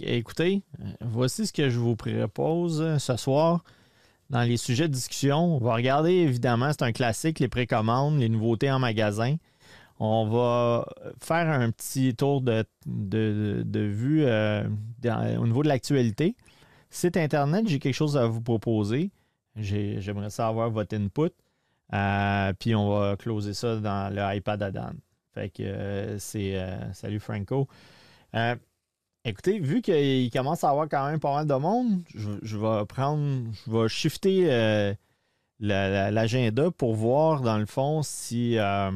écoutez, voici ce que je vous propose ce soir dans les sujets de discussion. On va regarder, évidemment, c'est un classique, les précommandes, les nouveautés en magasin. On va faire un petit tour de, de, vue euh, au niveau de l'actualité. Site Internet, j'ai quelque chose à vous proposer. J'aimerais savoir votre input. Euh, puis on va closer ça dans le iPad Adam. Fait que euh, c'est salut Franco. Écoutez, vu qu'il commence à avoir quand même pas mal de monde, je, vais prendre, je vais shifter euh, l'agenda pour voir dans le fond si euh,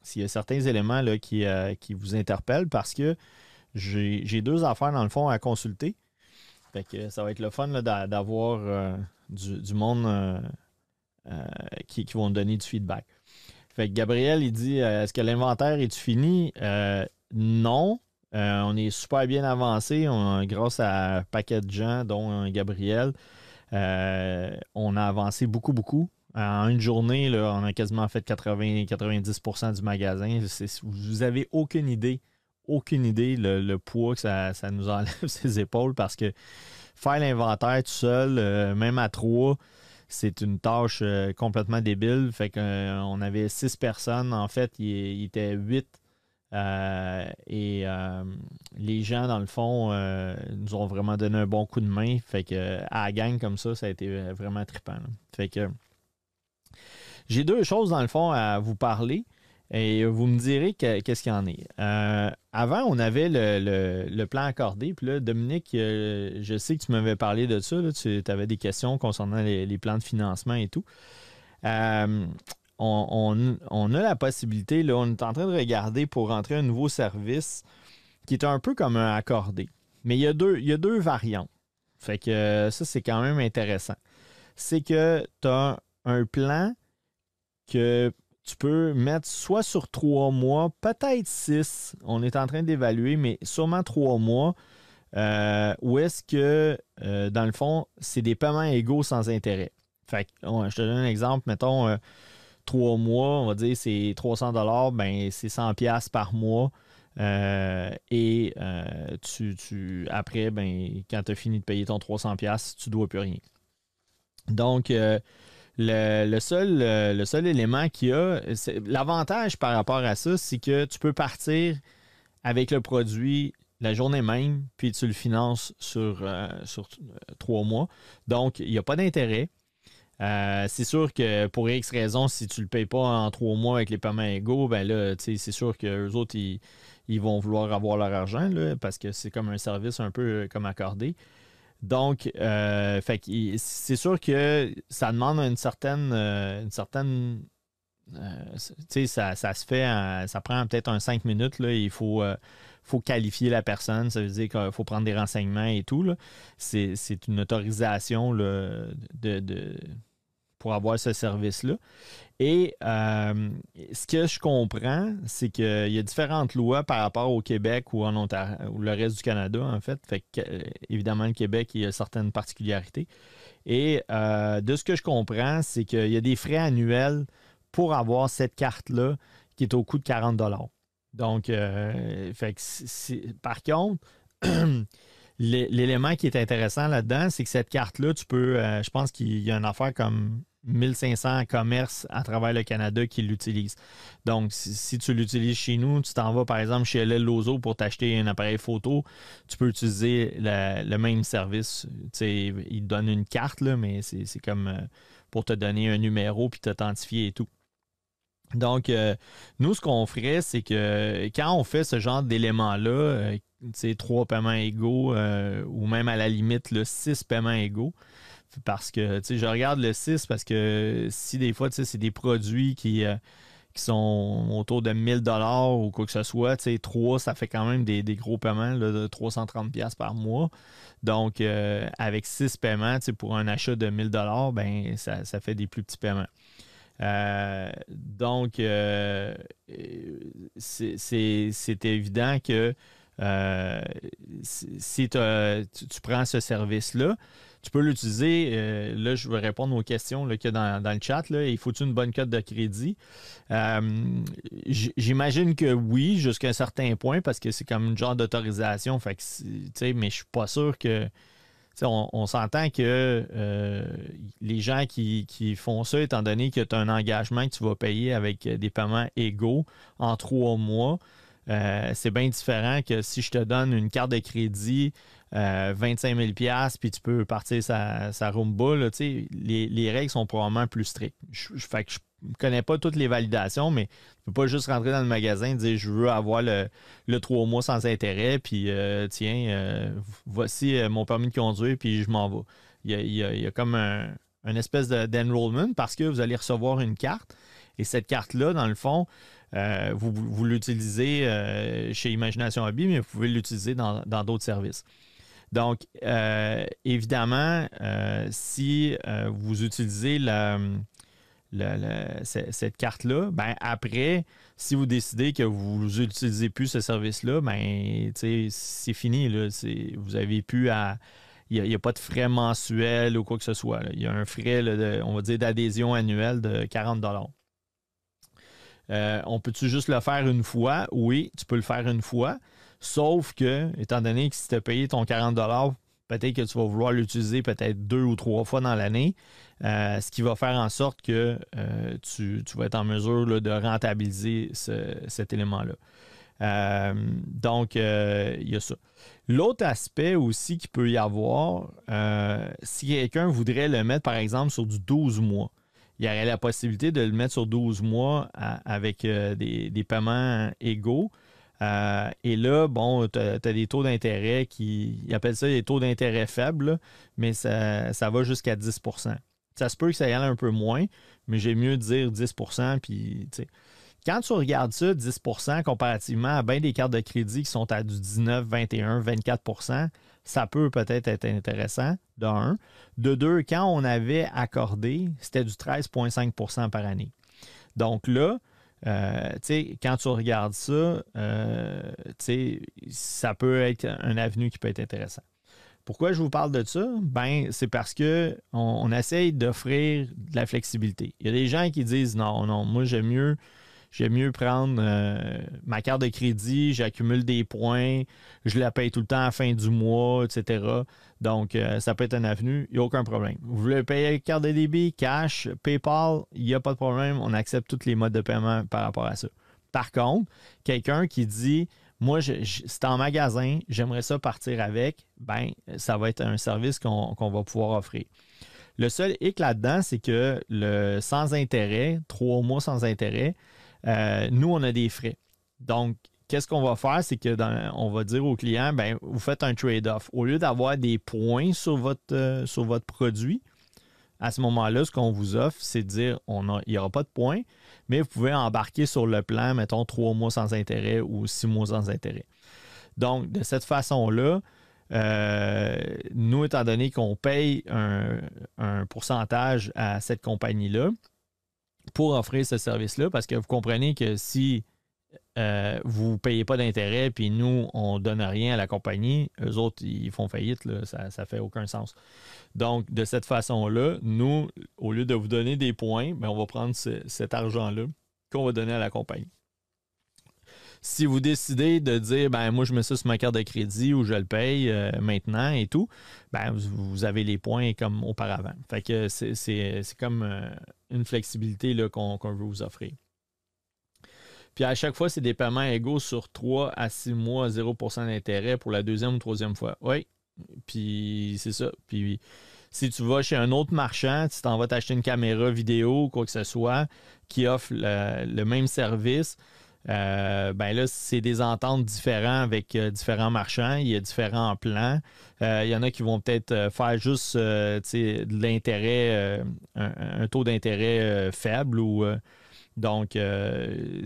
s'il y a certains éléments là, qui, euh, qui vous interpellent parce que j'ai deux affaires dans le fond à consulter. Fait que ça va être le fun d'avoir du, monde qui, qui, vont donner du feedback. Fait que Gabriel, il dit Est-ce que l'inventaire est fini? non. Euh, on est super bien avancé grâce à un paquet de gens, dont Gabriel. Euh, on a avancé beaucoup, beaucoup. En une journée, on a quasiment fait 80-90% du magasin. Vous n'avez aucune idée, aucune idée le, poids que ça, nous enlève ses épaules parce que faire l'inventaire tout seul, euh, même à trois, c'est une tâche complètement débile. Fait qu'on avait six personnes. En fait, il était huit euh, et euh, les gens, dans le fond, euh, nous ont vraiment donné un bon coup de main. Fait que à la gang comme ça, ça a été vraiment trippant. Fait que j'ai deux choses, dans le fond, à vous parler. Et vous me direz qu'est-ce qu'il y en est. avant, on avait le, plan accordé. Puis là, Dominique, je sais que tu m'avais parlé de ça. tu avais des questions concernant les, plans de financement et tout on, a la possibilité, là, on est en train de regarder pour rentrer un nouveau service qui est un peu comme un accordé. Mais il y a deux, il variantes. Fait que ça, c'est quand même intéressant. C'est que tu as un plan que tu peux mettre soit sur trois mois, peut-être six. On est en train d'évaluer, mais sûrement trois mois. Euh, ou est-ce que, euh, dans le fond, c'est des paiements égaux sans intérêt? Fait je te donne un exemple. Mettons, euh, trois mois, on va dire c'est 300 dollars, ben c'est 100 pièces par mois. Euh, et euh, tu, après, ben, quand tu as fini de payer ton 300 pièces, tu ne dois plus rien. Donc, euh, le, seul, le seul élément qu'il y a, l'avantage par rapport à ça, c'est que tu peux partir avec le produit la journée même, puis tu le finances sur, sur trois mois. Donc, il n'y a pas d'intérêt. Euh, c'est sûr que pour X raisons, si tu le payes pas en trois mois avec les paiements égaux, ben là, c'est sûr que les autres, ils, vont vouloir avoir leur argent parce que c'est comme un service un peu euh, comme accordé. Donc, euh, c'est sûr que ça demande une certaine, une certaine ça, ça, se fait, ça prend peut-être un cinq minutes. Là, il faut, faut qualifier la personne. Ça veut dire qu'il faut prendre des renseignements et tout. C'est une autorisation de, pour avoir ce service-là. Et euh, ce que je comprends, c'est qu'il y a différentes lois par rapport au Québec ou en Ontario, ou le reste du Canada, en fait. Fait que, euh, évidemment, le Québec, il y a certaines particularités. Et euh, de ce que je comprends, c'est qu'il y a des frais annuels pour avoir cette carte-là qui est au coût de 40 Donc, fait que par contre, l'élément qui est intéressant là-dedans, c'est que cette carte-là, tu peux, je pense qu'il y a une affaire comme 1500 commerces à travers le Canada qui l'utilisent. Donc, si, tu l'utilises chez nous, tu t'en vas par exemple chez LL Lozo pour t'acheter un appareil photo, tu peux utiliser le même service. ils te donnent une carte, là, mais c'est comme euh, pour te donner un numéro puis t'authentifier et tout. Donc, euh, nous, ce qu'on ferait, c'est que quand on fait ce genre d'éléments-là, euh, trois paiements égaux ou même à la limite, là, six paiements égaux, parce que, je regarde le 6 parce que si des fois, c'est des produits qui, euh, sont autour de 1000 dollars ou quoi que ce soit, tu sais, 3, ça fait quand même des, gros paiements de 330 pièces par mois. Donc, euh, avec 6 paiements, pour un achat de 1000 dollars, ben, ça, fait des plus petits paiements. Euh, donc, c'est évident que si tu, prends ce service-là, tu peux l'utiliser. Euh, là, je vais répondre aux questions qu'il y a dans, le chat. Il faut-il une bonne cote de crédit? Euh, j'imagine que oui, jusqu'à un certain point, parce que c'est comme une genre d'autorisation. Mais je suis pas sûr que. On, s'entend que euh, les gens qui, qui, font ça, étant donné que tu as un engagement que tu vas payer avec des paiements égaux en trois mois, c'est bien différent que si je te donne une carte de crédit 25 000 puis tu peux partir sa, Roomba, les, les, règles sont probablement plus strictes. Je, ne connais pas toutes les validations, mais tu peux pas juste rentrer dans le magasin et dire je veux avoir le, le 3 mois sans intérêt, puis euh, tiens, euh, voici euh, mon permis de conduire, puis je m'en vais. Il y, a, comme un, espèce d'enrollment parce que vous allez recevoir une carte. Et cette carte-là, dans le fond, vous, l'utilisez chez Imagination Hobby, mais vous pouvez l'utiliser dans d'autres services. Donc, euh, évidemment, euh, si euh, vous utilisez cette carte-là, ben après, si vous décidez que vous n'utilisez plus ce service-là, ben c'est fini. Vous avez plus à. Il n'y a, pas de frais mensuels ou quoi que ce soit. Il y a un frais, on va dire, d'adhésion annuelle de 40 On peut-tu juste le faire une fois? Oui, tu peux le faire une fois. Sauf que, étant donné que si tu as payé ton 40 peut-être que tu vas vouloir l'utiliser peut-être deux ou trois fois dans l'année, euh, ce qui va faire en sorte que euh, tu, vas être en mesure de rentabiliser cet élément-là. Euh, donc, il y a ça. L'autre aspect aussi qu'il peut y avoir, si quelqu'un voudrait le mettre, par exemple, sur du 12 mois, il y aurait la possibilité de le mettre sur 12 mois avec des, des, paiements égaux. Euh, et là, bon, tu as, des taux d'intérêt qui. Ils appellent ça des taux d'intérêt faibles, mais ça, va jusqu'à 10% Ça se peut que ça y aille un peu moins, mais j'ai mieux dire 10% puis, quand tu regardes ça, 10% comparativement à bien des cartes de crédit qui sont à du 19, 21, 24 ça peut peut-être être intéressant, de un. De deux, quand on avait accordé, c'était du 13,5% par année. Donc là, euh, quand tu regardes ça, euh, ça peut être un avenue qui peut être intéressant. Pourquoi je vous parle de ça? Ben, c'est parce qu'on on essaye d'offrir de la flexibilité. Il y a des gens qui disent non, non, moi j'aime mieux J'aime mieux prendre euh, ma carte de crédit, j'accumule des points, je la paye tout le temps à la fin du mois, etc. Donc, euh, ça peut être un avenue, il n'y a aucun problème. Vous voulez payer carte de débit, cash, PayPal, il n'y a pas de problème, on accepte tous les modes de paiement par rapport à ça. Par contre, quelqu'un qui dit moi, c'est en magasin, j'aimerais ça partir avec, ben, ça va être un service qu'on va pouvoir offrir. Le seul hic là-dedans, c'est que le sans intérêt, trois mois sans intérêt, euh, nous, on a des frais. Donc, qu'est-ce qu'on va faire? C'est que on va dire au client, ben, vous faites un trade-off. Au lieu d'avoir des points sur votre, euh, sur votre produit, à ce moment-là, ce qu'on vous offre, c'est de dire on il n'y aura pas de points, mais vous pouvez embarquer sur le plan, mettons, trois mois sans intérêt ou six mois sans intérêt. Donc, de cette façon-là, euh, nous, étant donné qu'on paye un, pourcentage à cette compagnie-là, pour offrir ce service-là parce que vous comprenez que si euh, vous ne payez pas d'intérêt puis nous, on ne donne rien à la compagnie, eux autres, ils font faillite, ça ne fait aucun sens. Donc, de cette façon-là, nous, au lieu de vous donner des points, ben, on va prendre cet argent-là qu'on va donner à la compagnie. Si vous décidez de dire, ben moi je mets ça sur ma carte de crédit ou je le paye euh, maintenant et tout, ben vous, avez les points comme auparavant. Fait que c'est comme euh, une flexibilité qu'on veut vous offrir. Puis à chaque fois, c'est des paiements égaux sur 3 à 6 mois, 0% d'intérêt pour la deuxième ou troisième fois. Oui. Puis c'est ça. Puis si tu vas chez un autre marchand, tu t'en vas t'acheter une caméra vidéo ou quoi que ce soit qui offre le même service, euh, ben là, c'est des ententes différentes avec euh, différents marchands. Il y a différents plans. Euh, il y en a qui vont peut-être faire juste de l'intérêt, un, taux d'intérêt faible ou. donc, il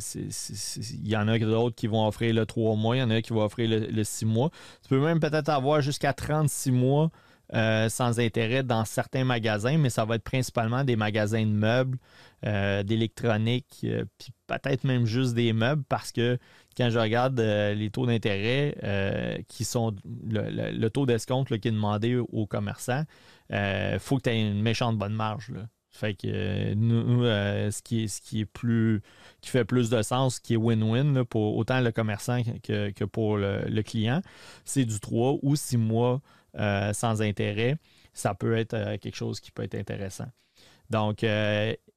y en a d'autres qui vont offrir le 3 mois, il y en a qui vont offrir le, le 6 mois. Tu peux même peut-être avoir jusqu'à 36 mois sans intérêt dans certains magasins, mais ça va être principalement des magasins de meubles, d'électronique, puis peut-être même juste des meubles parce que quand je regarde les taux d'intérêt qui sont le, taux d'escompte qui est demandé aux commerçants, il faut que tu aies une méchante bonne marge. Fait que euh, nous, euh, ce, qui est, ce qui est plus qui fait plus de sens, qui est win-win pour autant le commerçant que, pour le, client, c'est du 3 ou 6 mois euh, sans intérêt. Ça peut être quelque chose qui peut être intéressant. Donc,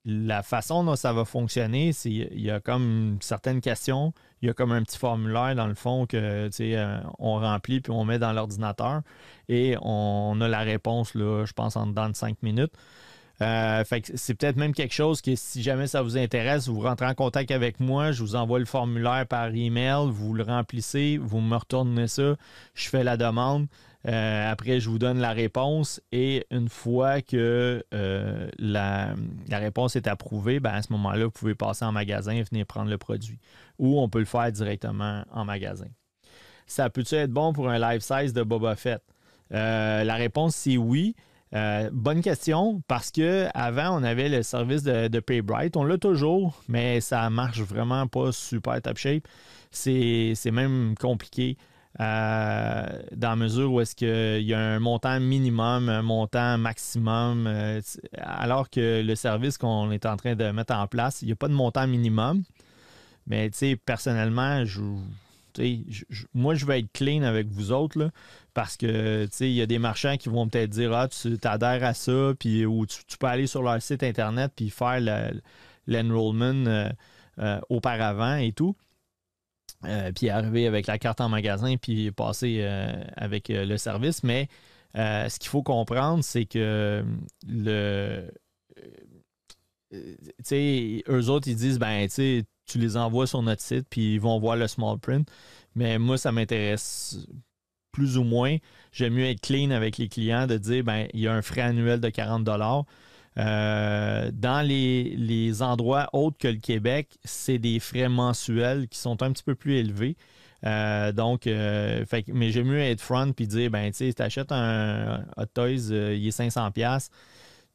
la façon dont ça va fonctionner, c'est il y a comme certaines questions, il y a comme un petit formulaire dans le fond que on remplit puis on met dans l'ordinateur et on a la réponse, là, je pense, en dedans de 5 minutes. Euh, c'est peut-être même quelque chose que si jamais ça vous intéresse, vous rentrez en contact avec moi, je vous envoie le formulaire par email, vous le remplissez, vous me retournez ça, je fais la demande. Euh, après, je vous donne la réponse et une fois que euh, la, réponse est approuvée, ben, à ce moment-là, vous pouvez passer en magasin et venir prendre le produit. Ou on peut le faire directement en magasin. Ça peut-il être bon pour un live size de Boba Fett? la réponse, c'est oui. Euh, bonne question, parce que avant on avait le service de, de PayBright. On l'a toujours, mais ça marche vraiment pas super top shape. C'est même compliqué. Euh, dans la mesure où est-ce qu'il y a un montant minimum, un montant maximum, euh, alors que le service qu'on est en train de mettre en place, il n'y a pas de montant minimum. Mais personnellement, moi, je vais être clean avec vous autres, là, parce que, il y a des marchands qui vont peut-être dire, ah, tu t'adhères à ça, puis, ou tu, peux aller sur leur site Internet, puis faire l'enrollment euh, auparavant et tout. Euh, puis arriver avec la carte en magasin, puis passer avec le service. Mais ce qu'il faut comprendre, c'est que le eux autres, ils disent, ben, tu tu les envoies sur notre site, puis ils vont voir le small print. Mais moi, ça m'intéresse plus ou moins. J'aime mieux être clean avec les clients, de dire, ben, il y a un frais annuel de 40 euh, dans les, endroits autres que le Québec, c'est des frais mensuels qui sont un petit peu plus élevés. Euh, donc, euh, mais j'aime mieux être front puis dire, ben, tu sais, un Hot Toys, il est 500$,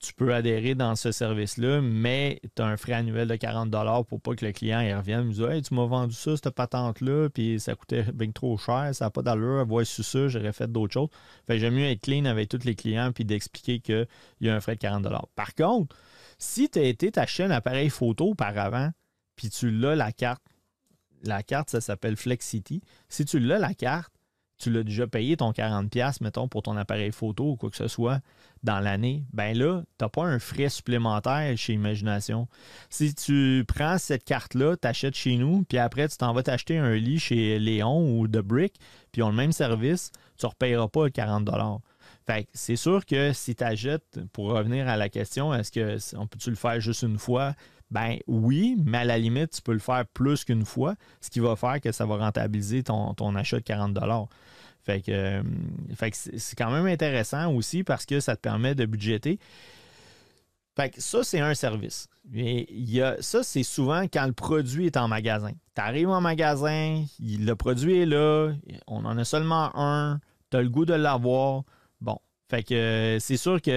tu peux adhérer dans ce service-là, mais tu as un frais annuel de 40 pour pas que le client revienne et me dise tu m'as vendu ça, cette patente-là, puis ça coûtait bien trop cher, ça n'a pas d'allure, su ça, j'aurais fait d'autres choses. Fait j'aime mieux être clean avec tous les clients puis d'expliquer qu'il y a un frais de 40 Par contre, si tu as été t'acheter un appareil photo auparavant, puis tu l'as la carte, la carte, ça s'appelle Flexity. Si tu l'as la carte, tu l'as déjà payé ton 40$, mettons, pour ton appareil photo ou quoi que ce soit dans l'année, ben là, tu n'as pas un frais supplémentaire chez Imagination. Si tu prends cette carte-là, tu achètes chez nous, puis après, tu t'en vas t'acheter un lit chez Léon ou The Brick, puis ils ont le même service, tu ne repayeras pas 40$. Fait c'est sûr que si tu achètes, pour revenir à la question, est-ce que on peut-tu le faire juste une fois? Ben oui, mais à la limite, tu peux le faire plus qu'une fois, ce qui va faire que ça va rentabiliser ton, ton achat de 40 fait que, euh, c'est quand même intéressant aussi parce que ça te permet de budgéter. Fait que ça, c'est un service. Il y a, ça, c'est souvent quand le produit est en magasin. Tu arrives en magasin, le produit est là, on en a seulement un, tu as le goût de l'avoir. Fait que euh, c'est sûr qu'il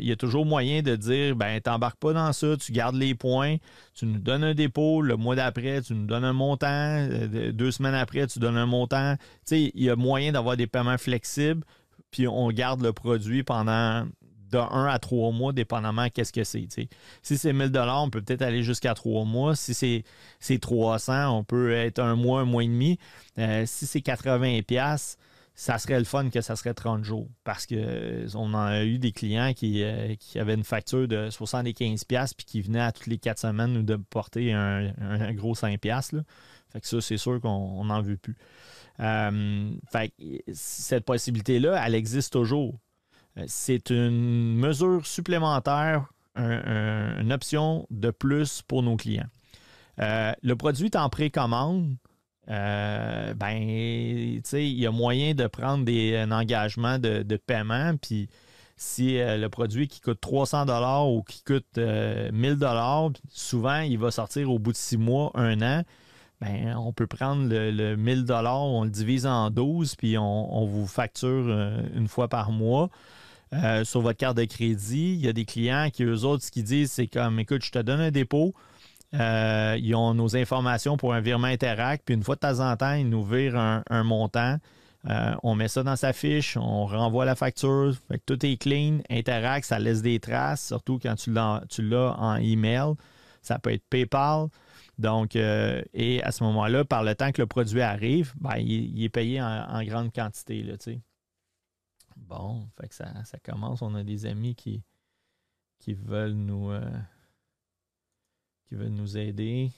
y a toujours moyen de dire ben t'embarques pas dans ça, tu gardes les points, tu nous donnes un dépôt, le mois d'après, tu nous donnes un montant, euh, deux semaines après, tu donnes un montant. Tu sais, il y a moyen d'avoir des paiements flexibles, puis on garde le produit pendant de 1 à 3 mois, dépendamment qu'est-ce que c'est. Si c'est 1000 on peut peut-être aller jusqu'à 3 mois. Si c'est 300, on peut être un mois, un mois et demi. Euh, si c'est 80 ça serait le fun que ça serait 30 jours parce qu'on euh, on a eu des clients qui, euh, qui avaient une facture de 75$ puis qui venaient à toutes les 4 semaines nous de porter un, gros 5$. Là. Fait que ça, c'est sûr qu'on n'en veut plus. Euh, fait cette possibilité-là, elle existe toujours. C'est une mesure supplémentaire, une option de plus pour nos clients. le produit est en précommande euh, ben, tu sais, il y a moyen de prendre des, un engagement de, paiement, puis si euh, le produit qui coûte 300 dollars ou qui coûte 1000 euh, dollars, souvent il va sortir au bout de six mois, un an. Ben, on peut prendre le, 1000 dollars, on le divise en 12, puis on, vous facture une fois par mois. sur votre carte de crédit, il y a des clients qui, eux autres, ce qu'ils disent, c'est comme écoute, je te donne un dépôt, ils ont nos informations pour un virement Interact, puis une fois de temps en temps, ils nous virent un, montant. on met ça dans sa fiche, on renvoie la facture, tout est clean. Interact, ça laisse des traces, surtout quand tu l'as en email. Ça peut être PayPal. Donc, et à ce moment-là, par le temps que le produit arrive, ben, il, est payé en, grande quantité. Là, Bon, fait que ça, commence. On a des amis qui, qui veulent nous euh, qui veulent nous aider.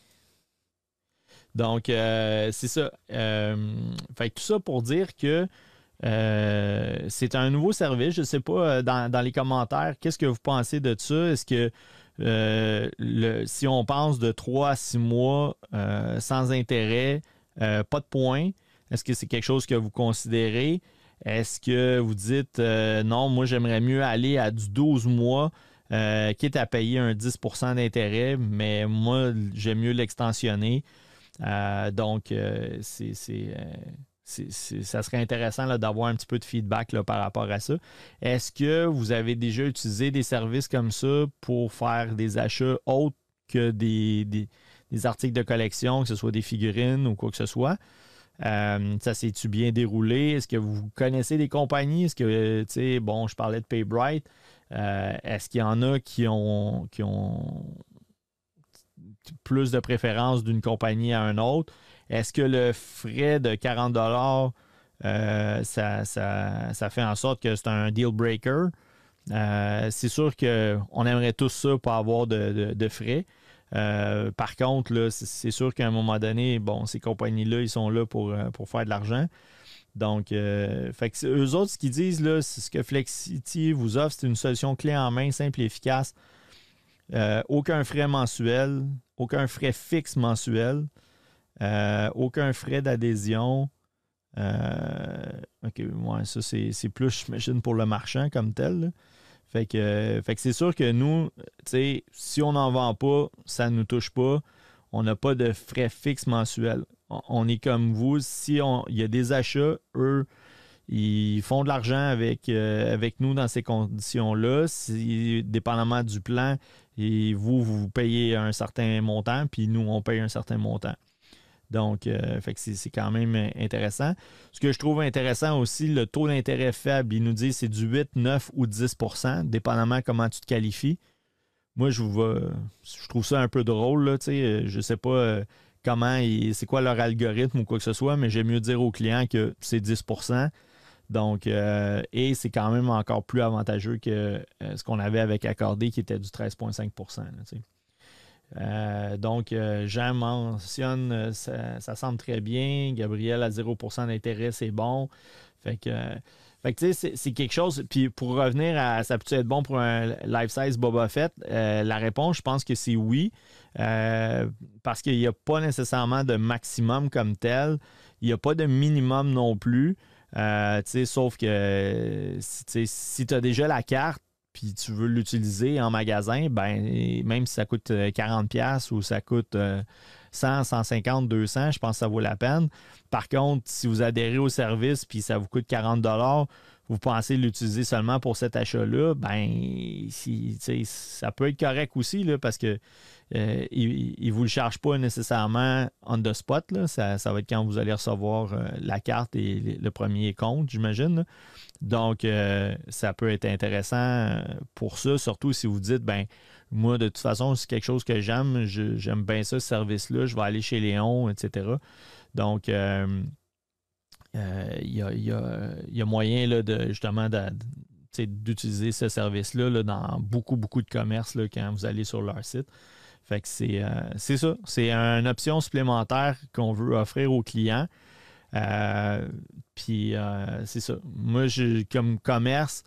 Donc, euh, c'est ça. Euh, tout ça pour dire que c'est un nouveau service. Je ne sais pas dans, les commentaires, qu'est-ce que vous pensez de ça? Est-ce que si on pense de 3 à 6 mois sans intérêt, pas de points, est-ce que c'est quelque chose que vous considérez? Est-ce que vous dites euh, non, moi j'aimerais mieux aller à du 12 mois, euh, quitte à payer un 10% d'intérêt, mais moi j'aime mieux l'extensionner. Euh, donc, c'est, ça serait intéressant d'avoir un petit peu de feedback par rapport à ça. Est-ce que vous avez déjà utilisé des services comme ça pour faire des achats autres que des, articles de collection, que ce soit des figurines ou quoi que ce soit? Euh, ça s'est-tu bien déroulé? Est-ce que vous connaissez des compagnies? Est-ce que, tu sais, bon, je parlais de PayBright. Euh, est-ce qu'il y en a qui ont, plus de préférence d'une compagnie à une autre? Est-ce que le frais de 40 euh, ça, fait en sorte que c'est un deal breaker? c'est sûr qu'on aimerait tous ça pour avoir de frais. Euh, par contre, c'est sûr qu'à un moment donné, bon, ces compagnies-là, ils sont là euh, pour faire de l'argent. Donc, euh, eux autres, ce qu'ils disent, là, ce que Flexity vous offre, c'est une solution clé en main, simple et efficace. aucun frais mensuel, aucun frais fixe mensuel, aucun frais d'adhésion. ok, ouais, ça c'est plus, j'imagine, pour le marchand comme tel. Fait que, fait que c'est sûr que nous, si on n'en vend pas, ça ne nous touche pas. On n'a pas de frais fixes mensuels. On, est comme vous. Si il y a des achats, eux, ils font de l'argent avec, euh, avec nous dans ces conditions-là. Si, dépendamment du plan, et vous, vous payez un certain montant, puis nous, on paye un certain montant. Donc, euh, c'est quand même intéressant. Ce que je trouve intéressant aussi, le taux d'intérêt faible, il nous dit c'est du 8, 9 ou 10% dépendamment comment tu te qualifies. Moi, je, je trouve ça un peu drôle. Là, je ne sais pas euh, comment, c'est quoi leur algorithme ou quoi que ce soit, mais j'aime mieux dire aux clients que c'est 10 donc, euh, et c'est quand même encore plus avantageux que ce qu'on avait avec Accordé qui était du 13,5% euh, donc, euh, Jean mentionne, euh, ça, semble très bien. Gabriel à 0% d'intérêt, c'est bon. Fait que, tu sais, c'est quelque chose. Puis pour revenir à ça peut être bon pour un life-size Boba Fett, la réponse, je pense que c'est oui. parce qu'il n'y a pas nécessairement de maximum comme tel. Il n'y a pas de minimum non plus. sauf que si tu as déjà la carte, puis tu veux l'utiliser en magasin, ben même si ça coûte 40$ euh, ou ça coûte 100, 150, 200, je pense que ça vaut la peine. Par contre, si vous adhérez au service puis ça vous coûte 40$, vous pensez l'utiliser seulement pour cet achat-là, ben ça peut être correct aussi là, parce que euh, ne vous le charge pas nécessairement on the spot. Ça, va être quand vous allez recevoir euh, la carte et le premier compte, j'imagine. Donc, euh, ça peut être intéressant euh, pour ça, surtout si vous dites, ben moi, de toute façon, c'est quelque chose que j'aime, j'aime bien ça, ce service-là, je vais aller chez Léon, etc. Donc, il y, a, moyen là, justement d'utiliser ce service-là dans beaucoup, beaucoup de commerces quand vous allez sur leur site. Fait que c'est euh, ça. C'est une option supplémentaire qu'on veut offrir aux clients. Euh, puis euh, c'est ça. Moi, comme commerce,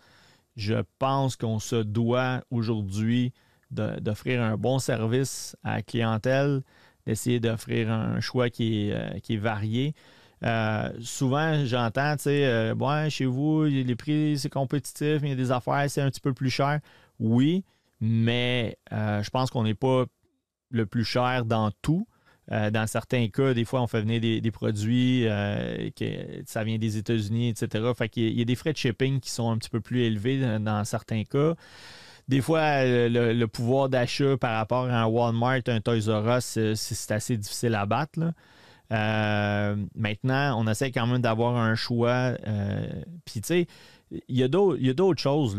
je pense qu'on se doit aujourd'hui d'offrir un bon service à la clientèle, d'essayer d'offrir un choix qui est, qui est varié. souvent, j'entends, tu sais, ouais, chez vous, les prix, c'est compétitif, mais il y a des affaires, c'est un petit peu plus cher. Oui, mais je pense qu'on n'est pas le plus cher dans tout. Euh, dans certains cas, des fois, on fait venir des, produits, euh, que ça vient des États-Unis, etc. Fait qu'il y a des frais de shipping qui sont un petit peu plus élevés dans, certains cas. Des fois, le, pouvoir d'achat par rapport à un Walmart, un Toys R Us, c'est assez difficile à battre. maintenant, on essaie quand même d'avoir un choix. Puis, tu sais, il y a d'autres choses.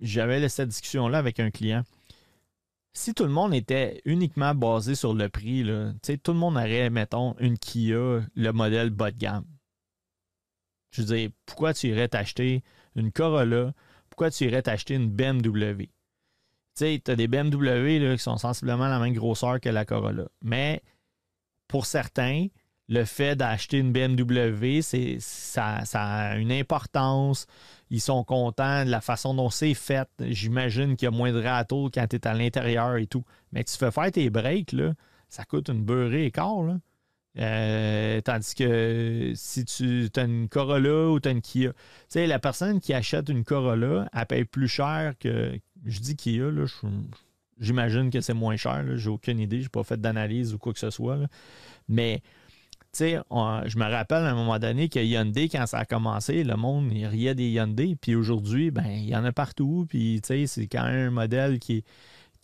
J'avais cette discussion-là avec un client. Si tout le monde était uniquement basé sur le prix, là, tout le monde aurait, mettons, une Kia, le modèle bas de gamme. Je veux dire, pourquoi tu irais t'acheter une Corolla? Pourquoi tu irais t'acheter une BMW? Tu sais, tu as des BMW là, qui sont sensiblement la même grosseur que la Corolla. Mais pour certains, le fait d'acheter une BMW, c'est, ça, a une importance. Ils sont contents de la façon dont c'est fait. J'imagine qu'il y a moins de râteaux quand tu es à l'intérieur et tout. Mais tu fais faire tes breaks, ça coûte une beurrée et quart. Euh, tandis que si tu as une Corolla ou tu as une Kia, tu sais, la personne qui achète une Corolla, elle paye plus cher que. Je dis Kia, là, j'imagine que c'est moins cher. J'ai aucune idée, j'ai pas fait d'analyse ou quoi que ce soit. Mais sais, je me rappelle à un moment donné que Hyundai, quand ça a commencé, le monde, il riait des Hyundai. Puis aujourd'hui, ben, il y en a partout. Puis, c'est quand même un modèle qui,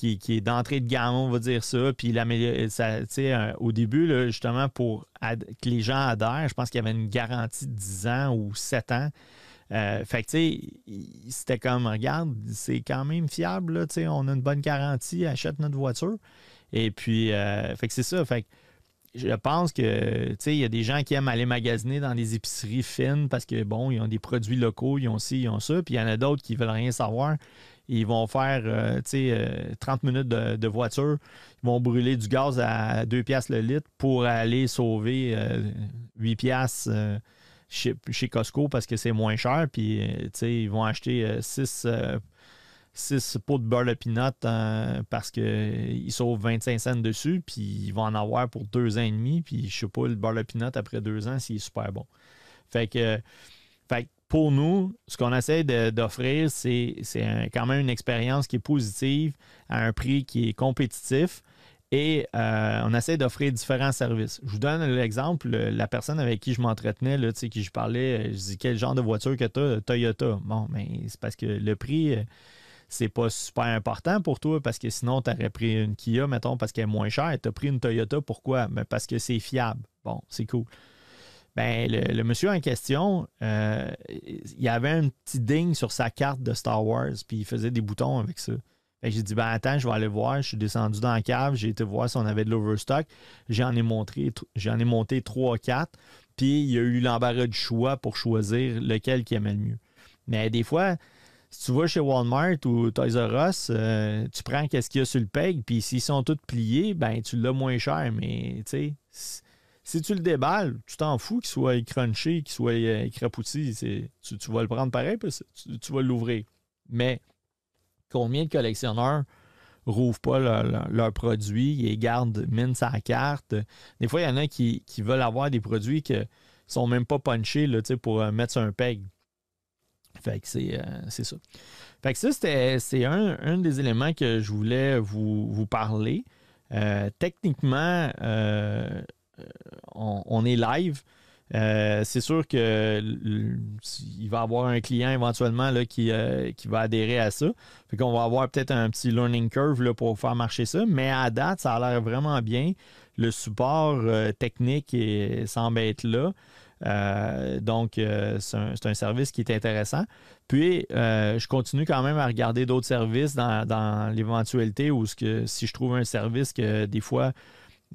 qui, est d'entrée de gamme, on va dire ça. Puis, ça, au début, justement, pour que les gens adhèrent, je pense qu'il y avait une garantie de 10 ans ou 7 ans. Euh, fait que, tu sais, c'était comme, regarde, c'est quand même fiable, là, on a une bonne garantie, achète notre voiture. Et puis, euh, fait que c'est ça. Fait que, je pense que il y a des gens qui aiment aller magasiner dans des épiceries fines parce que bon, ils ont des produits locaux, ils ont ci, ils ont ça, puis il y en a d'autres qui veulent rien savoir. Ils vont faire 30 euh, minutes de, voiture, ils vont brûler du gaz à 2 piastres le litre pour aller sauver 8 euh, piastres euh, chez, Costco parce que c'est moins cher, puis ils vont acheter 6 6 pots de beurre de pinot euh, parce qu'ils sauvent 25 cents dessus, puis ils vont en avoir pour deux ans et demi, puis je sais pas, le beurre de pinot après deux ans, s'il est super bon. Fait que, fait pour nous, ce qu'on essaie d'offrir, c'est quand même une expérience qui est positive à un prix qui est compétitif. Et euh, on essaie d'offrir différents services. Je vous donne l'exemple, la personne avec qui je m'entretenais, qui je parlais, je dis quel genre de voiture que tu as, Toyota. Bon, mais c'est parce que le prix, euh, c'est pas super important pour toi parce que sinon, tu aurais pris une Kia, mettons, parce qu'elle est moins chère. Tu as pris une Toyota, pourquoi? Ben, parce que c'est fiable. Bon, c'est cool. Ben, le, monsieur en question, euh, il avait un petit ding sur sa carte de Star Wars, puis il faisait des boutons avec ça. j'ai dit, ben attends, je vais aller voir. Je suis descendu dans la cave, j'ai été voir si on avait de l'overstock. J'en ai, montré, j'en ai monté 3-4, puis il y a eu l'embarras du choix pour choisir lequel qui aimait le mieux. Mais des fois, si tu vas chez Walmart ou Toys R Us, euh, tu prends qu'est-ce qu'il y a sur le peg, puis s'ils sont tous pliés, ben tu l'as moins cher. Mais tu sais, si tu le déballes, tu t'en fous qu'il soit crunché, qu'il soit euh, écrapouti. Tu, tu, vas le prendre pareil, puis tu, vas l'ouvrir. Mais combien de collectionneurs rouvrent pas leurs produits, ils gardent mine sa carte? Des fois, il y en a qui, veulent avoir des produits qui sont même pas punchés là, pour euh, mettre un peg. Fait que euh, c'est, ça. Fait que ça, c'est un, des éléments que je voulais vous, parler. Euh, techniquement, euh, on, est live. c'est sûr qu'il va y avoir un client éventuellement là, qui, va adhérer à ça. Fait qu'on va avoir peut-être un petit learning curve là, pour faire marcher ça. Mais à date, ça a l'air vraiment bien. Le support technique semble être là. Euh, donc, euh, c'est un, service qui est intéressant. Puis, euh, je continue quand même à regarder d'autres services dans, l'éventualité où que, si je trouve un service que des fois,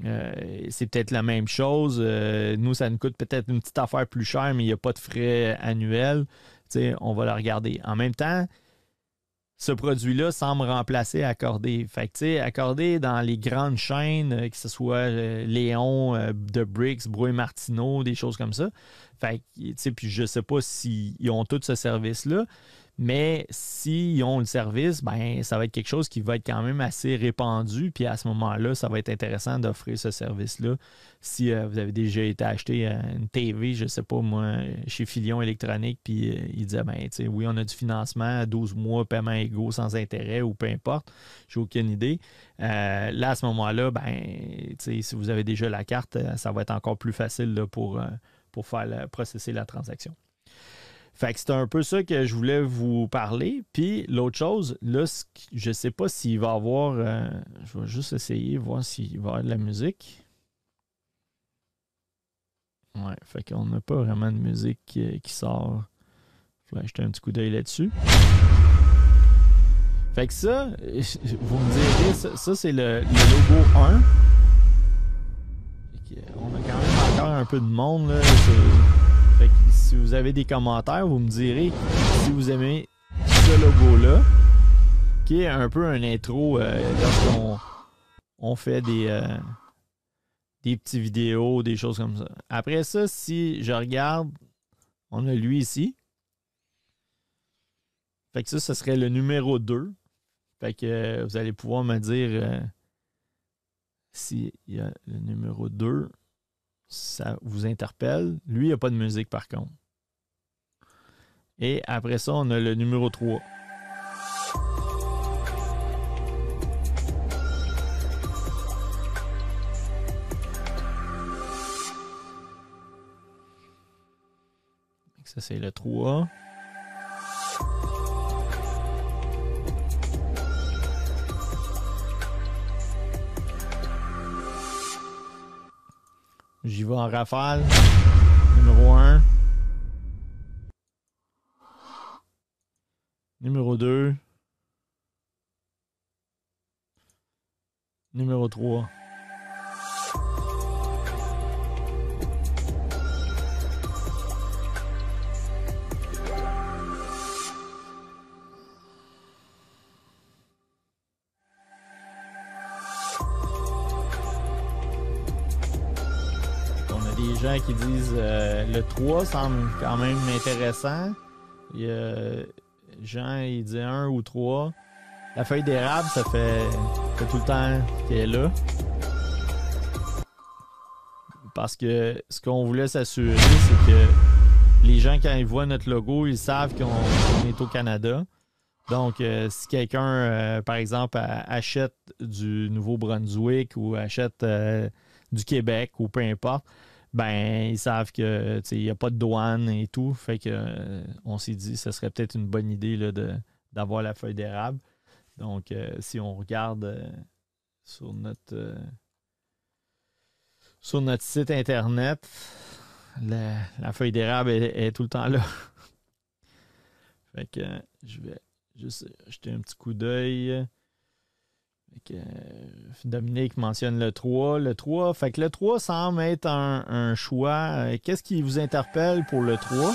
c'est peut-être la même chose. nous, ça nous coûte peut-être une petite affaire plus chère, mais il n'y a pas de frais annuels. on va la regarder. En même temps, ce produit-là semble remplacer Accordé. Fait que, Accordé dans les grandes chaînes, euh, que ce soit euh, Léon, euh, de Briggs, Brouet Martineau, des choses comme ça. Fait puis je sais pas s'ils ont tout ce service-là, mais s'ils ont le service, ben, ça va être quelque chose qui va être quand même assez répandu. Puis à ce moment-là, ça va être intéressant d'offrir ce service-là. Si euh, vous avez déjà été acheter euh, une TV, je ne sais pas moi, chez Filion Électronique, puis euh, il disait, ben, oui, on a du financement, 12 mois, paiement égaux sans intérêt ou peu importe, j'ai aucune idée. là, à ce moment-là, ben, si vous avez déjà la carte, ça va être encore plus facile pour, pour faire processer la transaction. Fait que c'est un peu ça que je voulais vous parler. Puis l'autre chose, là, je sais pas s'il va avoir. Euh, je vais juste essayer, voir s'il va y avoir de la musique. Ouais, fait qu'on n'a pas vraiment de musique qui, sort. Je vais jeter un petit coup d'œil là-dessus. Fait que ça, vous me direz, ça, c'est le, logo 1. on a quand même encore un peu de monde. Là. Si vous avez des commentaires, vous me direz si vous aimez ce logo-là, qui est un peu un intro euh, lorsqu'on on fait des, euh, des petites vidéos, des choses comme ça. Après ça, si je regarde, on a lui ici. Fait que ça, ce serait le numéro 2. Fait que euh, vous allez pouvoir me dire si y a le numéro 2 ça vous interpelle. Lui, il n'y a pas de musique par contre. Et après ça, on a le numéro 3. Ça, c'est le 3. J'y vais en rafale. Numéro 1. Numéro 2. Numéro 3. qui disent euh, le 3 semble quand même intéressant. Il y a Jean, il dit 1 ou 3. La feuille d'érable, ça fait, tout le temps qu'elle est là. Parce que ce qu'on voulait s'assurer, c'est que les gens, quand ils voient notre logo, ils savent qu'on est au Canada. Donc, euh, si quelqu'un, euh, par exemple, achète du Nouveau-Brunswick ou achète du Québec ou peu importe, ben ils savent que il n'y a pas de douane et tout. Fait que euh, on s'est dit que ce serait peut-être une bonne idée là, d'avoir la feuille d'érable. Donc, euh, si on regarde euh, sur notre sur notre site internet, la, feuille d'érable est, tout le temps là. fait que je vais juste jeter un petit coup d'œil. Euh, Dominique mentionne le 3. Le 3, fait que le 3 semble être un, choix. Euh, qu'est-ce qui vous interpelle pour le 3?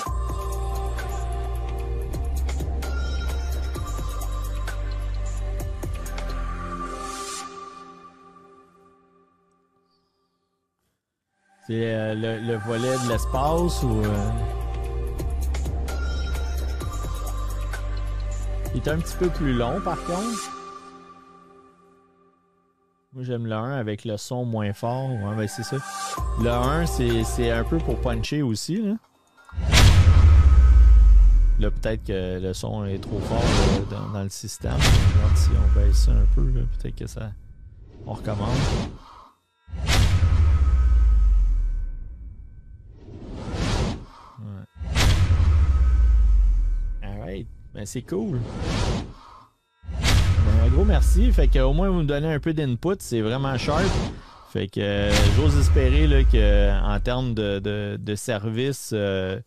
C'est euh, le, volet de l'espace ou. Il est un petit peu plus long par contre. Moi, j'aime le 1 avec le son moins fort. Ouais, ben c'est ça. Le 1, c'est un peu pour puncher aussi. Là, là peut-être que le son est trop fort dans, le système. si on baisse ça un peu, peut-être que ça. On recommence. Ouais. Alright. Ben c'est cool un gros merci. Fait qu'au moins, vous me donnez un peu d'input. C'est vraiment sharp. Fait que euh, j'ose espérer là, que en termes de, de, service. Euh,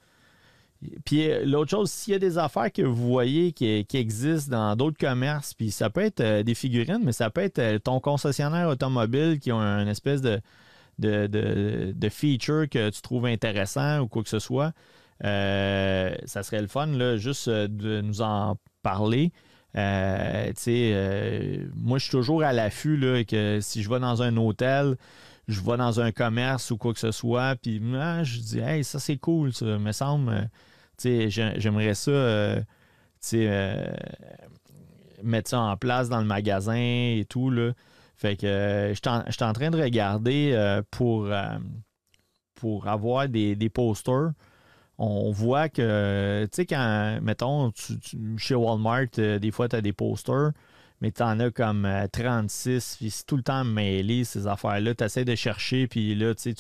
puis l'autre chose, s'il y a des affaires que vous voyez qui, existent dans d'autres commerces, puis ça peut être euh, des figurines, mais ça peut être ton concessionnaire automobile qui a une espèce de, de, feature que tu trouves intéressant ou quoi que ce soit. ça serait le fun, là, juste de nous en parler. Euh, euh, moi, je suis toujours à l'affût que si je vais dans un hôtel, je vais dans un commerce ou quoi que ce soit, puis moi, je dis, hey, ça c'est cool, ça me semble. J'aimerais ça mettre ça en place dans le magasin et tout. Là. Fait que je suis en, train de regarder euh, pour, pour avoir des, des posters on voit que, tu sais, quand, mettons, chez Walmart, euh, des fois, tu as des posters, mais tu en as comme 36, puis c'est tout le temps mêlé, ces affaires-là. Tu essaies de chercher, puis là, tu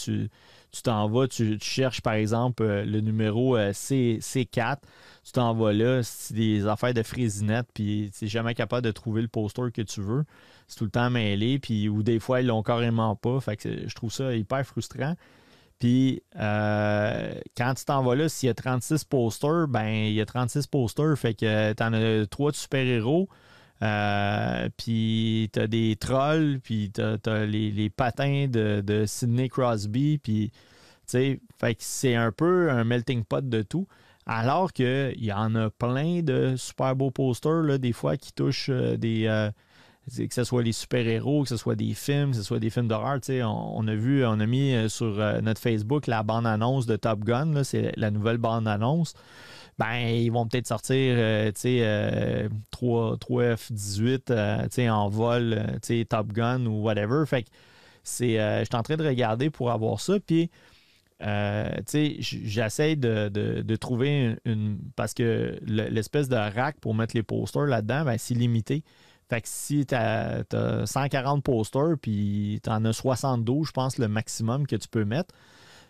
tu t'en vas, tu, cherches, par exemple, le numéro C, C4, tu t'en vas là, c'est des affaires de frésinette, puis tu n'es jamais capable de trouver le poster que tu veux. C'est tout le temps mêlé, puis ou des fois, ils l'ont carrément pas. Fait que je trouve ça hyper frustrant. Puis euh, quand tu t'en vas là, s'il y a 36 posters, ben il y a 36 posters. Fait que tu en as trois de super-héros. Euh, puis t'as des trolls, puis t'as as les, patins de, Sidney Crosby, puis tu sais, fait que c'est un peu un melting pot de tout. Alors qu'il y en a plein de super beaux posters, là, des fois, qui touchent euh, des, que ce soit les super-héros, que ce soit des films, que ce soit des films d'horreur. On, on, a vu, on a mis euh, sur euh, notre Facebook la bande-annonce de Top Gun, c'est la nouvelle bande-annonce. Ben, ils vont peut-être sortir euh, 3, 3F-18 en vol, Top Gun ou whatever. Fait que c'est, je suis en train de regarder pour avoir ça. Puis, j'essaie de, trouver une, Parce que l'espèce de rack pour mettre les posters là-dedans, ben, c'est limité. Fait que si tu as, 140 posters, puis tu en as 72, je pense, le maximum que tu peux mettre,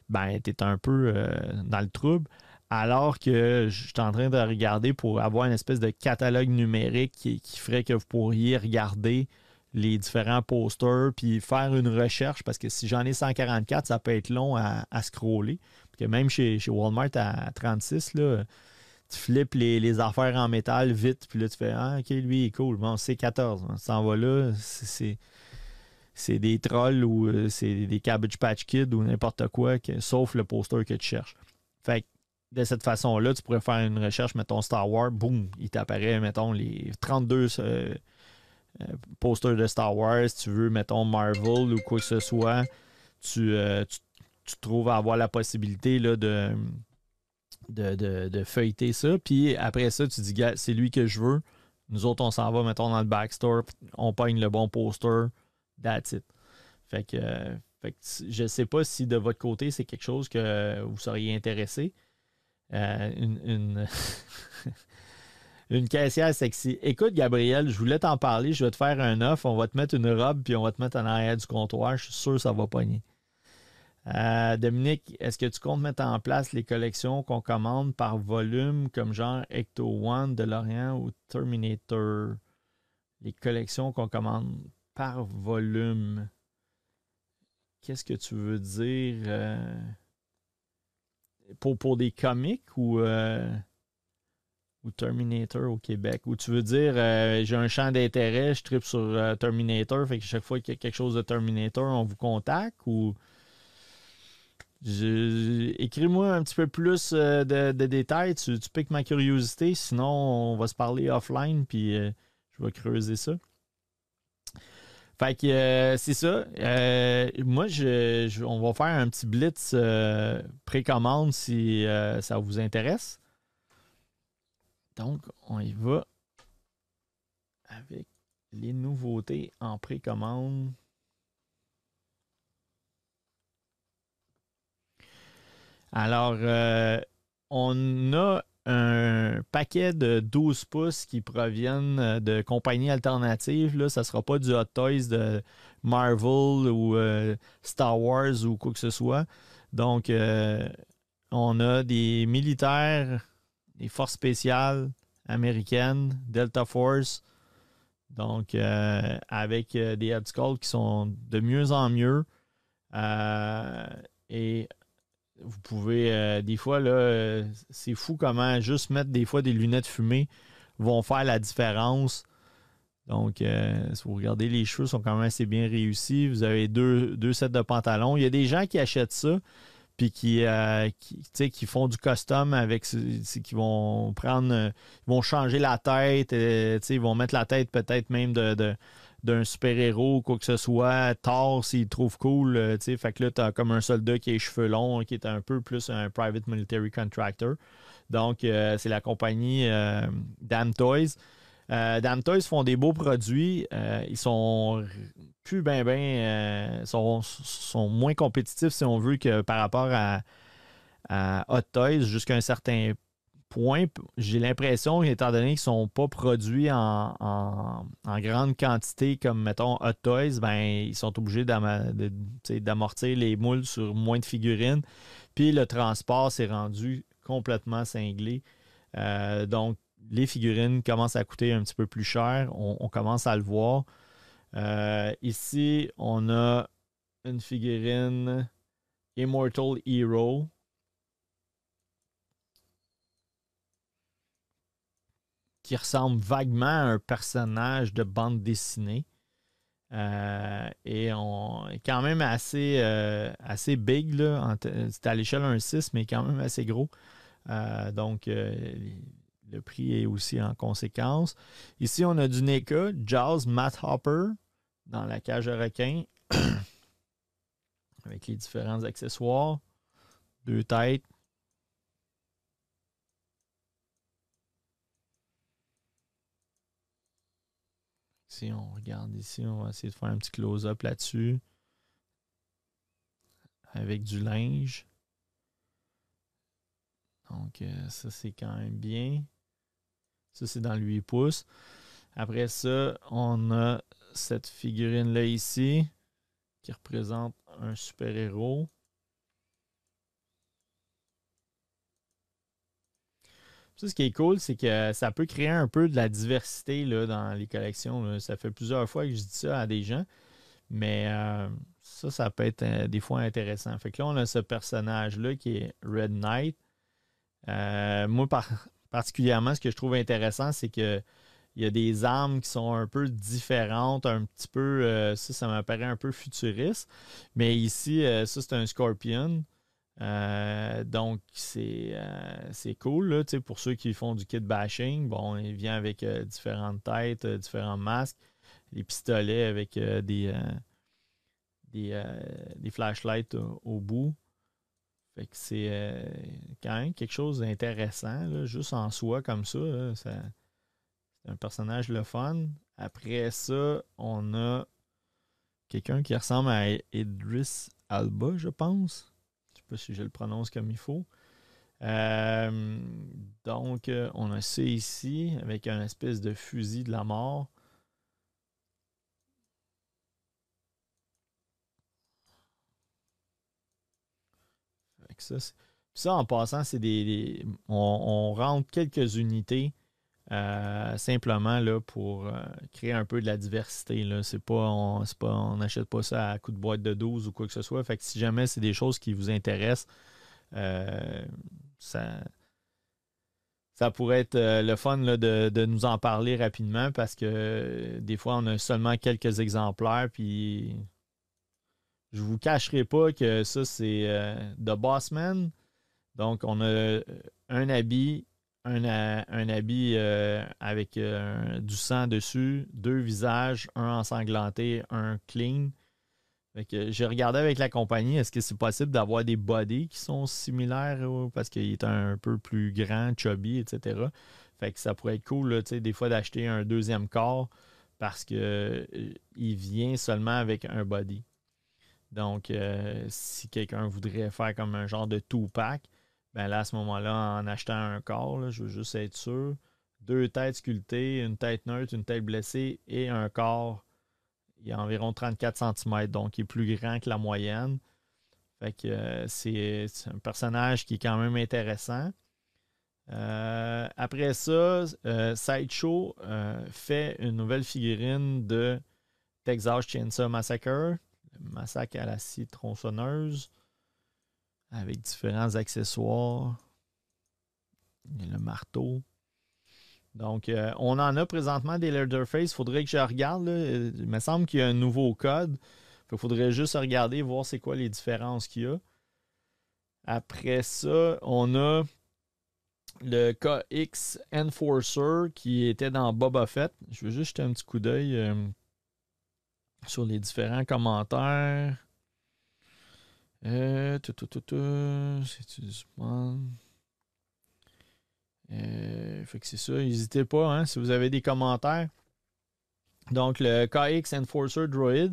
ben, tu es un peu euh, dans le trouble. Alors que je suis en train de regarder pour avoir une espèce de catalogue numérique qui, ferait que vous pourriez regarder les différents posters puis faire une recherche parce que si j'en ai 144, ça peut être long à, scroller. Parce que même chez, chez Walmart à 36, là, tu flippes les, affaires en métal vite, puis là, tu fais Ah, ok, lui, il est cool. Bon, c'est 14. On s'en va là. C'est des trolls ou euh, c'est des Cabbage Patch Kids ou n'importe quoi, sauf le poster que tu cherches. Fait que de cette façon-là, tu pourrais faire une recherche, mettons Star Wars, boum, il t'apparaît, mettons, les 32 euh, euh, posters de Star Wars. Si tu veux, mettons, Marvel ou quoi que ce soit, tu, trouves à avoir la possibilité là, de de, feuilleter ça. Puis après ça, tu dis, c'est lui que je veux. Nous autres, on s'en va, mettons, dans le backstore, on pogne le bon poster. That's it. Fait que, je ne sais pas si de votre côté, c'est quelque chose que vous seriez intéressé. Euh, une, une, caissière sexy. Écoute, Gabriel, je voulais t'en parler. Je vais te faire un offre. On va te mettre une robe, puis on va te mettre en arrière du comptoir. Je suis sûr que ça va pogner. Euh, Dominique, est-ce que tu comptes mettre en place les collections qu'on commande par volume, comme genre Ecto One de Lorient ou Terminator? Les collections qu'on commande par volume. Qu'est-ce que tu veux dire? Euh, pour, pour des comics ou, euh, ou Terminator au Québec? Ou tu veux dire, j'ai un champ d'intérêt, je tripe sur Terminator, fait que chaque fois qu'il y a quelque chose de Terminator, on vous contacte? Ou Écris-moi un petit peu plus euh, de, détails. Tu, piques ma curiosité. Sinon, on va se parler offline, puis euh, je vais creuser ça. Fait que euh, c'est ça. moi, on va faire un petit blitz précommande si ça vous intéresse. Donc, on y va avec les nouveautés en précommande. Alors, euh, on a un paquet de 12 pouces qui proviennent euh, de compagnies alternatives. Là, ça ne sera pas du Hot Toys de Marvel ou euh, Star Wars ou quoi que ce soit. Donc, on a des militaires, des forces spéciales américaines, Delta Force. Donc, avec des Headskulls qui sont de mieux en mieux. et vous pouvez, euh, des fois, là, euh, c'est fou comment juste mettre des fois des lunettes fumées vont faire la différence. Donc, euh, si vous regardez, les cheveux sont quand même assez bien réussis. Vous avez deux, deux sets de pantalons. Il y a des gens qui achètent ça, puis qui, qui, font du custom avec, qui vont prendre, vont changer la tête, ils vont mettre la tête peut-être même de d'un super-héros ou quoi que ce soit. Thor, s'il trouve cool, euh, tu sais. Fait que là, t'as comme un soldat qui a les cheveux longs, qui est un peu plus un private military contractor. Donc, euh, c'est la compagnie euh, Damn Toys. Damn Toys font des beaux produits. ils sont plus ben ben sont, sont, moins compétitifs si on veut que par rapport à, à Hot Toys jusqu'à un certain point, j'ai l'impression, étant donné qu'ils ne sont pas produits en, grande quantité comme, mettons, Hot Toys, ben, ils sont obligés d'amortir les moules sur moins de figurines. Puis le transport s'est rendu complètement cinglé. Euh, donc, les figurines commencent à coûter un petit peu plus cher. On, commence à le voir. Euh, ici, on a une figurine Immortal Hero qui ressemble vaguement à un personnage de bande dessinée. Euh, et on est quand même assez, euh, assez big. C'est à l'échelle 1.6, mais quand même assez gros. Euh, donc, le prix est aussi en conséquence. Ici, on a du NECA, Jaws Matt Hopper dans la cage à requin avec les différents accessoires. Deux têtes, Si on regarde ici, on va essayer de faire un petit close-up là-dessus. Avec du linge. Donc, euh, ça, c'est quand même bien. Ça, c'est dans le 8 pouces. Après ça, on a cette figurine-là ici qui représente un super-héros. Ce qui est cool, c'est que ça peut créer un peu de la diversité là, dans les collections. Ça fait plusieurs fois que je dis ça à des gens. Mais euh, ça, ça peut être euh, des fois intéressant. Fait que là, on a ce personnage-là qui est Red Knight. Euh, moi, particulièrement, ce que je trouve intéressant, c'est que il y a des armes qui sont un peu différentes, un petit peu, ça, ça m'apparaît un peu futuriste. Mais ici, ça, c'est un Scorpion. Euh, donc, c'est euh, cool pour ceux qui font du kit bashing. Bon, il vient avec euh, différentes têtes, différents masques, les pistolets avec des, des, flashlights au, bout. Fait que c'est quand même quelque chose d'intéressant, juste en soi comme ça. c'est un personnage le fun. Après ça, on a quelqu'un qui ressemble à Idris Alba, je pense si je le prononce comme il faut. Euh, donc, euh, on a ça ici avec un espèce de fusil de la mort. ça, ça, en passant, c'est des, on, rentre quelques unités euh, simplement pour créer un peu de la diversité. C'est pas, on n'achète pas ça à coup de boîte de 12 ou quoi que ce soit. Fait que si jamais c'est des choses qui vous intéressent, euh, ça, pourrait être euh, le fun de, nous en parler rapidement parce que des fois, on a seulement quelques exemplaires. Puis je vous cacherai pas que ça, c'est The Bossman. Donc, on a un habit un, habit euh, avec euh, du sang dessus, deux visages, un ensanglanté, un clean. J'ai regardé avec la compagnie, est-ce que c'est possible d'avoir des bodies qui sont similaires parce qu'il est un peu plus grand, chubby, etc. Fait que ça pourrait être cool, des fois, d'acheter un deuxième corps parce qu'il euh, vient seulement avec un body. Donc, si quelqu'un voudrait faire comme un genre de two-pack, ben là, à ce moment-là, en achetant un corps, je veux juste être sûr, deux têtes sculptées, une tête neutre, une tête blessée et un corps, il y a environ 34 cm, donc il est plus grand que la moyenne. Fait que euh, c'est un personnage qui est quand même intéressant. Euh, après ça, euh, Sideshow fait une nouvelle figurine de Texas Chainsaw Massacre, massacre à la scie tronçonneuse avec différents accessoires. Il y a le marteau. Donc, euh, on en a présentement des Leatherface. Il faudrait que je regarde. Il me semble qu'il y a un nouveau code. Il faudrait juste regarder, voir c'est quoi les différences qu'il y a. Après ça, on a le KX Enforcer qui était dans Boba Fett. Je veux juste jeter un petit coup d'œil euh, sur les différents commentaires. Euh, tout, tout, tout, c'est euh, fait que c'est ça, n'hésitez pas hein, si vous avez des commentaires. Donc le KX Enforcer Droid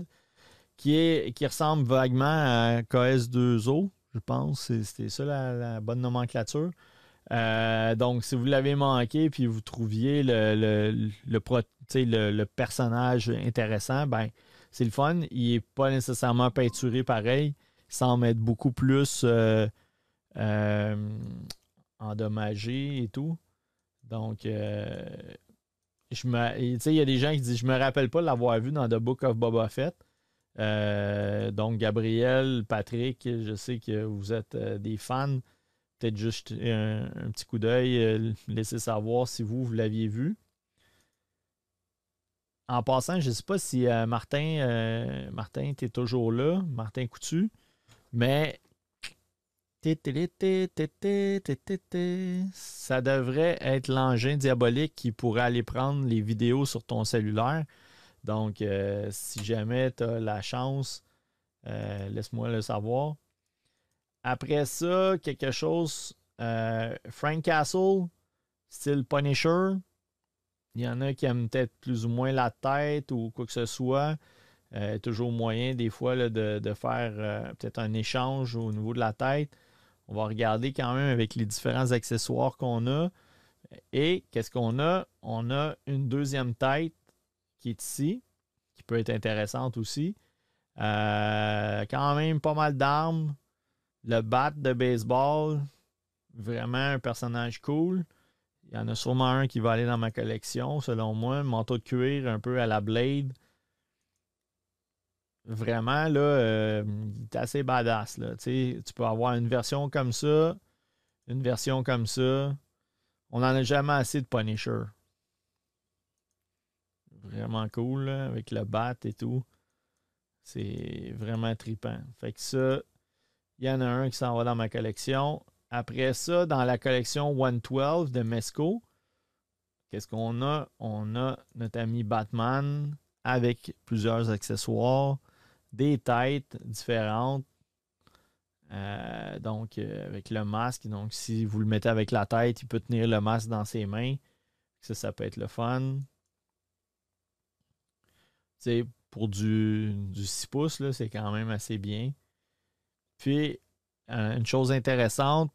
qui, est, qui ressemble vaguement à KS2O, je pense, c'était ça la, bonne nomenclature. Euh, donc, si vous l'avez manqué puis vous trouviez le, le, le, personnage intéressant, ben c'est le fun. Il n'est pas nécessairement peinturé pareil. Semble être beaucoup plus euh, euh, endommagé et tout. Donc, me, il y a des gens qui disent Je me rappelle pas l'avoir vu dans The Book of Boba Fett. donc, Gabriel, Patrick, je sais que vous êtes des fans peut-être juste un, petit coup d'œil, euh, laisser savoir si vous, vous l'aviez vu. En passant, je ne sais pas si euh, Martin, euh, Martin, était toujours là, Martin Coutu, mais ça devrait être l'engin diabolique qui pourrait aller prendre les vidéos sur ton cellulaire. Donc, si jamais tu as la chance, laisse-moi le savoir. Après ça, quelque chose. Euh, Frank Castle, style Punisher. Il y en a qui aiment peut-être plus ou moins la tête ou quoi que ce soit. Euh, toujours moyen des fois de, faire euh, peut-être un échange au niveau de la tête. On va regarder quand même avec les différents accessoires qu'on a. Et qu'est-ce qu'on a? On a une deuxième tête qui est ici, qui peut être intéressante aussi. quand même pas mal d'armes. Le bat de baseball, vraiment un personnage cool. Il y en a sûrement un qui va aller dans ma collection, selon moi. Manteau de cuir un peu à la Blade. Vraiment, là, euh, il est assez badass. Là. Tu peux avoir une version comme ça, une version comme ça. On n'en a jamais assez de Punisher. Vraiment cool, avec le bat et tout. C'est vraiment trippant. Fait que ça, il y en a un qui s'en va dans ma collection. Après ça, dans la collection 112 de Mesco, qu'est-ce qu'on a? On a notre ami Batman avec plusieurs accessoires, des têtes différentes. Euh, donc, euh, avec le masque. Donc, si vous le mettez avec la tête, il peut tenir le masque dans ses mains. Ça, ça peut être le fun. C'est pour du, du 6 pouces, c'est quand même assez bien. Puis, euh, une chose intéressante,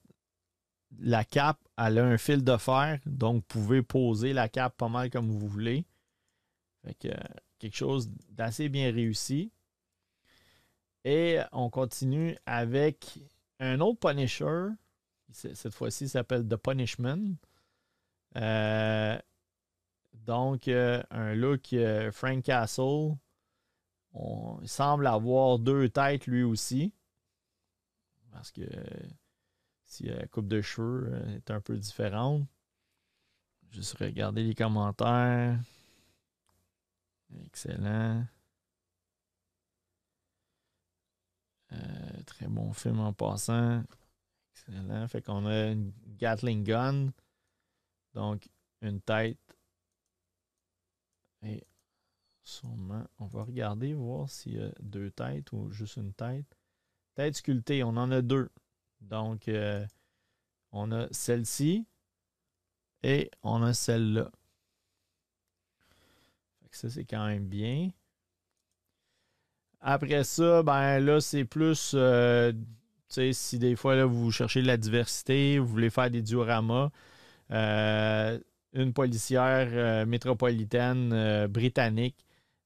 la cape, elle a un fil de fer, donc vous pouvez poser la cape pas mal comme vous voulez. Fait que, quelque chose d'assez bien réussi. Et on continue avec un autre Punisher. Cette fois-ci, s'appelle The Punishment. Euh, donc, euh, un look Frank Castle. On, il semble avoir deux têtes lui aussi. Parce que si la coupe de cheveux euh, est un peu différente, juste regarder les commentaires. Excellent. Euh, très bon film en passant. Excellent. Fait qu'on a une Gatling Gun. Donc, une tête. Et sûrement, on va regarder, voir s'il y a deux têtes ou juste une tête. Tête sculptée, on en a deux. Donc, euh, on a celle-ci et on a celle-là. Ça, c'est quand même bien. Après ça, ben là, c'est plus, euh, si des fois, là, vous cherchez de la diversité, vous voulez faire des dioramas, euh, une policière métropolitaine britannique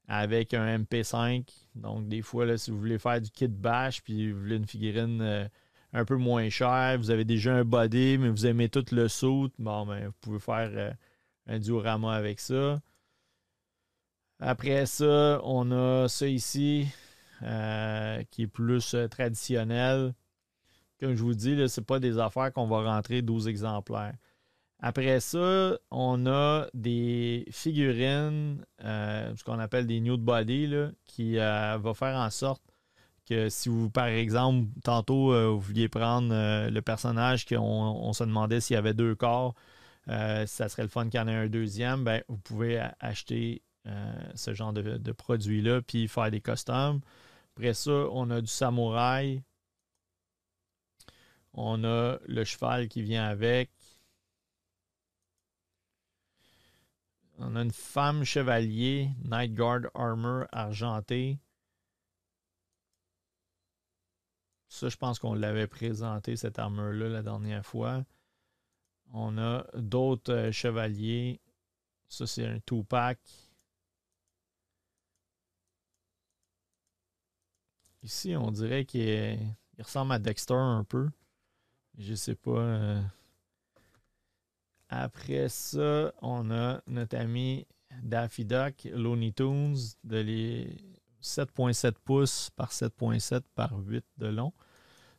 avec un MP5. Donc, des fois, là, si vous voulez faire du kit bash, puis vous voulez une figurine euh, un peu moins chère, vous avez déjà un body, mais vous aimez tout le saut, bon, ben, vous pouvez faire euh, un diorama avec ça. Après ça, on a ça ici, euh, qui est plus traditionnel. Comme je vous dis, ce n'est pas des affaires qu'on va rentrer 12 exemplaires. Après ça, on a des figurines, euh, ce qu'on appelle des nude body, qui euh, va faire en sorte que si vous, par exemple, tantôt, euh, vous vouliez prendre le personnage qu'on on se demandait s'il y avait deux corps, ça serait le fun qu'il y en ait un deuxième, ben, vous pouvez acheter ce genre de, de produit-là puis faire des customs. Après ça, on a du samouraï. On a le cheval qui vient avec. On a une femme chevalier, Night Guard Armor argenté. Ça, je pense qu'on l'avait présenté, cette armure-là, la dernière fois. On a d'autres euh, chevaliers. Ça, c'est un two-pack. Ici, on dirait qu'il ressemble à Dexter un peu. Je sais pas. Euh. Après ça, on a notre ami Daffy Duck, Looney Tunes, de les 7.7 pouces par 7.7 par 8 de long.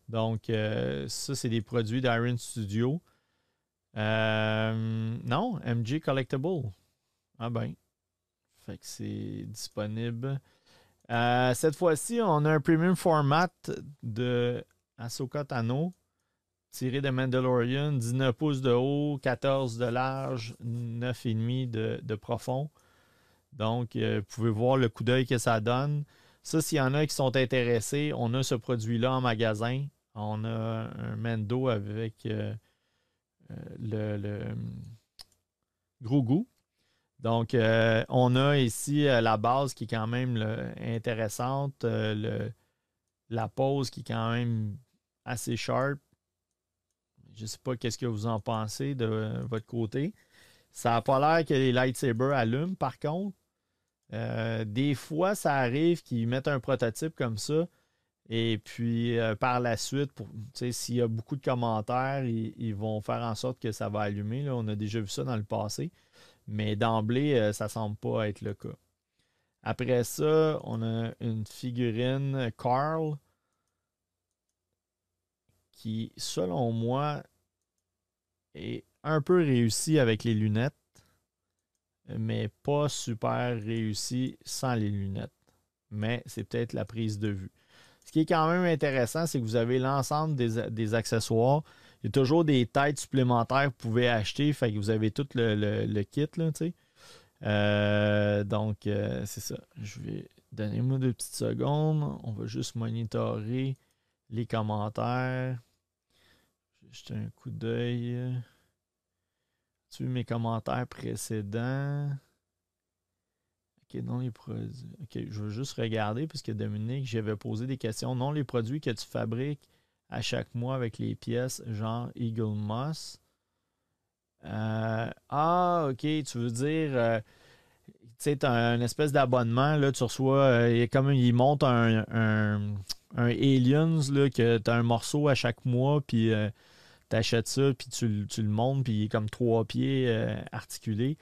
Donc, euh, ça, c'est des produits d'Iron Studio. Euh, non, MG Collectible. Ah ben. Fait que c'est disponible. Euh, cette fois-ci, on a un premium format de Ahsoka Tano tiré de Mandalorian, 19 pouces de haut, 14 de large, 9,5 de, de profond. Donc, euh, vous pouvez voir le coup d'œil que ça donne. Ça, s'il y en a qui sont intéressés, on a ce produit-là en magasin. On a un Mendo avec euh, le, le, gros goût. Donc, on a ici la base qui est quand même intéressante, le, la pose qui est quand même assez sharp. Je ne sais pas qu'est-ce que vous en pensez de votre côté. Ça n'a pas l'air que les lightsabers allument, par contre. Euh, des fois, ça arrive qu'ils mettent un prototype comme ça. Et puis, euh, par la suite, s'il y a beaucoup de commentaires, ils, vont faire en sorte que ça va allumer. On a déjà vu ça dans le passé. Mais d'emblée, euh, ça semble pas être le cas. Après ça, on a une figurine Carl qui, selon moi, est un peu réussi avec les lunettes, mais pas super réussi sans les lunettes. Mais c'est peut-être la prise de vue. Ce qui est quand même intéressant, c'est que vous avez l'ensemble des, accessoires. Il y a toujours des têtes supplémentaires que vous pouvez acheter. Fait que vous avez tout le, kit, là, euh, donc, euh, c'est ça. Je vais. Donnez-moi deux petites secondes. On va juste monitorer les commentaires. Jeter un coup d'œil. Tu mes commentaires précédents? OK, non les produits. OK, je veux juste regarder parce que Dominique, j'avais posé des questions. Non, les produits que tu fabriques à chaque mois avec les pièces, genre Eagle Moss. Euh, ah, OK, tu veux dire. Euh, tu sais, tu as un espèce d'abonnement, là, tu reçois, euh, il comme monte un, un, Aliens, là, que tu as un morceau à chaque mois, puis tu achètes ça, puis tu, le montes, puis il est comme trois pieds euh, articulés.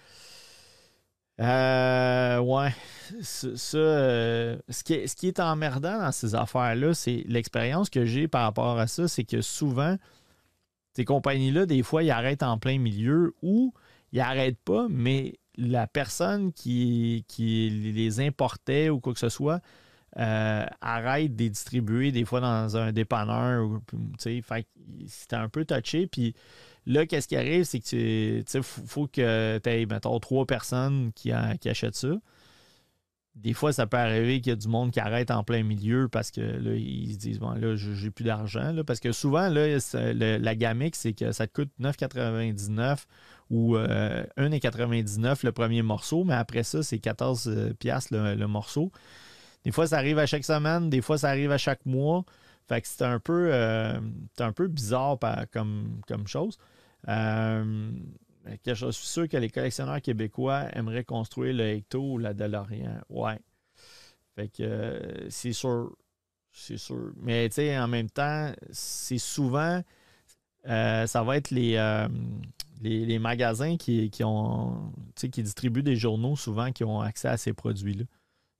Euh, ouais, ça, euh, ce, qui est, ce qui est emmerdant dans ces affaires-là, c'est l'expérience que j'ai par rapport à ça, c'est que souvent, ces compagnies-là, des fois, ils arrêtent en plein milieu ou ils n'arrêtent pas, mais la personne qui, qui les importait ou quoi que ce soit, euh, arrête de les distribuer des fois dans un dépanneur. C'était un peu touché. Puis là, qu'est-ce qui arrive, c'est que tu faut, que tu aies, trois personnes qui, achètent ça. Des fois, ça peut arriver qu'il y a du monde qui arrête en plein milieu parce que là, ils se disent Bon, là, j'ai plus d'argent. Parce que souvent, là, la gamique, c'est que ça te coûte 9,99 ou 1,99 euh, le premier morceau, mais après ça, c'est 14 euh, le morceau. Des fois, ça arrive à chaque semaine, des fois, ça arrive à chaque mois. Fait que c'est un peu, euh, un peu bizarre comme chose. Euh, je suis sûr que les collectionneurs québécois aimeraient construire le Hecto ou la DeLorean. Ouais. Fait que euh, c'est sûr. C'est sûr. Mais tu sais, en même temps, c'est souvent. ça va être les, les, magasins qui, qui ont qui distribuent des journaux souvent qui ont accès à ces produits-là.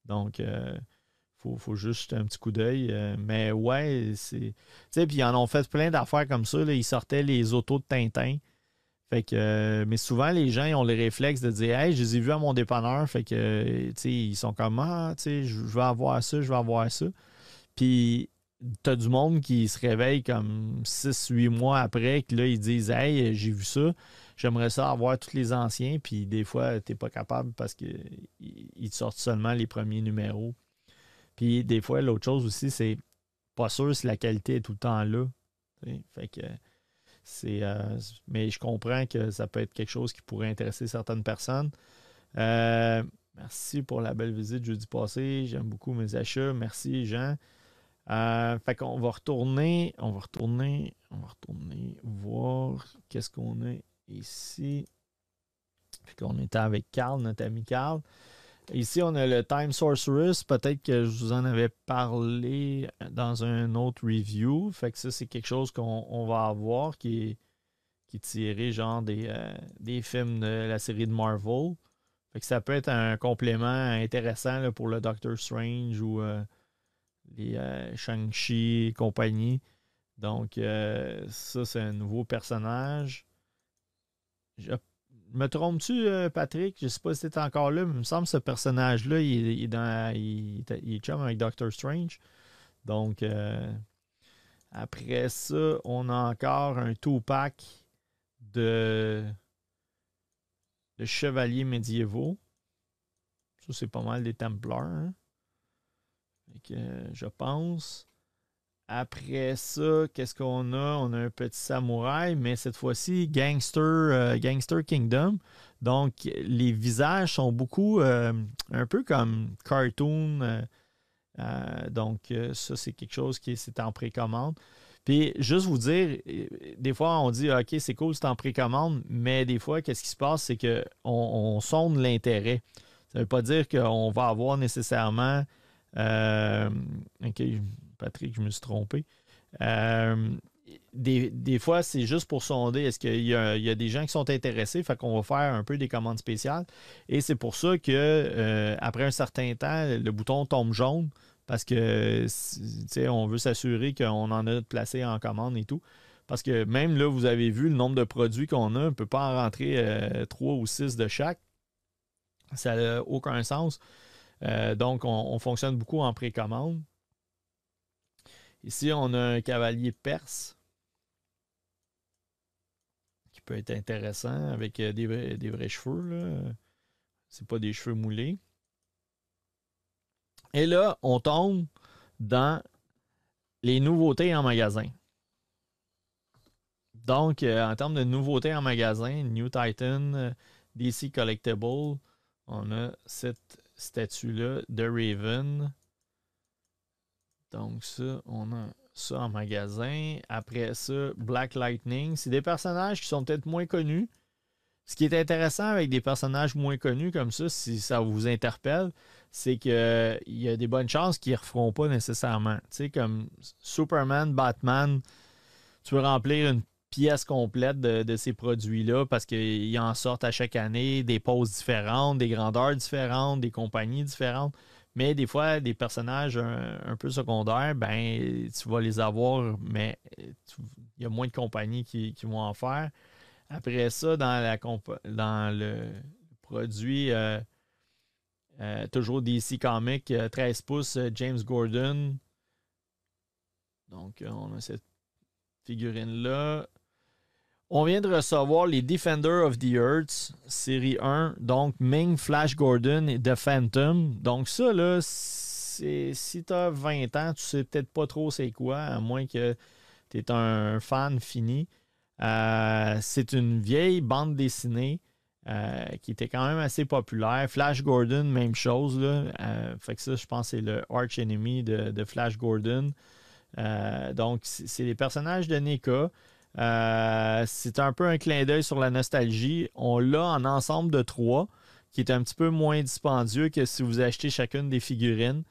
Donc, euh, faut, juste un petit coup d'œil. Euh, mais ouais, c'est. Tu sais, puis ils en ont fait plein d'affaires comme ça. Ils sortaient les autos de Tintin. Fait que, euh, mais souvent, les gens ont les réflexes de dire Hey, je les ai vus à mon dépanneur. Fait que, tu sais, ils sont comme Ah, tu sais, je vais avoir ça, je vais avoir ça. Puis, t'as du monde qui se réveille comme 6-8 mois après, que là, ils disent Hey, j'ai vu ça j'aimerais ça avoir tous les anciens, puis des fois, tu n'es pas capable parce qu'ils te sortent seulement les premiers numéros. Puis des fois, l'autre chose aussi, c'est pas sûr si la qualité est tout le temps là. Fait que c'est. Euh, mais je comprends que ça peut être quelque chose qui pourrait intéresser certaines personnes. Euh, merci pour la belle visite jeudi passé. J'aime beaucoup mes achats. Merci, Jean. Euh, fait qu'on va retourner, on va retourner, on va retourner voir qu'est-ce qu'on a ici, on était avec Carl, notre ami Carl. Ici, on a le Time Sorceress. Peut-être que je vous en avais parlé dans un autre review. Fait que ça, c'est quelque chose qu'on va avoir qui est, qui tiré genre des, euh, des films de la série de Marvel. Fait que ça peut être un complément intéressant pour le Doctor Strange ou euh, les euh, Shang-Chi et compagnie. Donc, ça, c'est un nouveau personnage. Je me trompes-tu, euh, Patrick? Je sais pas si tu encore là, mais il me semble que ce personnage-là, il, est chum avec Doctor Strange. Donc, euh, après ça, on a encore un two-pack de, de chevaliers médiévaux. Ça, c'est pas mal des Templars. Hein. je pense. Après ça, qu'est-ce qu'on a? On a un petit samouraï, mais cette fois-ci, Gangster, euh, Gangster Kingdom. Donc, les visages sont beaucoup euh, un peu comme cartoon. Euh, donc, ça, c'est quelque chose qui est, en précommande. Puis, juste vous dire, des fois, on dit, OK, c'est cool, c'est en précommande, mais des fois, qu'est-ce qui se passe? C'est qu'on on sonde l'intérêt. Ça ne veut pas dire qu'on va avoir nécessairement. OK, Patrick, je me suis trompé. Euh, des, fois, c'est juste pour sonder est-ce qu'il y, a des gens qui sont intéressés, fait qu'on va faire un peu des commandes spéciales. Et c'est pour ça que euh, après un certain temps, le bouton tombe jaune parce que on veut s'assurer qu'on en a placé en commande et tout. Parce que même là, vous avez vu le nombre de produits qu'on a, on ne peut pas en rentrer euh, trois ou six de chaque. Ça n'a aucun sens. Donc, on, fonctionne beaucoup en précommande. Ici, on a un cavalier perse qui peut être intéressant avec euh, des, vrais, cheveux. Ce pas des cheveux moulés. Et là, on tombe dans les nouveautés en magasin. Donc, euh, en termes de nouveautés en magasin, New Titan, euh, DC Collectible, on a cette statue-là de Raven donc ça, on a ça en magasin. Après ça, Black Lightning. C'est des personnages qui sont peut-être moins connus. Ce qui est intéressant avec des personnages moins connus comme ça, si ça vous interpelle, c'est qu'il y a des bonnes chances qu'ils ne referont pas nécessairement. Tu sais, comme Superman, Batman, tu peux remplir une pièce complète de, ces produits-là parce qu'ils en sortent à chaque année des poses différentes, des grandeurs différentes, des compagnies différentes. Mais des fois, des personnages un, peu secondaires, ben, tu vas les avoir, mais il y a moins de compagnies qui, vont en faire. Après ça, dans le produit, euh, euh, toujours DC Comics, 13 pouces, James Gordon. Donc, on a cette figurine-là. On vient de recevoir les Defender of the Earth, série 1, donc Ming, Flash Gordon et The Phantom. Donc ça, là, si tu as 20 ans, tu sais peut-être pas trop c'est quoi, à moins que tu es un fan fini. Euh, c'est une vieille bande dessinée euh, qui était quand même assez populaire. Flash Gordon, même chose. Là. Euh, fait que ça, je pense c'est le arch enemy de, Flash Gordon. donc, c'est les personnages de NECA. Euh, c'est un peu un clin d'œil sur la nostalgie. On l'a en ensemble de trois, qui est un petit peu moins dispendieux que si vous achetez chacune des figurines.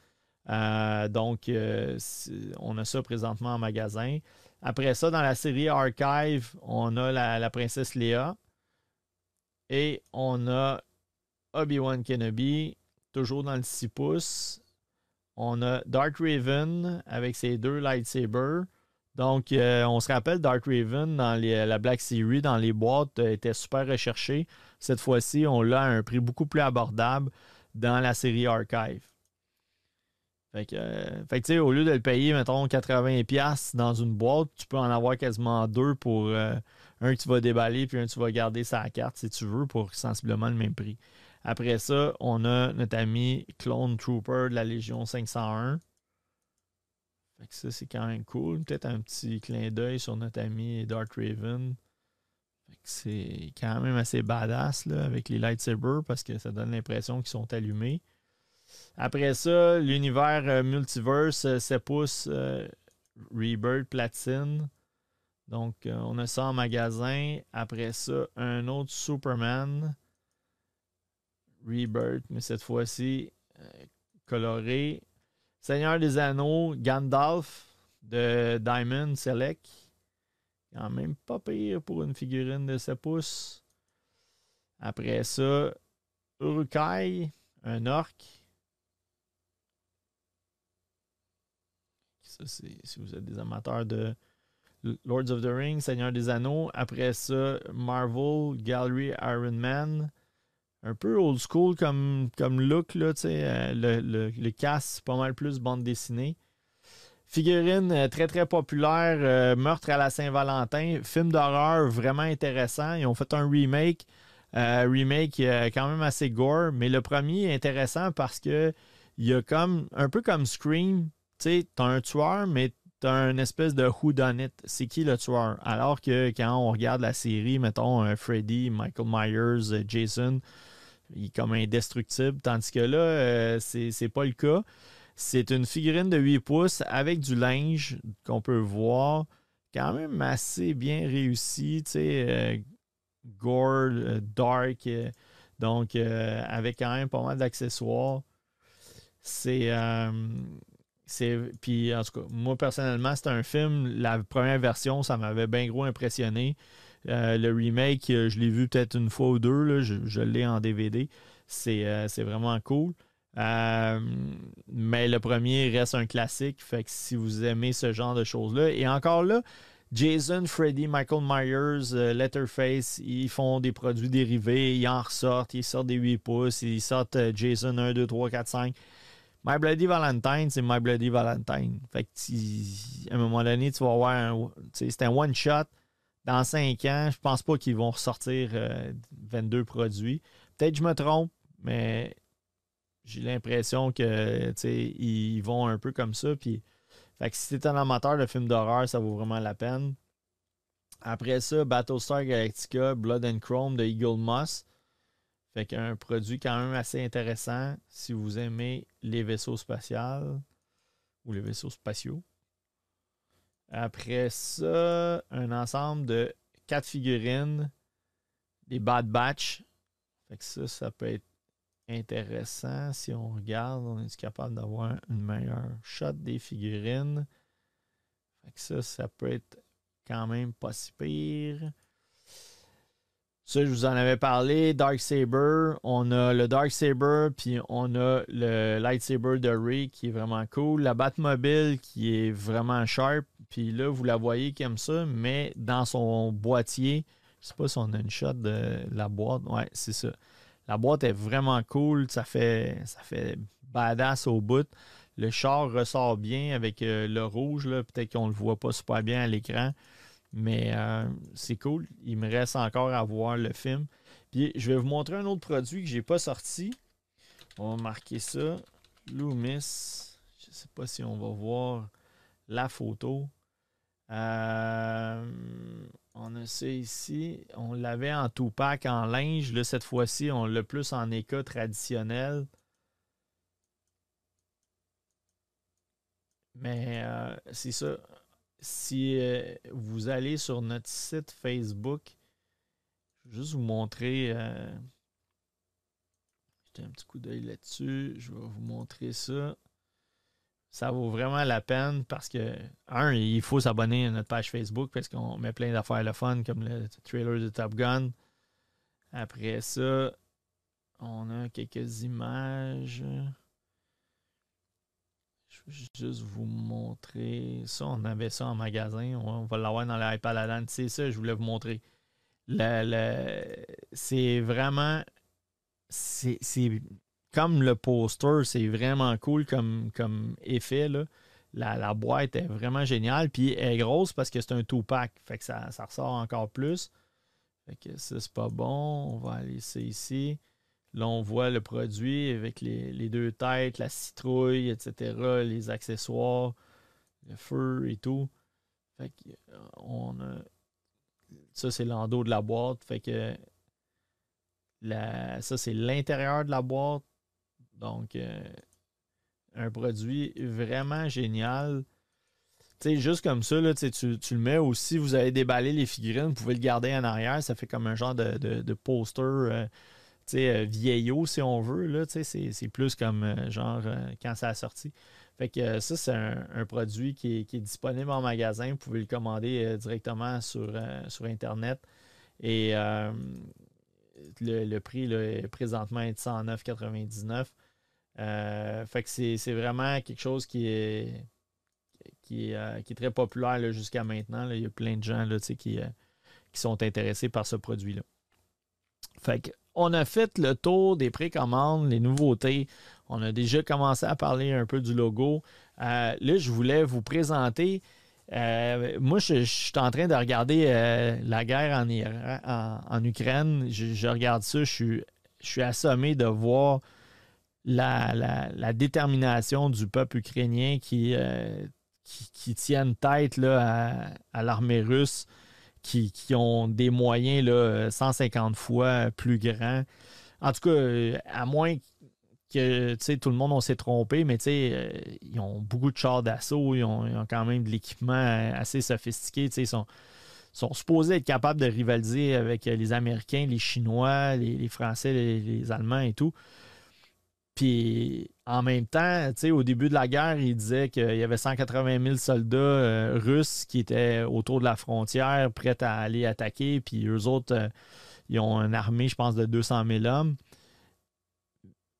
Euh, donc, euh, on a ça présentement en magasin. Après ça, dans la série Archive, on a la, princesse Léa. Et on a Obi-Wan Kenobi, toujours dans le 6 pouces. On a Dark Raven avec ses deux lightsabers. Donc, euh, on se rappelle Dark Raven dans la Black Series, dans les boîtes, euh, était super recherché. Cette fois-ci, on l'a à un prix beaucoup plus abordable dans la série Archive. Fait que, euh, au lieu de le payer, mettons, 80$ dans une boîte, tu peux en avoir quasiment deux pour un que tu vas déballer puis un que tu vas garder sa carte si tu veux pour sensiblement le même prix. Après ça, on a notre ami Clone Trooper de la Légion 501 ça, c'est quand même cool. Peut-être un petit clin d'œil sur notre ami Dark Raven. C'est quand même assez badass là, avec les lightsabers parce que ça donne l'impression qu'ils sont allumés. Après ça, l'univers euh, multiverse, 7 euh, pouces, euh, Rebirth Platine. Donc, euh, on a ça en magasin. Après ça, un autre Superman. Rebirth, mais cette fois-ci coloré. Seigneur des Anneaux, Gandalf de Diamond Select. Quand même pas pire pour une figurine de 7 pouces. Après ça, Urukai, un orc. Ça, c'est si vous êtes des amateurs de Lords of the Rings, Seigneur des Anneaux. Après ça, Marvel, Gallery Iron Man. Un peu old school comme, comme look, là, euh, le, le, le pas mal plus bande dessinée. Figurine euh, très très populaire, euh, Meurtre à la Saint-Valentin, film d'horreur vraiment intéressant. Ils ont fait un remake, remake quand même assez gore, mais le premier est intéressant parce que il y a comme un peu comme Scream, tu sais, t'as un tueur, mais t'as un espèce de who done it. C'est qui le tueur? Alors que quand on regarde la série, mettons Freddy, Michael Myers, Jason, il est comme indestructible. Tandis que là, euh, c'est pas le cas. C'est une figurine de 8 pouces avec du linge qu'on peut voir. Quand même assez bien réussi, tu sais, euh, gore, euh, dark. donc, avec quand même pas mal d'accessoires. C'est. c'est puis, en tout cas, moi, personnellement, c'est un film. La première version, ça m'avait bien gros impressionné. Euh, le remake, euh, je l'ai vu peut-être une fois ou deux. je, l'ai en DVD. Euh, c'est vraiment cool. mais le premier reste un classique. Fait que si vous aimez ce genre de choses-là. Et encore là, Jason, Freddy, Michael Myers, Letterface, ils font des produits dérivés, ils en ressortent, ils sortent des 8 pouces, ils sortent Jason 1, 2, 3, 4, 5. My Bloody Valentine, c'est My Bloody Valentine. Fait que, à un moment donné, tu vas voir, c'est un one-shot dans cinq ans, je pense pas qu'ils vont ressortir 22 euh, produits. Peut-être que je me trompe, mais j'ai l'impression que ils vont un peu comme ça. Puis, fait que si tu un amateur de films d'horreur, ça vaut vraiment la peine. Après ça, Battlestar Galactica, Blood and Chrome de Eagle Moss. Fait qu'un produit quand même assez intéressant si vous aimez les vaisseaux spatials ou les vaisseaux spatiaux. Après ça, un ensemble de quatre figurines, des Bad Batch. Fait que ça, ça peut être intéressant. Si on regarde, on est capable d'avoir une meilleure shot des figurines? Fait que ça, ça peut être quand même pas si pire. Ça, je vous en avais parlé. Dark Saber. On a le Dark Saber, puis on a le Lightsaber de Ray qui est vraiment cool. La Batmobile qui est vraiment sharp. Puis là, vous la voyez comme ça, mais dans son boîtier, je sais pas si on a une shot de la boîte. Ouais, c'est ça. La boîte est vraiment cool. Ça fait, ça fait badass au bout. Le char ressort bien avec euh, le rouge. Peut-être qu'on ne le voit pas super bien à l'écran. Mais euh, c'est cool. Il me reste encore à voir le film. Puis je vais vous montrer un autre produit que je n'ai pas sorti. On va marquer ça. Loomis. Je ne sais pas si on va voir la photo. Euh, on a ça ici. On l'avait en tout pack en linge. Là, cette fois-ci, on l'a plus en éca traditionnel. Mais euh, c'est ça. Si euh, vous allez sur notre site Facebook, je vais juste vous montrer. J'ai un petit coup d'œil là-dessus. Je vais vous montrer ça ça vaut vraiment la peine parce que, un, il faut s'abonner à notre page Facebook parce qu'on met plein d'affaires le fun comme le trailer de Top Gun. Après ça, on a quelques images. Je vais juste vous montrer ça. On avait ça en magasin. On va l'avoir dans l'iPad C'est ça, je voulais vous montrer. c'est vraiment. C'est comme le poster, c'est vraiment cool comme, comme effet. La, boîte est vraiment géniale. Puis elle est grosse parce que c'est un two-pack. Fait que ça, ressort encore plus. Fait que ça, c'est pas bon. On va aller ici. Là, on voit le produit avec les, deux têtes, la citrouille, etc., les accessoires, le feu et tout. Fait que euh, on a. Ça, c'est l'endos de la boîte. Fait que la, ça, c'est l'intérieur de la boîte. Donc, euh, un produit vraiment génial. sais, juste comme ça, là, tu, tu le mets aussi, vous avez déballé les figurines, vous pouvez le garder en arrière, ça fait comme un genre de, de, poster euh, euh, vieillot, si on veut. Là, c'est, plus comme genre quand ça a sorti. Fait que ça, c'est un, produit qui est, disponible en magasin. Vous pouvez le commander directement sur, sur Internet. Et le, prix là, est présentement est de 109,99. Fait que c'est, vraiment quelque chose qui est euh, qui est, très populaire jusqu'à maintenant. Il y a plein de gens là, qui, euh, qui sont intéressés par ce produit-là. Fait on a fait le tour des précommandes, les nouveautés. On a déjà commencé à parler un peu du logo. Euh, là, je voulais vous présenter. moi, je, suis en train de regarder la guerre en, en, Ukraine. Je, regarde ça. Je suis, je suis assommé de voir la, détermination du peuple ukrainien qui, qui, tiennent tête là, à, l'armée russe, qui, ont des moyens là, 150 fois plus grands. En tout cas, à moins que tout le monde s'est trompé, mais euh, ils ont beaucoup de chars d'assaut, ils, ont, quand même de l'équipement assez sophistiqué. Ils sont, sont supposés être capables de rivaliser avec les Américains, les Chinois, les, Français, les, Allemands et tout. Puis en même temps, au début de la guerre, il disait qu'il y avait 180 000 soldats euh, russes qui étaient autour de la frontière, prêts à aller attaquer. Puis eux autres, euh, ils ont une armée, je pense, de 200 000 hommes.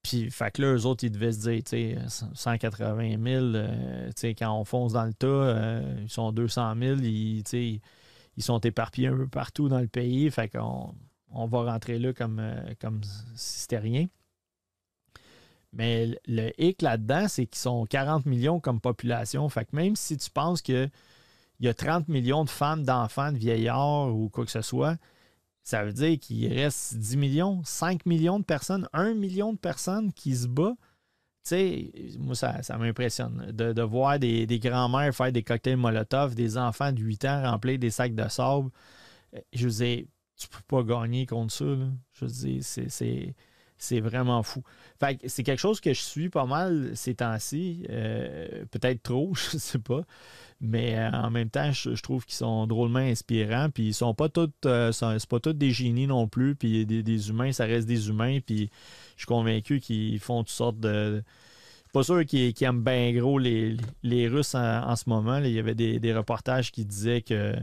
Puis, fait que là, eux autres, ils devaient se dire, tu 180 000, quand on fonce dans le tas, euh, ils sont 200 000, ils, ils sont éparpillés un peu partout dans le pays. Fait qu'on on va rentrer là comme, comme si c'était rien. Mais le hic là-dedans, c'est qu'ils sont 40 millions comme population. Fait que même si tu penses qu'il y a 30 millions de femmes, d'enfants, de vieillards ou quoi que ce soit, ça veut dire qu'il reste 10 millions, 5 millions de personnes, 1 million de personnes qui se battent. Tu sais, moi, ça, m'impressionne de, voir des, grands-mères faire des cocktails Molotov, des enfants de 8 ans remplir des sacs de sable. Je veux dire, tu peux pas gagner contre ça. Je veux dire, c'est c'est vraiment fou. C'est quelque chose que je suis pas mal ces temps-ci. Euh, peut-être trop, je sais pas. Mais euh, en même temps, je, trouve qu'ils sont drôlement inspirants. Puis ils sont pas tous. Euh, pas tous des génies non plus. Puis des, humains, ça reste des humains. Puis je suis convaincu qu'ils font toutes sortes de. Pas sûr qu'ils aiment bien gros les, Russes en, ce moment. Il y avait des reportages qui disaient que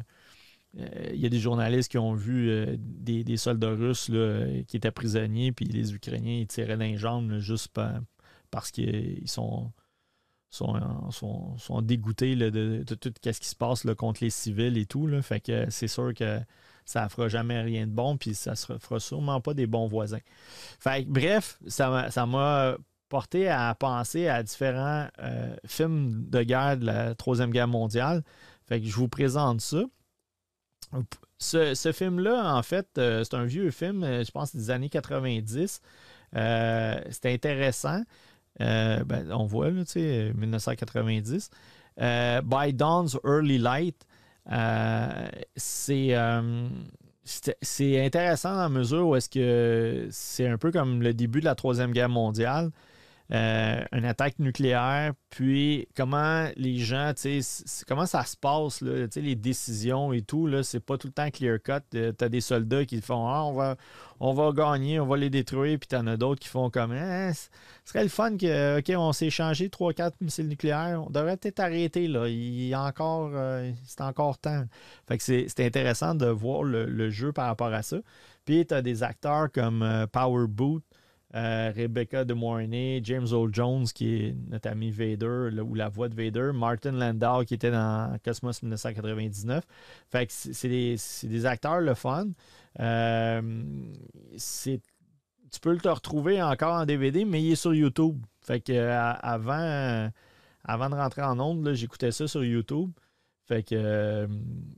il y a des journalistes qui ont vu euh, des, soldats russes qui étaient prisonniers, puis les Ukrainiens ils tiraient d'un jambes juste parce qu'ils sont, dégoûtés de, tout ce qui se passe contre les civils et tout. Fait que c'est sûr que ça ne fera jamais rien de bon, puis ça ne fera sûrement pas des bons voisins. Fait bref, ça m'a porté à penser à différents euh, films de guerre de la Troisième Guerre mondiale. Fait que je vous présente ça. Ce, film-là, en fait, euh, c'est un vieux film, euh, je pense des années 90. Euh, c'était intéressant. Ben, on voit, là, tu sais, 1990. By Dawn's Early Light, c'est c'est intéressant dans la mesure où est-ce que c'est un peu comme le début de la Troisième Guerre mondiale. Euh, une attaque nucléaire, puis comment les gens, comment ça se passe, là, les décisions et tout, c'est pas tout le temps clear-cut. Euh, tu as des soldats qui font ah, on, va, on va gagner, on va les détruire, puis tu en as d'autres qui font comme ah, ce serait le fun que, OK, on s'est échangé 3-4 missiles nucléaires, on devrait peut-être arrêter, là. Il y a encore, euh, c'est encore temps. Fait que c'est intéressant de voir le, jeu par rapport à ça. Puis tu as des acteurs comme Power Boot, euh, Rebecca De Mornay, James Earl Jones, qui est notre ami Vader, ou la voix de Vader, Martin Landau, qui était dans Cosmos 1999. Fait c'est des, acteurs le fun. Euh, tu peux le retrouver encore en DVD, mais il est sur YouTube. Fait euh, avant, de rentrer en ondes, j'écoutais ça sur YouTube. Fait que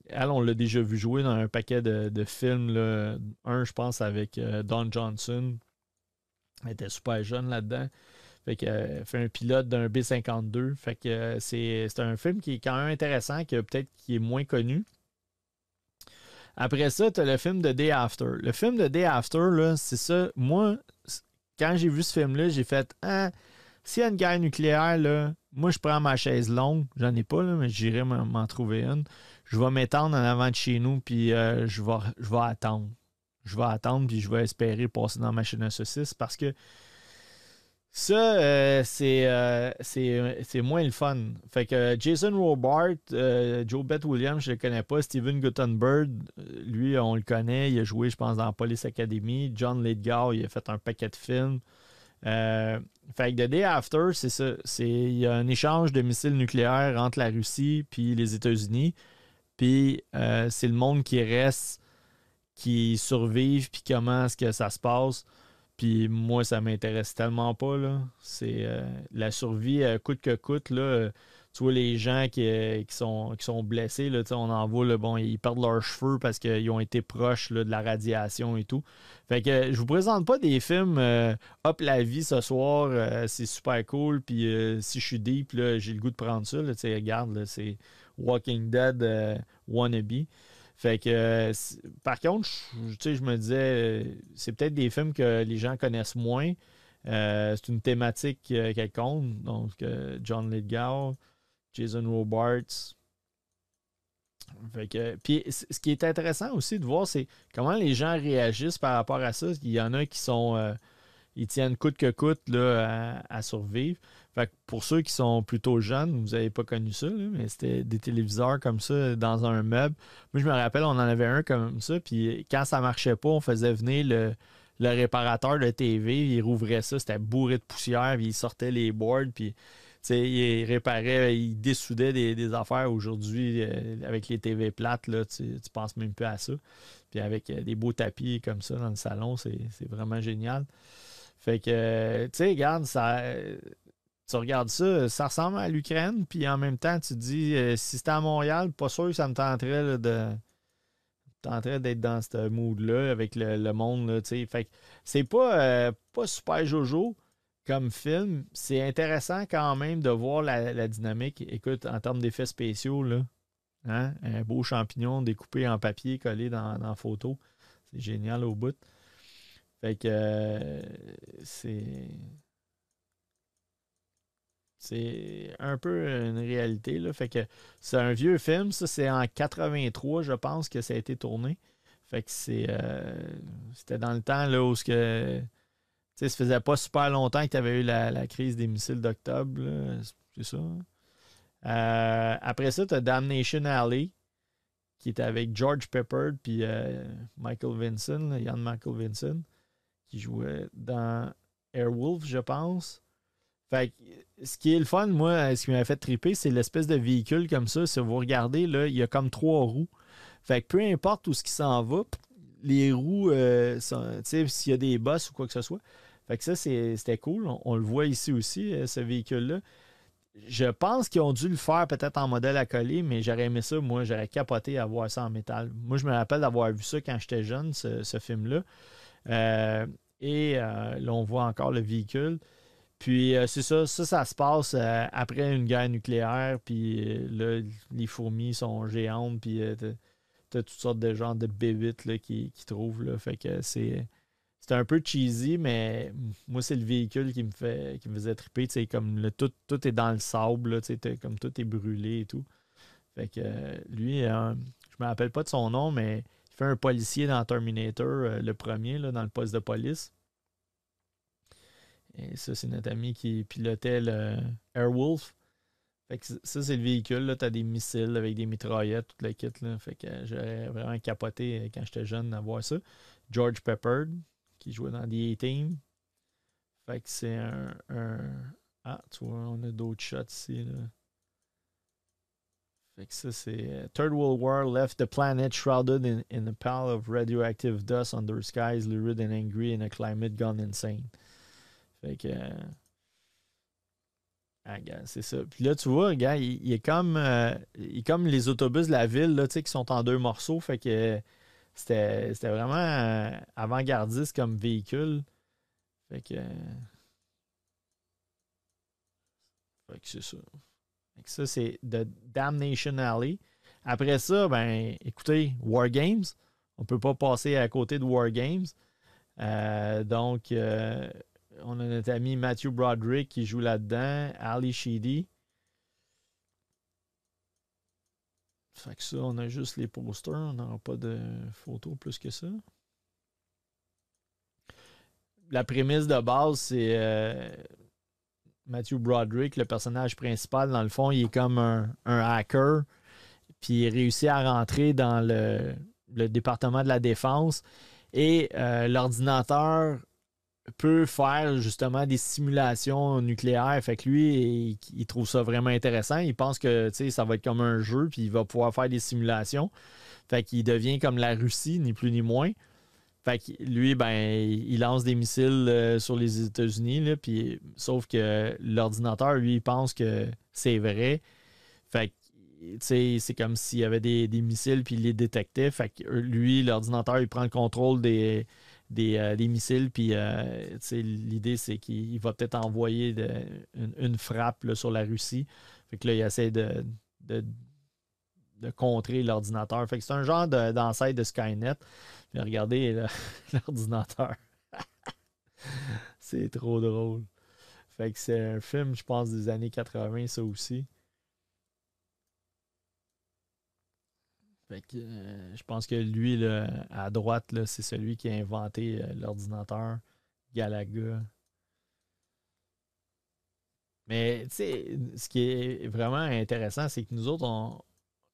elle, on l'a déjà vu jouer dans un paquet de, films. Un, je pense, avec Don Johnson, elle était super jeune là-dedans. Fait euh, fait un pilote d'un B-52. Fait que euh, c'est un film qui est quand même intéressant, que peut-être qui est moins connu. Après ça, tu as le film de Day After. Le film de Day After, c'est ça. Moi, quand j'ai vu ce film-là, j'ai fait Ah, s'il y a une guerre nucléaire, là, moi, je prends ma chaise longue. J'en ai pas, là, mais j'irai m'en trouver une. Je vais m'étendre en avant de chez nous, puis euh, je, vais, je vais attendre. Je vais attendre, puis je vais espérer passer dans ma chaîne à saucisse parce que ça, euh, euh, c'est, moins le fun. Fait que Jason Robart, Joe Beth Williams, je le connais pas. Steven Guttenberg, lui, on le connaît. Il a joué, je pense, dans Police Academy. John Lithgow, il a fait un paquet de films. Euh, fait que The Day After, c'est ça. il y a un échange de missiles nucléaires entre la Russie puis les États-Unis. Puis euh, c'est le monde qui reste, qui survive, puis comment est-ce que ça se passe. Puis moi, ça m'intéresse tellement pas. Là. C'est euh, la survie coûte que coûte. Là, tu vois les gens qui, euh, sont, qui sont blessés, là, on en voit, bon, ils perdent leurs cheveux parce qu'ils ont été proches de la radiation et tout. Fait que je vous présente pas des films euh, Hop la vie ce soir, euh, c'est super cool, puis si je suis deep, j'ai le goût de prendre ça. Là, regarde, c'est Walking Dead Wannabe. Fait que, par contre, je, je me disais, c'est peut-être des films que les gens connaissent moins. c'est une thématique quelconque. Donc, John Lithgow, Jason Robards. puis ce qui est intéressant aussi de voir, c'est comment les gens réagissent par rapport à ça. Il y en a qui sont. Euh, ils tiennent coûte que coûte là, à, survivre. Fait pour ceux qui sont plutôt jeunes, vous n'avez pas connu ça, mais c'était des téléviseurs comme ça dans un meuble. Moi, je me rappelle, on en avait un comme ça. Puis quand ça marchait pas, on faisait venir le, réparateur de TV. Il rouvrait ça, c'était bourré de poussière. Puis il sortait les boards. Puis il réparait, il dessoudait des, affaires aujourd'hui euh, avec les TV plates, là, tu, ne penses même plus à ça. Puis avec euh, des beaux tapis comme ça dans le salon, c'est vraiment génial. Fait que, tu sais, regarde, ça, tu regardes ça, ça ressemble à l'Ukraine, puis en même temps, tu te dis, euh, si c'était à Montréal, pas sûr que ça me tenterait de tenterait d'être dans ce mood-là avec le, monde. sais fait que c'est pas, pas super jojo, comme film, c'est intéressant quand même de voir la, dynamique. Écoute, en termes d'effets spéciaux, là, hein, un beau champignon découpé en papier collé dans, la photo. C'est génial au bout. Fait que euh, c'est. C'est un peu une réalité. Là. Fait que c'est un vieux film. Ça, c'est en 83, je pense, que ça a été tourné. Fait que c'est. Euh, c'était dans le temps où ce que sais, ça faisait pas super longtemps que tu avais eu la, crise des missiles d'octobre. C'est ça. Euh, après ça, tu as Damnation Alley, qui était avec George Pepper puis euh, Michael Vincent, Ian Michael Vincent, qui jouait dans Airwolf, je pense. Fait ce qui est le fun, moi, ce qui m'a fait triper, c'est l'espèce de véhicule comme ça. Si vous regardez, là, il y a comme trois roues. Fait que peu importe où ce qui s'en va, les roues, euh, s'il y a des bosses ou quoi que ce soit, fait que ça, c'était cool. On, le voit ici aussi, euh, ce véhicule-là. Je pense qu'ils ont dû le faire peut-être en modèle à coller, mais j'aurais aimé ça. Moi, j'aurais capoté à voir ça en métal. Moi, je me rappelle d'avoir vu ça quand j'étais jeune, ce, film-là. Euh, et euh, là, on voit encore le véhicule. Puis c'est ça, ça, ça se passe après une guerre nucléaire. Puis là, les fourmis sont géantes. Puis t'as toutes sortes de genres de bébites qui, qui trouvent. Là. Fait que c'est c'est un peu cheesy, mais moi, c'est le véhicule qui me fait qui me faisait triper. Comme le, tout, tout est dans le sable, là, comme tout est brûlé et tout. Fait que lui, euh, je me rappelle pas de son nom, mais il fait un policier dans Terminator, euh, le premier, là, dans le poste de police. Et ça, c'est notre ami qui pilotait le Airwolf. Fait que ça, c'est le véhicule. Tu as des missiles avec des mitraillettes, toute la kit. Là. Fait que j'aurais vraiment capoté quand j'étais jeune à voir ça. George Peppard, qui jouait dans The A-Team. Fait que c'est un, Ah, tu vois, on a d'autres shots ici. Fait que ça, c'est. Euh, Third World War left the planet shrouded in, in a pile of radioactive dust under skies lurid and angry in a climate gone insane. Fait que. Ah, c'est ça. Puis là, tu vois, gars, il, est comme, euh, il comme les autobus de la ville là, qui sont en deux morceaux. Fait que c'était, vraiment euh, avant-gardiste comme véhicule. Fait que. Fait que c'est ça. Fait que ça, c'est The Damnation Alley. Après ça, ben, écoutez, War Games. On ne peut pas passer à côté de War Games. Euh, donc, euh, on a notre ami Matthew Broderick qui joue là-dedans, Ali Sheedy. Fait que ça, on a juste les posters, on n'aura pas de photos plus que ça. La prémisse de base, c'est euh, Matthew Broderick, le personnage principal, dans le fond, il est comme un, hacker, puis il réussit à rentrer dans le, département de la défense. Et euh, l'ordinateur peut faire justement des simulations nucléaires. Fait que lui, il, trouve ça vraiment intéressant. Il pense que ça va être comme un jeu, puis il va pouvoir faire des simulations. Fait qu'il devient comme la Russie, ni plus ni moins. Fait que lui, ben, il lance des missiles euh, sur les États-Unis, puis sauf que l'ordinateur, lui, il pense que c'est vrai. Fait que c'est comme s'il y avait des, missiles puis il les détectait. Fait que lui, l'ordinateur, il prend le contrôle des, euh, des, missiles. Puis euh, l'idée, c'est qu'il va peut-être envoyer une, frappe sur la Russie. Fait que là, il essaie de, de, contrer l'ordinateur. Fait que c'est un genre d'ancêtre de, Skynet. Mais regardez l'ordinateur. c'est trop drôle. Fait que c'est un film, je pense, des années 80, ça aussi. Euh, je pense que lui, à droite, c'est celui qui a inventé euh, l'ordinateur, Galaga. Mais tu sais, ce qui est vraiment intéressant, c'est que nous autres,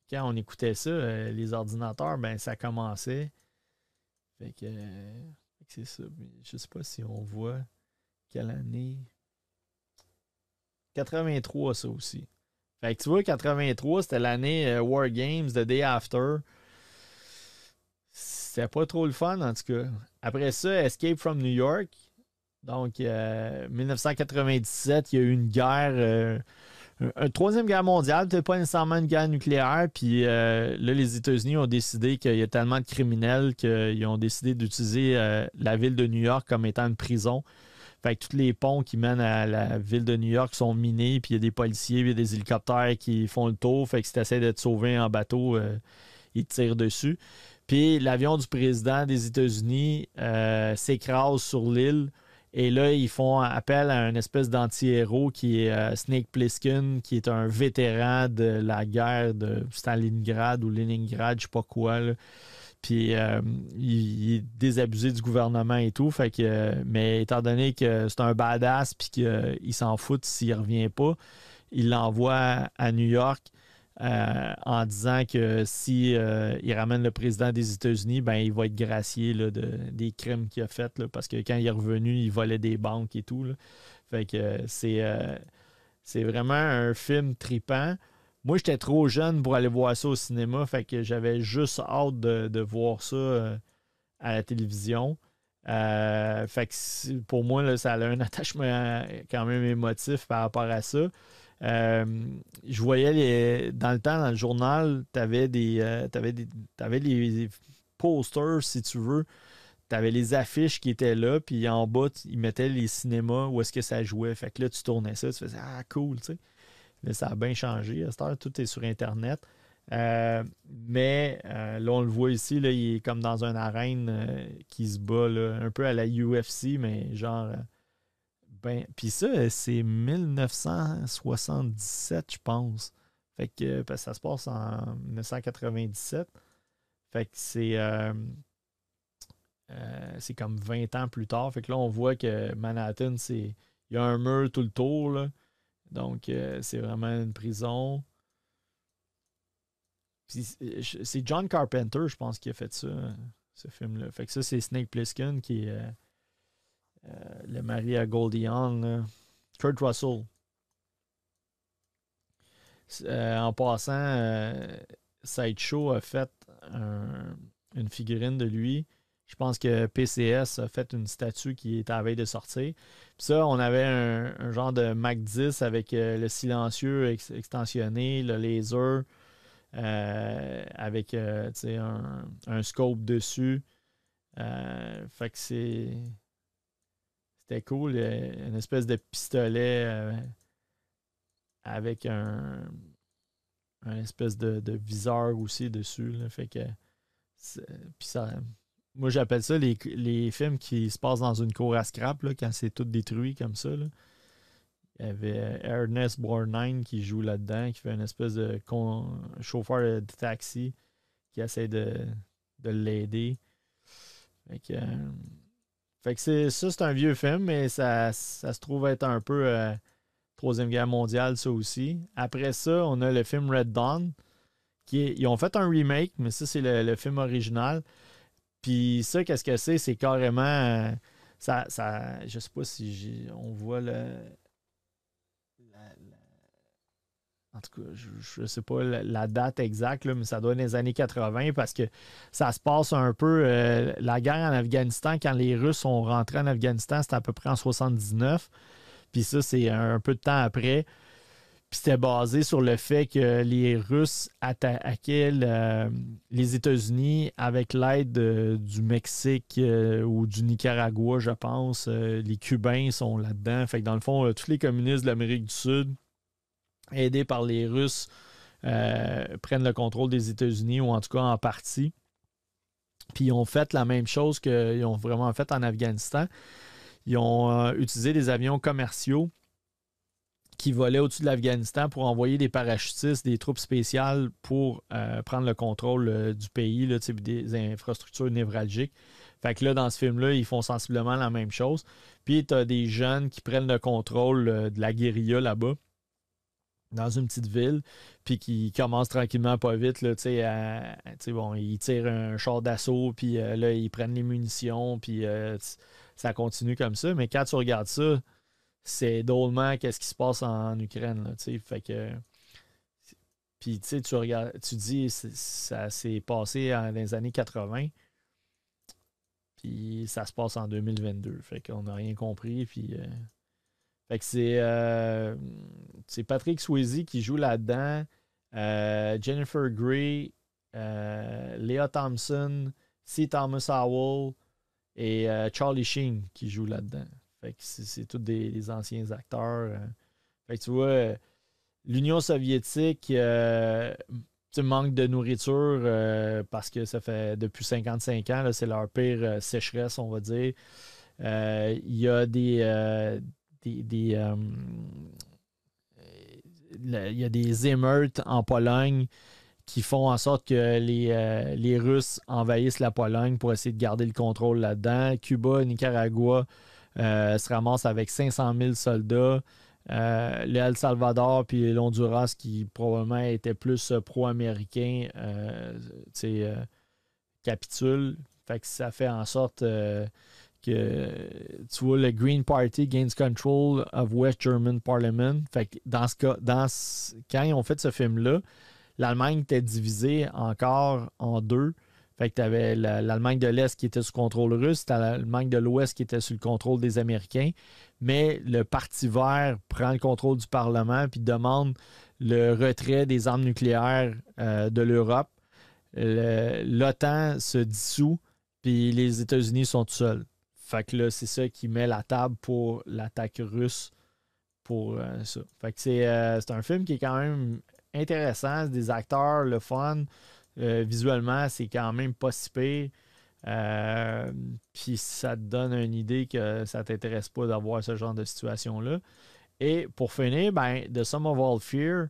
quand on écoutait ça, euh, les ordinateurs, ben ça commençait. Fait que, c'est ça. Je sais pas si on voit quelle année. 83, ça aussi. Fait que tu vois, 83, c'était l'année euh, War Games, The Day After. C'était pas trop le fun, en tout cas. Après ça, Escape from New York. Donc, 1997, euh, il y a eu une guerre, euh, une troisième guerre mondiale, peut-être pas nécessairement une guerre nucléaire. Puis là, les États-Unis ont décidé qu'il y a tellement de criminels qu'ils ont décidé d'utiliser la ville de New York comme étant une prison. Fait que tous les ponts qui mènent à la ville de New York sont minés, puis il y a des policiers, il des hélicoptères qui font le tour. Fait que si tu essaies de te sauver en bateau, euh, ils te tirent dessus. Puis l'avion du président des États-Unis euh, s'écrase sur l'île. Et là, ils font appel à un espèce d'anti-héros qui est euh, Snake Plissken, qui est un vétéran de la guerre de Stalingrad ou Leningrad, je sais pas quoi. Puis euh, il, est désabusé du gouvernement et tout. Fait que, mais étant donné que c'est un badass puis qu'il s'en fout s'il revient pas, il l'envoie à New York euh, en disant que si euh, ramène le président des États-Unis, ben il va être gracié là, de, des crimes qu'il a fait. parce que quand il est revenu, il volait des banques et tout. Fait que c'est, c'est vraiment un film tripant. Moi, j'étais trop jeune pour aller voir ça au cinéma, fait que j'avais juste hâte de, voir ça euh, à la télévision. Euh, fait que pour moi, ça a un attachement quand même émotif par rapport à ça. Euh, je voyais les, dans le temps, dans le journal, tu avais des avais les posters, si tu veux. Tu avais les affiches qui étaient là, puis en bas, ils mettaient les cinémas où est-ce que ça jouait. Fait que là, tu tournais ça, tu faisais Ah, cool, tu sais ça a bien changé. Tout est sur Internet. Euh, mais euh, là, on le voit ici, là, il est comme dans une arène euh, qui se bat un peu à la UFC, mais genre. ben, puis ça, c'est 1977, je pense. Fait que ça se passe en 1997. Fait que c'est. c'est comme 20 ans plus tard. Fait que là, on voit que Manhattan, c'est. Il y a un mur tout le tour. Là. Donc, euh, c'est vraiment une prison. Euh, c'est John Carpenter, je pense, qui a fait ça, ce film-là. Fait que ça, c'est Snake Plissken qui est euh, le mari à Goldie Hawn. Kurt Russell. en passant, Sideshow a fait une figurine de lui je pense que PCS a fait une statue qui est à la veille de sortir. Puis ça, on avait un, genre de Mac 10 avec euh, le silencieux extensionné, le laser, euh, avec euh, un, scope dessus. fait que c'est. C'était cool. Une espèce de pistolet avec un, un espèce de, viseur aussi dessus. Fait que. Puis ça moi, j'appelle ça les, films qui se passent dans une cour à scrap, quand c'est tout détruit comme ça. Il y avait Ernest Borgnine qui joue là-dedans, qui fait une espèce de chauffeur de taxi qui essaie de, l'aider. Fait que, fait que c'est, ça, c'est un vieux film, mais ça, se trouve être un peu euh, Troisième Guerre mondiale, ça aussi. Après ça, on a le film Red Dawn. Qui ils ont fait un remake, mais ça, c'est le, film original. Puis ça, qu'est-ce que c'est? C'est carrément. Euh, ça, ça, je sais pas si on voit le, en tout cas, je ne sais pas la, date exacte, mais ça doit être les années 80 parce que ça se passe un peu. Euh, la guerre en Afghanistan, quand les Russes sont rentrés en Afghanistan, c'était à peu près en 79. Puis ça, c'est un, peu de temps après. Puis c'était basé sur le fait que les Russes attaquaient les États-Unis avec l'aide du Mexique euh, ou du Nicaragua, je pense. Euh, les Cubains sont là-dedans. Fait que dans le fond, tous les communistes de l'Amérique du Sud aidés par les Russes, euh, prennent le contrôle des États-Unis, ou en tout cas en partie. Puis ils ont fait la même chose qu'ils ont vraiment fait en Afghanistan. Ils ont euh, utilisé des avions commerciaux qui volaient au-dessus de l'Afghanistan pour envoyer des parachutistes, des troupes spéciales pour euh, prendre le contrôle du pays, là, des infrastructures névralgiques. Fait que là, dans ce film-là, ils font sensiblement la même chose. Puis tu as des jeunes qui prennent le contrôle de la guérilla là-bas dans une petite ville, puis qui commence tranquillement pas vite, là, bon, ils tirent un char d'assaut, puis euh, là, ils prennent les munitions, puis euh, ça continue comme ça. Mais quand tu regardes ça, c'est drôlement qu'est-ce qui se passe en, Ukraine, là, fait que... Puis, tu regardes, tu dis, ça s'est passé dans les années 80, puis ça se passe en 2022, fait qu'on n'a rien compris, puis... Euh, fait euh, c'est Patrick Swayze qui joue là-dedans. Euh, Jennifer Grey, Leah Thompson, C. Thomas Howell et Charlie Sheen qui jouent là-dedans. Fait que c'est, tous des, anciens acteurs. Fait que tu vois, l'Union soviétique manque de nourriture parce que ça fait depuis 55 ans, c'est leur pire sécheresse, on va dire. Il y a des euh, il y a des émeutes en Pologne qui font en sorte que les, euh, les, Russes envahissent la Pologne pour essayer de garder le contrôle là-dedans. Cuba, Nicaragua euh, se ramassent avec 500 000 soldats. le El Salvador puis l'Honduras, qui probablement étaient plus pro-américains, capitulent. Fait que ça fait en sorte que tu vois le Green Party gains control of West German Parliament. Fait dans ce cas, dans quand ils ont fait ce film-là, l'Allemagne était divisée encore en deux. Fait que tu avais l'Allemagne de l'Est qui était sous contrôle russe, tu l'Allemagne de l'Ouest qui était sous le contrôle des Américains. Mais le Parti vert prend le contrôle du Parlement puis demande le retrait des armes nucléaires euh, de l'Europe. L'OTAN se dissout, puis les États-Unis sont tout seuls. Fait que là, c'est ça qui met la table pour l'attaque russe pour euh, ça. Fait que euh, c'est, un film qui est quand même intéressant. Des acteurs, le fun. Euh, visuellement, c'est quand même pas si pire. Puis ça te donne une idée que ça t'intéresse pas d'avoir ce genre de situation-là. Et pour finir, ben, The Sum of All Fear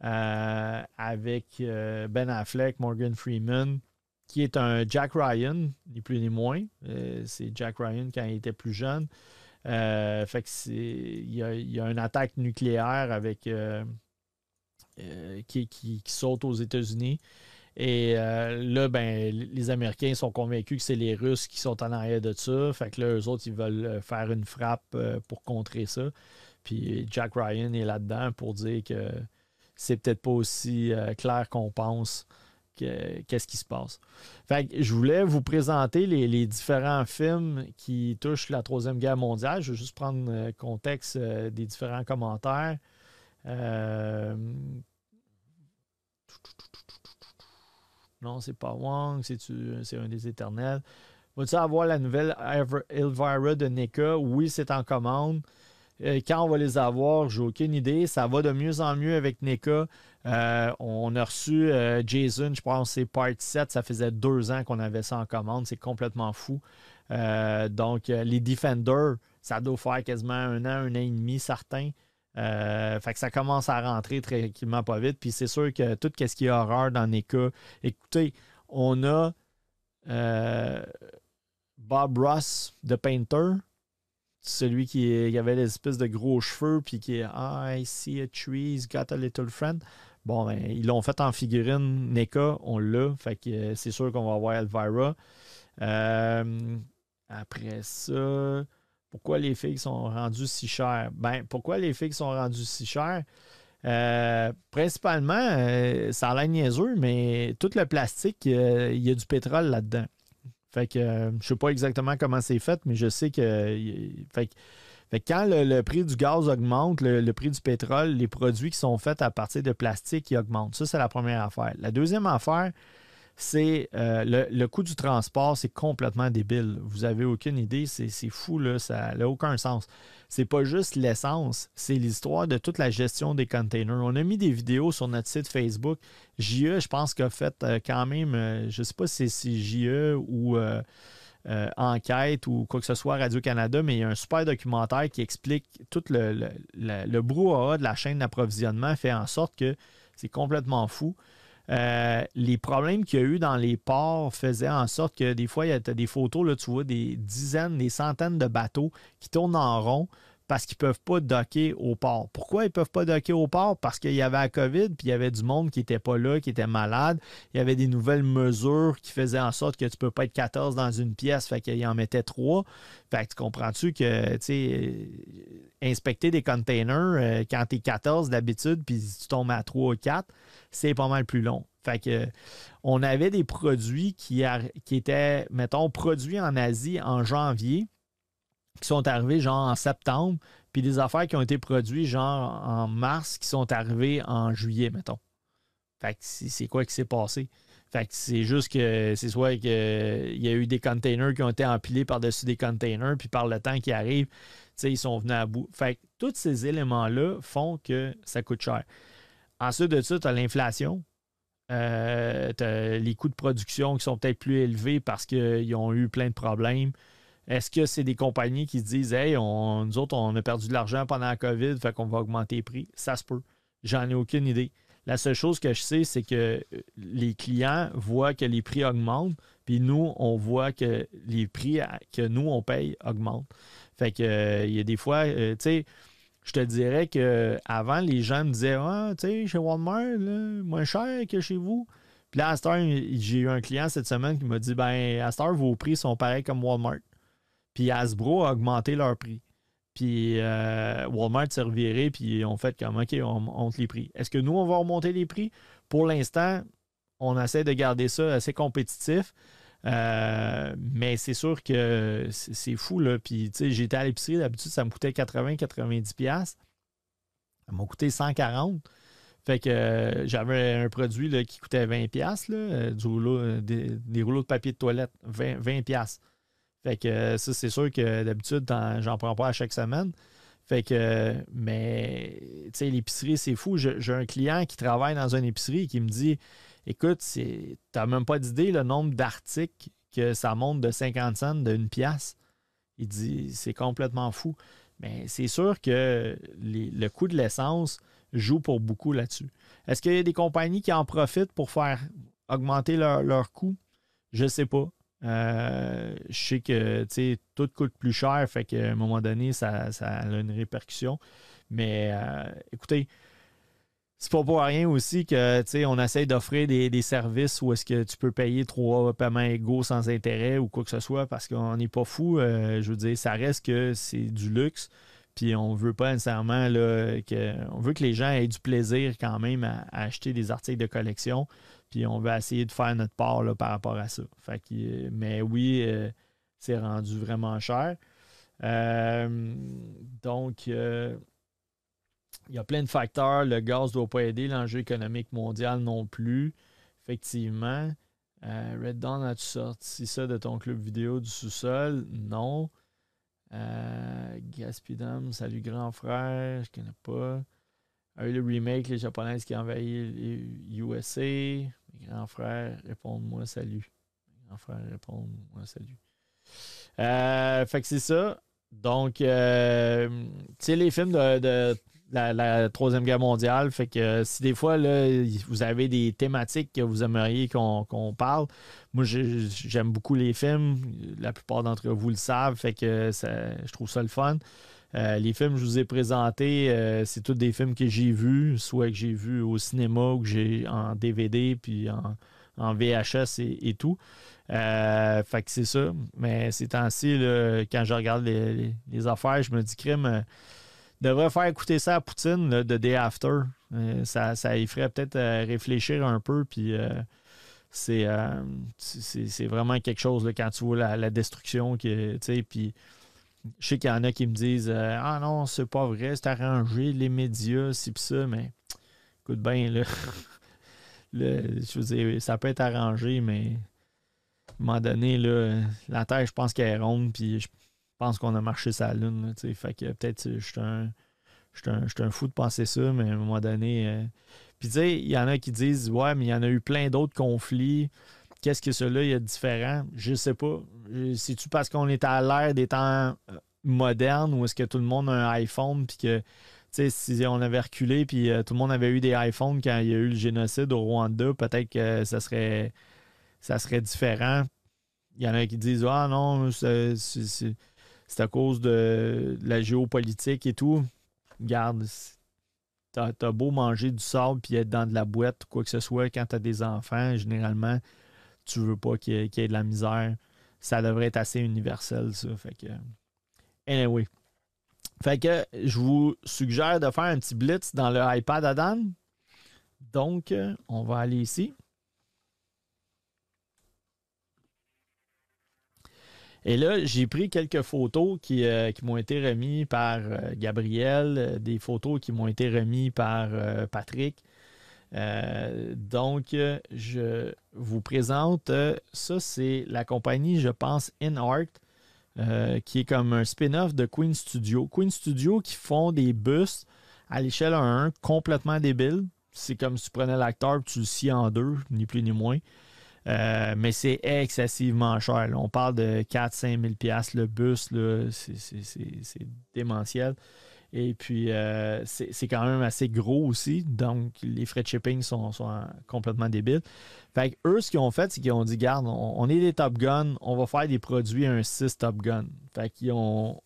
avec Ben Affleck, Morgan Freeman, qui est un Jack Ryan, ni plus ni moins. Euh, c'est Jack Ryan quand il était plus jeune. Euh, fait que il y, a, une attaque nucléaire avec euh, qui, saute aux États-Unis. Et là, ben, les Américains sont convaincus que c'est les Russes qui sont en arrière de ça. Fait que là, eux autres, ils veulent faire une frappe pour contrer ça. Puis Jack Ryan est là-dedans pour dire que c'est peut-être pas aussi clair qu'on pense qu'est-ce qui se passe. Fait je voulais vous présenter les, différents films qui touchent la Troisième Guerre mondiale. Je vais juste prendre le contexte euh, des différents commentaires. Euh, non, c'est pas Wong, c'est un des éternels. Vas-tu avoir la nouvelle Elvira de NECA? Oui, c'est en commande. Euh, quand on va les avoir, j'ai aucune idée. Ça va de mieux en mieux avec NECA. Euh, on a reçu euh, Jason, je pense c'est Part 7. Ça faisait deux ans qu'on avait ça en commande. C'est complètement fou. donc, les Defenders, ça doit faire quasiment un an, un an et demi, certains. Fait que ça commence à rentrer tranquillement pas vite. Puis c'est sûr que tout ce qui est horreur dans NECA. Écoutez, on a Bob Ross, The Painter, celui qui, avait des espèces de gros cheveux, puis qui est I see a tree, he's got a little friend. Bon, ben, ils l'ont fait en figurine NECA, on l'a. Fait que euh, c'est sûr qu'on va avoir Elvira. Euh, après ça, pourquoi les filles sont rendues si chères? Ben, pourquoi les filles sont rendues si chères? Euh, principalement, ça a l'air niaiseux, mais tout le plastique, il y a du pétrole là-dedans. Fait que je ne sais pas exactement comment c'est fait, mais je sais que. Fait que quand le, prix du gaz augmente, le, prix du pétrole, les produits qui sont faits à partir de plastique qui augmentent. Ça, c'est la première affaire. La deuxième affaire, c'est euh, le, coût du transport, c'est complètement débile. Vous n'avez aucune idée, c'est fou, là, ça n'a aucun sens. C'est pas juste l'essence, c'est l'histoire de toute la gestion des containers. On a mis des vidéos sur notre site Facebook. JE, je pense qu'a fait euh, quand même, euh, je ne sais pas si c'est JE ou enquête ou quoi que ce soit Radio-Canada, mais il y a un super documentaire qui explique tout le, le, brouhaha de la chaîne d'approvisionnement fait en sorte que c'est complètement fou. Euh, les problèmes qu'il y a eu dans les ports faisaient en sorte que des fois, il y a des photos, là, tu vois, des dizaines, des centaines de bateaux qui tournent en rond parce qu'ils ne peuvent pas docker au port. Pourquoi ils ne peuvent pas docker au port? Parce qu'il y avait la COVID, puis il y avait du monde qui n'était pas là, qui était malade. Il y avait des nouvelles mesures qui faisaient en sorte que tu ne peux pas être 14 dans une pièce, fait qu'il en mettait 3. Fait que tu comprends-tu que, tu sais, euh, inspecter des containers euh, quand tu es 14 d'habitude, puis tu tombes à 3 ou 4, c'est pas mal plus long. Fait que on avait des produits qui, qui étaient, mettons, produits en Asie en janvier qui sont arrivés genre en septembre, puis des affaires qui ont été produites genre en mars qui sont arrivées en juillet, mettons. Fait que c'est quoi qui s'est passé? Fait que c'est juste que c'est soit qu'il y a eu des containers qui ont été empilés par-dessus des containers, puis par le temps qui arrive, ils sont venus à bout. Fait que tous ces éléments-là font que ça coûte cher. Ensuite de ça, tu as l'inflation. Euh, tu as les coûts de production qui sont peut-être plus élevés parce qu'ils ont eu plein de problèmes. Est-ce que c'est des compagnies qui se disent Hey, on, nous autres, on a perdu de l'argent pendant la COVID, fait qu'on va augmenter les prix? Ça se peut. J'en ai aucune idée. La seule chose que je sais, c'est que euh, les clients voient que les prix augmentent, puis nous, on voit que les prix que nous, on paye augmentent. Fait que euh, il y a des fois, euh, tu sais, je te dirais qu'avant, les gens me disaient Ah, tu sais, chez Walmart, moins cher que chez vous. Puis là, à j'ai eu un client cette semaine qui m'a dit Ben, à vos prix sont pareils comme Walmart. Puis Hasbro a augmenté leur prix. Puis euh, Walmart s'est reviré, puis on fait comme OK, on monte les prix. Est-ce que nous, on va remonter les prix? Pour l'instant, on essaie de garder ça assez compétitif. Euh, mais c'est sûr que c'est fou. Là. Puis, tu sais, j'étais à l'épicerie, d'habitude, ça me coûtait 80-90$. Ça m'a coûté 140$. Fait que euh, j'avais un produit qui coûtait 20$, là, rouleau, des, rouleaux de papier de toilette, 20$. 20$. Fait que euh, ça, c'est sûr que d'habitude, j'en prends pas à chaque semaine. Fait que, mais, tu sais, l'épicerie, c'est fou. J'ai un client qui travaille dans une épicerie qui me dit Écoute, tu n'as même pas d'idée le nombre d'articles que ça monte de 50 cents d'une pièce. Il dit C'est complètement fou. Mais c'est sûr que le coût de l'essence joue pour beaucoup là-dessus. Est-ce qu'il y a des compagnies qui en profitent pour faire augmenter leur, leur coût? Je ne sais pas. Euh, je sais que tout coûte plus cher, fait qu'à un moment donné, ça, a une répercussion. Mais euh, écoutez, c'est pas pour rien aussi que on essaie d'offrir des, services où est-ce que tu peux payer trois paiements égaux sans intérêt ou quoi que ce soit parce qu'on n'est pas fou. Euh, je veux dire, ça reste que c'est du luxe. Puis on veut pas nécessairement là, que. On veut que les gens aient du plaisir quand même à acheter des articles de collection. Puis on va essayer de faire notre part par rapport à ça. Que, mais oui, euh, c'est rendu vraiment cher. Euh, donc, euh, il y a plein de facteurs. Le gaz ne doit pas aider, l'enjeu économique mondial non plus. Effectivement. Red Dawn, as-tu sorti ça de ton club vidéo du sous-sol? Non. Gaspidam, salut grand frère, je connais pas. le remake, les Japonaises qui envahissent les USA. Grand frère, réponds-moi salut. Grand frère, réponds-moi salut. Euh, fait que c'est ça. Donc, euh, tu sais, les films de, la, Troisième Guerre mondiale. Fait que si des fois, là, vous avez des thématiques que vous aimeriez qu'on parle, moi, j'aime beaucoup les films. La plupart d'entre vous le savent. Fait que je trouve ça le fun. Euh, les films que je vous ai présentés, euh, c'est tous des films que j'ai vus, soit que j'ai vus au cinéma ou que j'ai en DVD, puis en, VHS et, tout. Euh, fait que c'est ça. Mais ces temps-ci, quand je regarde les, affaires, je me dis, crime, devrait faire écouter ça à Poutine de Day After. ça, ça y ferait peut-être réfléchir un peu, puis c'est vraiment quelque chose quand tu vois la, destruction, puis je sais qu'il y en a qui me disent euh, Ah non, c'est pas vrai, c'est arrangé, les médias, c'est pis ça, mais écoute bien, là. je veux dire, ça peut être arrangé, mais à un moment donné, là, la Terre, je pense qu'elle est ronde, puis je pense qu'on a marché sa lune. Là, fait que peut-être je suis un, un, fou de penser ça, mais à un moment donné. Euh, puis tu sais, il y en a qui disent Ouais, mais il y en a eu plein d'autres conflits. Qu'est-ce que cela y a de différent? Je sais pas. C'est-tu parce qu'on est à l'ère des temps euh, modernes ou est-ce que tout le monde a un iPhone puis que si on avait reculé puis euh, tout le monde avait eu des iPhones quand il y a eu le génocide au Rwanda, peut-être que ça serait ça serait différent. Il y en a qui disent Ah non, c'est à cause de la géopolitique et tout. Regarde, t'as as beau manger du sable puis être dans de la boîte, quoi que ce soit, quand t'as des enfants, généralement, tu veux pas qu'il y, ait de la misère. Ça devrait être assez universel, ça. Fait que. Anyway. Fait que je vous suggère de faire un petit blitz dans le iPad Adam. Donc, on va aller ici. Et là, j'ai pris quelques photos qui, euh, m'ont été remises par euh, Gabriel, euh, des photos qui m'ont été remises par Patrick. Euh, donc, je vous présente, euh, ça c'est la compagnie, je pense, InArt, euh, qui est comme un spin-off de Queen Studio. Queen Studio qui font des bus à l'échelle 1 complètement débiles. C'est comme si tu prenais l'acteur tu le scies en deux, ni plus ni moins. mais c'est excessivement cher. On parle de 4-5 000 le bus, c'est démentiel. Et puis, euh, c'est quand même assez gros aussi. Donc, les frais de shipping sont, complètement débiles. Fait que eux, ce qu'ils ont fait, c'est qu'ils ont dit Garde, on, est des Top Gun, on va faire des produits un 6 Top Gun. Fait qu'ils ont,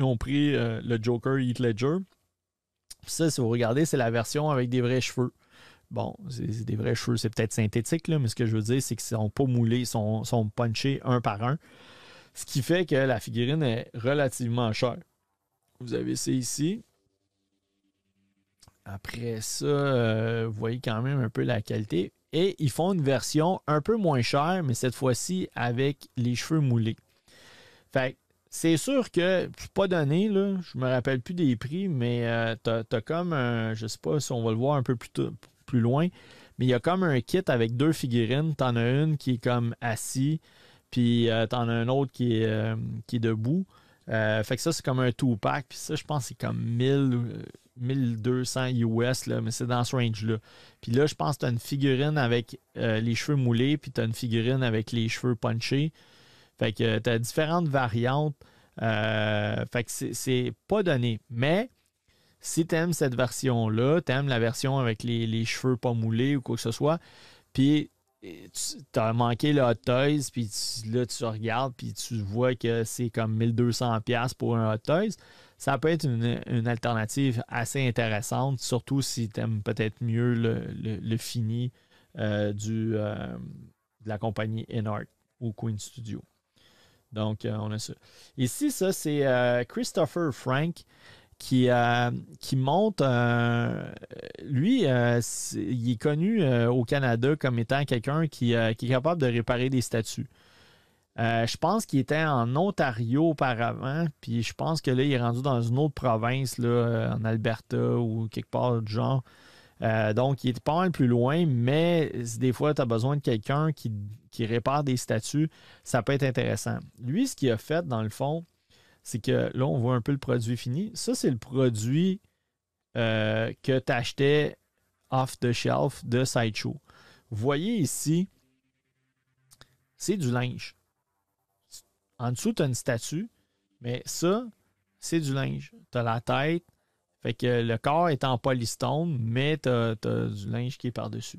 ont pris euh, le Joker Heath Ledger. Ça, si vous regardez, c'est la version avec des vrais cheveux. Bon, c'est des vrais cheveux, c'est peut-être synthétique, là, mais ce que je veux dire, c'est qu'ils sont pas moulés, ils sont, sont punchés un par un. Ce qui fait que la figurine est relativement chère. Vous avez ça ici. Après ça, euh, vous voyez quand même un peu la qualité. Et ils font une version un peu moins chère, mais cette fois-ci avec les cheveux moulés. Fait c'est sûr que je pas donné, là, je me rappelle plus des prix, mais euh, tu as, comme un, je sais pas si on va le voir un peu plus, loin, mais il y a comme un kit avec deux figurines. Tu en as une qui est comme assis, puis euh, tu en as un autre qui qui est debout. Euh, fait que ça, c'est comme un two-pack. Puis ça, je pense que c'est comme 1000, 1200 US, là, mais c'est dans ce range-là. Puis là, je pense que tu as une figurine avec euh, les cheveux moulés, puis tu as une figurine avec les cheveux punchés. Fait que tu as différentes variantes. Euh, fait que c'est pas donné. Mais si tu aimes cette version-là, tu aimes la version avec les, les, cheveux pas moulés ou quoi que ce soit, puis tu as manqué le Hot Toys, puis là, tu regardes, puis tu vois que c'est comme 1200$ pour un Hot Toys. Ça peut être une, alternative assez intéressante, surtout si tu aimes peut-être mieux le, fini euh, euh, de la compagnie InArt ou Queen Studio. Donc, euh, on a ça. Ici, ça, c'est Christopher Frank qui, euh, qui monte. Euh, lui, euh, il est connu au Canada comme étant quelqu'un qui, est capable de réparer des statues. je pense qu'il était en Ontario auparavant, puis je pense que là, il est rendu dans une autre province, en Alberta ou quelque part du genre. donc, il est pas mal plus loin, mais des fois, tu as besoin de quelqu'un qui, qui répare des statues, ça peut être intéressant. Lui, ce qu'il a fait, dans le fond, c'est que là, on voit un peu le produit fini. Ça, c'est le produit euh, que tu achetais off the shelf de Sideshow. Vous voyez ici, c'est du linge. En dessous, tu as une statue, mais ça, c'est du linge. Tu as la tête. Fait que le corps est en polystone, mais tu as, du linge qui est par-dessus.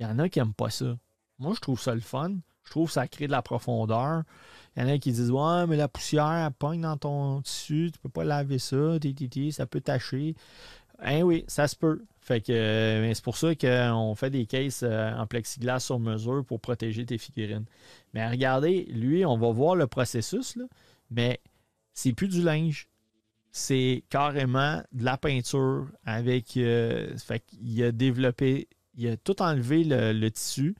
Il y en a qui n'aiment pas ça. Moi, je trouve ça le fun. Je trouve que ça crée de la profondeur. Il y en a qui disent Ouais, mais la poussière, elle pogne dans ton tissu, tu peux pas laver ça, ça peut tacher. Hein oui, ça se peut. Fait que euh, c'est pour ça qu'on fait des cases euh, en plexiglas sur mesure pour protéger tes figurines. Mais regardez, lui, on va voir le processus, mais c'est plus du linge. C'est carrément de la peinture avec. Euh, fait qu'il a développé, il a tout enlevé le, tissu.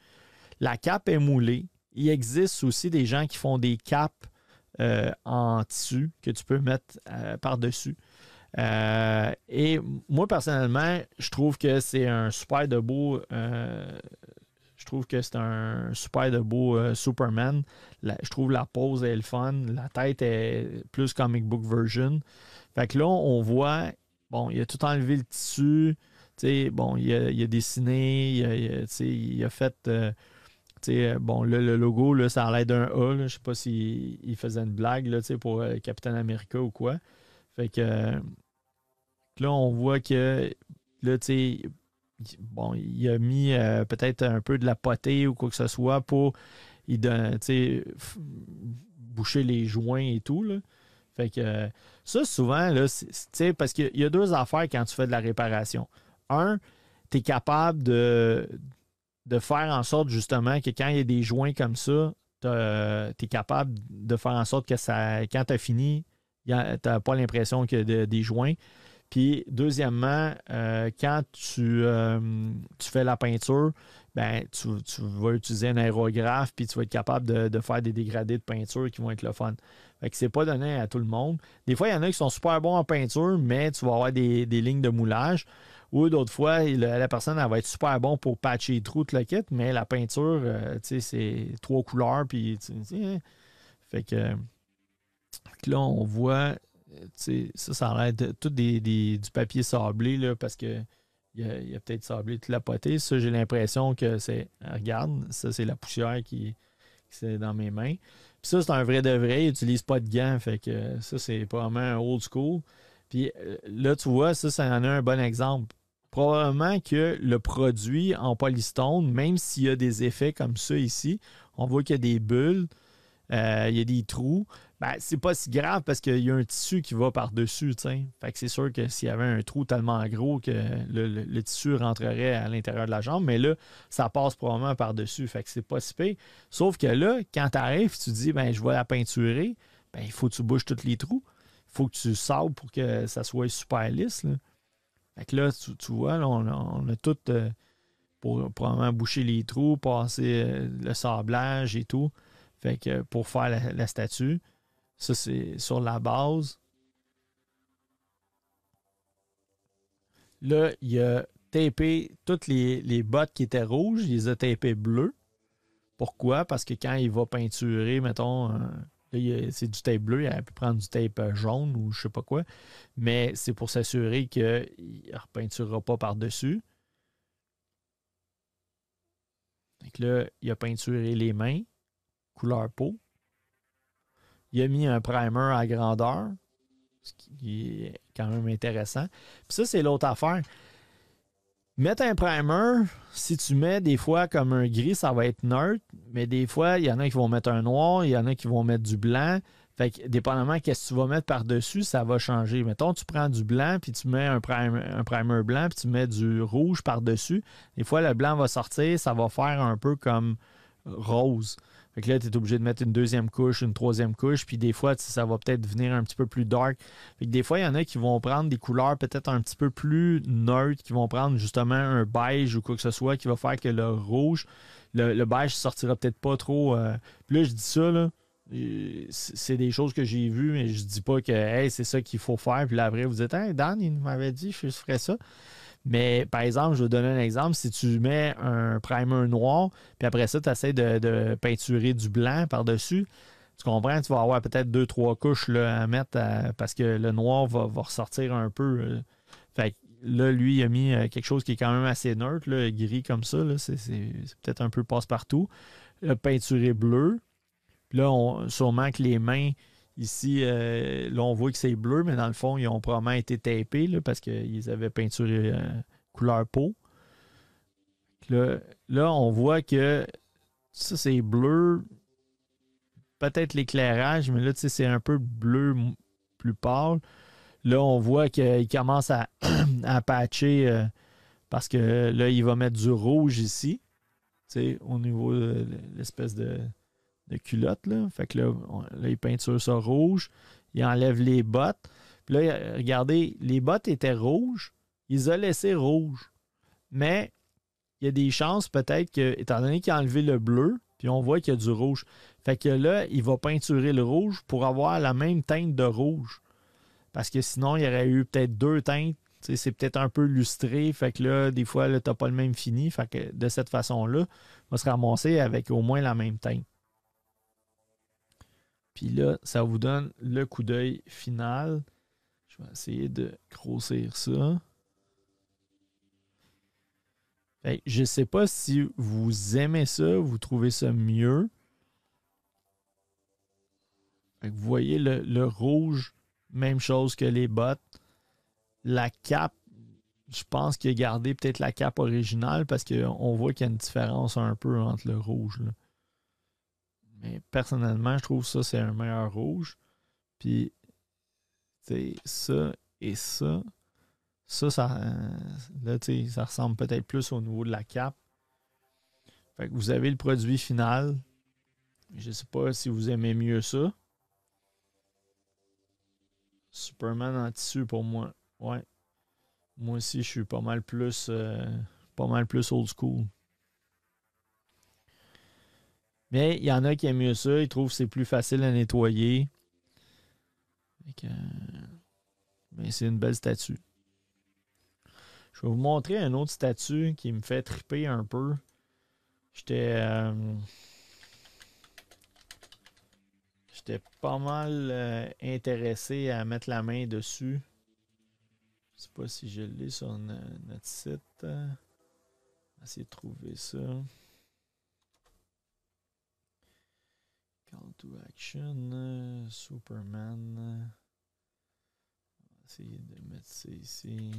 La cape est moulée. Il existe aussi des gens qui font des capes en tissu que tu peux mettre par-dessus. Euh, et moi, personnellement, je trouve que c'est un super de beau. Euh, je trouve que c'est un super de euh, Superman. je trouve la pose est le fun. La tête est plus comic book version. Fait que là, on voit, bon, il a tout enlevé le tissu. bon, il a, dessiné, il a, fait. Bon, le, logo, là, ça a l'air d'un A. Je ne sais pas s'il faisait une blague là, pour Captain America ou quoi. Fait que Là, on voit que là, tu bon, il a mis euh, peut-être un peu de la potée ou quoi que ce soit pour boucher les joints et tout. Là. Fait que ça, souvent, là, parce qu'il y a deux affaires quand tu fais de la réparation. Un, tu es capable de, de faire en sorte justement que quand il y a des joints comme ça, tu es capable de faire en sorte que ça, quand tu as fini, tu n'as pas l'impression y a des joints. Puis, deuxièmement, euh, quand euh, tu, fais la peinture, ben, tu, vas utiliser un aérographe, puis tu vas être capable de, faire des dégradés de peinture qui vont être le fun. Fait que c'est pas donné à tout le monde. Des fois, il y en a qui sont super bons en peinture, mais tu vas avoir des, lignes de moulage. Ou d'autres fois, la personne elle va être super bon pour patcher les trous de le kit, mais la peinture, euh, tu sais, c'est trois couleurs, puis hein. fait que là, on voit ça, ça a l'air tout du papier sablé là, parce que il y a, peut-être sablé toute la potée. Ça, j'ai l'impression que c'est. Regarde, ça, c'est la poussière qui, qui est dans mes mains. Puis ça, c'est un vrai de vrai. Il n'utilise pas de gants. Fait que ça, c'est vraiment un old school. Puis euh, là, tu vois, ça, ça en a un bon exemple. Probablement que le produit en polystone, même s'il y a des effets comme ça ici, on voit qu'il y a des bulles, euh, il y a des trous. Ben, c'est pas si grave parce qu'il y a un tissu qui va par-dessus. Fait que c'est sûr que s'il y avait un trou tellement gros que le, tissu rentrerait à l'intérieur de la jambe, mais là, ça passe probablement par-dessus. Fait que c'est pas si pire. Sauf que là, quand tu arrives, tu dis ben je vais la peinturer, ben, il faut que tu bouges tous les trous. Il faut que tu sabres pour que ça soit super lisse. Fait que là, tu, vois, on, a, tout euh, pour probablement boucher les trous, passer euh, le sablage et tout. Fait que pour faire la statue. Ça, c'est sur la base. Là, il a tapé toutes les, bottes qui étaient rouges, il les a tapées bleues. Pourquoi? Parce que quand il va peinturer, mettons, c'est du tape bleu, il a pu prendre du tape euh, jaune ou je sais pas quoi. Mais c'est pour s'assurer qu'il ne repeinturera pas par-dessus. Donc là, il a peinturé les mains, couleur peau. Il a mis un primer à grandeur, ce qui est quand même intéressant. Puis ça, c'est l'autre affaire. Mettre un primer, si tu mets des fois comme un gris, ça va être neutre, mais des fois, il y en a qui vont mettre un noir, il y en a qui vont mettre du blanc. Fait que, dépendamment de ce que tu vas mettre par-dessus, ça va changer. Mettons, tu prends du blanc, puis tu mets un primer, un primer blanc, puis tu mets du rouge par-dessus. Des fois, le blanc va sortir, ça va faire un peu comme rose. Fait que là, tu es obligé de mettre une deuxième couche, une troisième couche, puis des fois, ça va peut-être venir un petit peu plus dark. Fait que des fois, il y en a qui vont prendre des couleurs peut-être un petit peu plus neutres, qui vont prendre justement un beige ou quoi que ce soit, qui va faire que le rouge, le, beige sortira peut-être pas trop. Euh, puis là, je dis ça, là. C'est des choses que j'ai vues, mais je dis pas que c'est ça qu'il faut faire. Puis là, après, vous dites Hey, Dan, il m'avait dit je ferais ça. Mais par exemple, je vais donner un exemple. Si tu mets un primer noir, puis après ça, tu essaies de, peinturer du blanc par-dessus, tu comprends? Tu vas avoir peut-être deux, trois couches là, à mettre parce que le noir va, ressortir un peu. Euh. fait là, lui, il a mis euh, quelque chose qui est quand même assez neutre, gris comme ça. C'est, peut-être un peu passe-partout. Peinturé bleu. Puis là, on, sûrement que les mains, Ici, euh, là, on voit que c'est bleu, mais dans le fond, ils ont probablement été tapés là, parce qu'ils avaient peinturé euh, couleur peau. Là, là, on voit que ça, c'est bleu. Peut-être l'éclairage, mais là, tu sais, c'est un peu bleu plus pâle. Là, on voit qu'il commence à, patcher euh, parce que là, il va mettre du rouge ici, tu sais, au niveau de l'espèce de, de culotte. Là. Fait que là, il peinture ça rouge. Il enlève les bottes. Puis là, regardez, les bottes étaient rouges. Ils ont laissé rouge. Mais il y a des chances peut-être que, étant donné qu'il a enlevé le bleu, puis on voit qu'il y a du rouge. Fait que là, il va peinturer le rouge pour avoir la même teinte de rouge. Parce que sinon, il y aurait eu peut-être deux teintes. C'est peut-être un peu lustré. Fait que là, des fois, tu n'as pas le même fini. Fait que de cette façon-là, on va se ramasser avec au moins la même teinte. Puis là, ça vous donne le coup d'œil final. Je vais essayer de grossir ça. je ne sais pas si vous aimez ça, vous trouvez ça mieux. vous voyez le, rouge, même chose que les bottes. La cape, je pense qu'il a gardé peut-être la cape originale parce qu'on voit qu'il y a une différence un peu entre le rouge. Mais personnellement, je trouve ça, c'est un meilleur rouge. Puis, tu ça et ça, ça, ça, là, ça ressemble peut-être plus au niveau de la cape. Fait que vous avez le produit final. Je sais pas si vous aimez mieux ça. Superman en tissu pour moi. Ouais. Moi aussi, je suis pas mal plus euh, pas mal plus old school. Mais il y en a qui aiment mieux ça. Ils trouvent que c'est plus facile à nettoyer. mais c'est une belle statue. Je vais vous montrer un autre statut qui me fait triper un peu. J'étais. Euh, j'étais pas mal euh, intéressé à mettre la main dessus. Je sais pas si je l'ai sur notre site. Essayer de trouver ça. Call to Action, euh, Superman. On va essayer de mettre ça ici.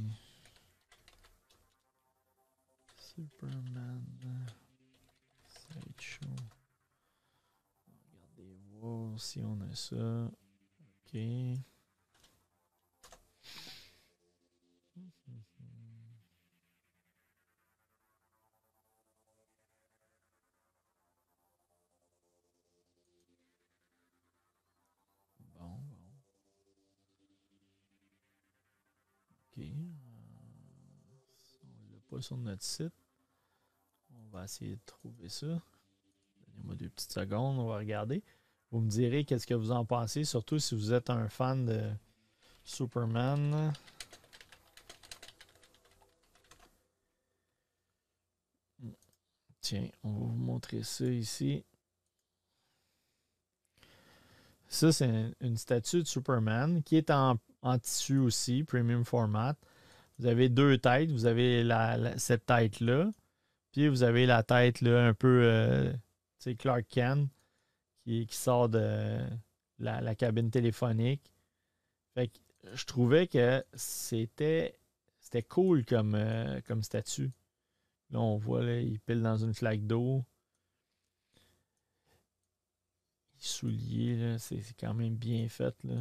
Superman. Sideshow. Regardez voir si on a ça. OK. Sur notre site. On va essayer de trouver ça. Donnez-moi deux petites secondes, on va regarder. Vous me direz qu'est-ce que vous en pensez, surtout si vous êtes un fan de Superman. Tiens, on va vous montrer ça ici. Ça, c'est une statue de Superman qui est en, en tissu aussi, premium format. Vous avez deux têtes. Vous avez la, cette tête-là. Puis vous avez la tête là, un peu euh, Clark Kent qui, qui sort de la, cabine téléphonique. Fait que je trouvais que c'était c'était cool comme, euh, comme statut. Là, on voit, là, il pile dans une flaque d'eau. Souliers, c'est quand même bien fait. Là,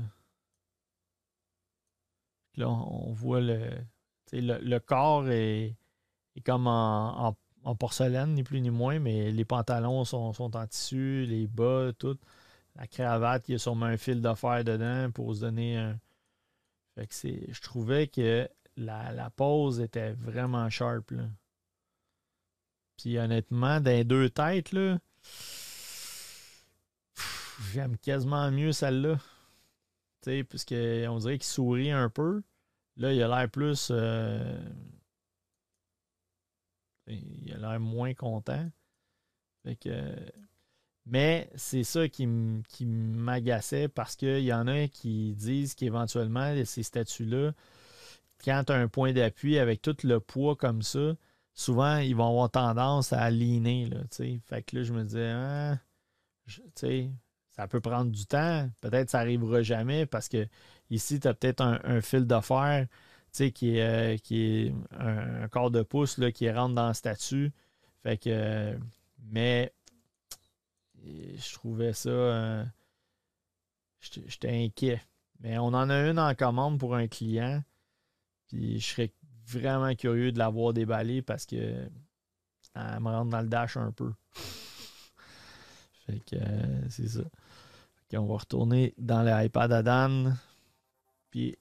là on voit le, le, corps est, comme en, porcelaine, ni plus ni moins, mais les pantalons sont, en tissu, les bas, tout. La cravate, il y a sûrement un fil de fer dedans pour se donner un. Je trouvais que la, pose était vraiment sharp. Là. Puis honnêtement, dans deux têtes. J'aime quasiment mieux celle-là. Tu dirait qu'il sourit un peu. Là, il a l'air plus. Euh, il a l'air moins content. mais c'est ça qui, m'agaçait parce qu'il y en a qui disent qu'éventuellement, ces statues-là, quand tu as un point d'appui avec tout le poids comme ça, souvent, ils vont avoir tendance à aligner. Fait que là, je me disais, ah, ça peut prendre du temps. Peut-être que ça n'arrivera jamais parce que ici, tu as peut-être un, fil de fer qui est, euh, qui est un, quart de pouce là, qui rentre dans le statut. Fait que, mais je trouvais ça. Euh, j'étais inquiet. Mais on en a une en commande pour un client. Puis je serais vraiment curieux de l'avoir déballée parce que elle me rentre dans le dash un peu. fait que euh, c'est ça. on va retourner dans l'iPad à.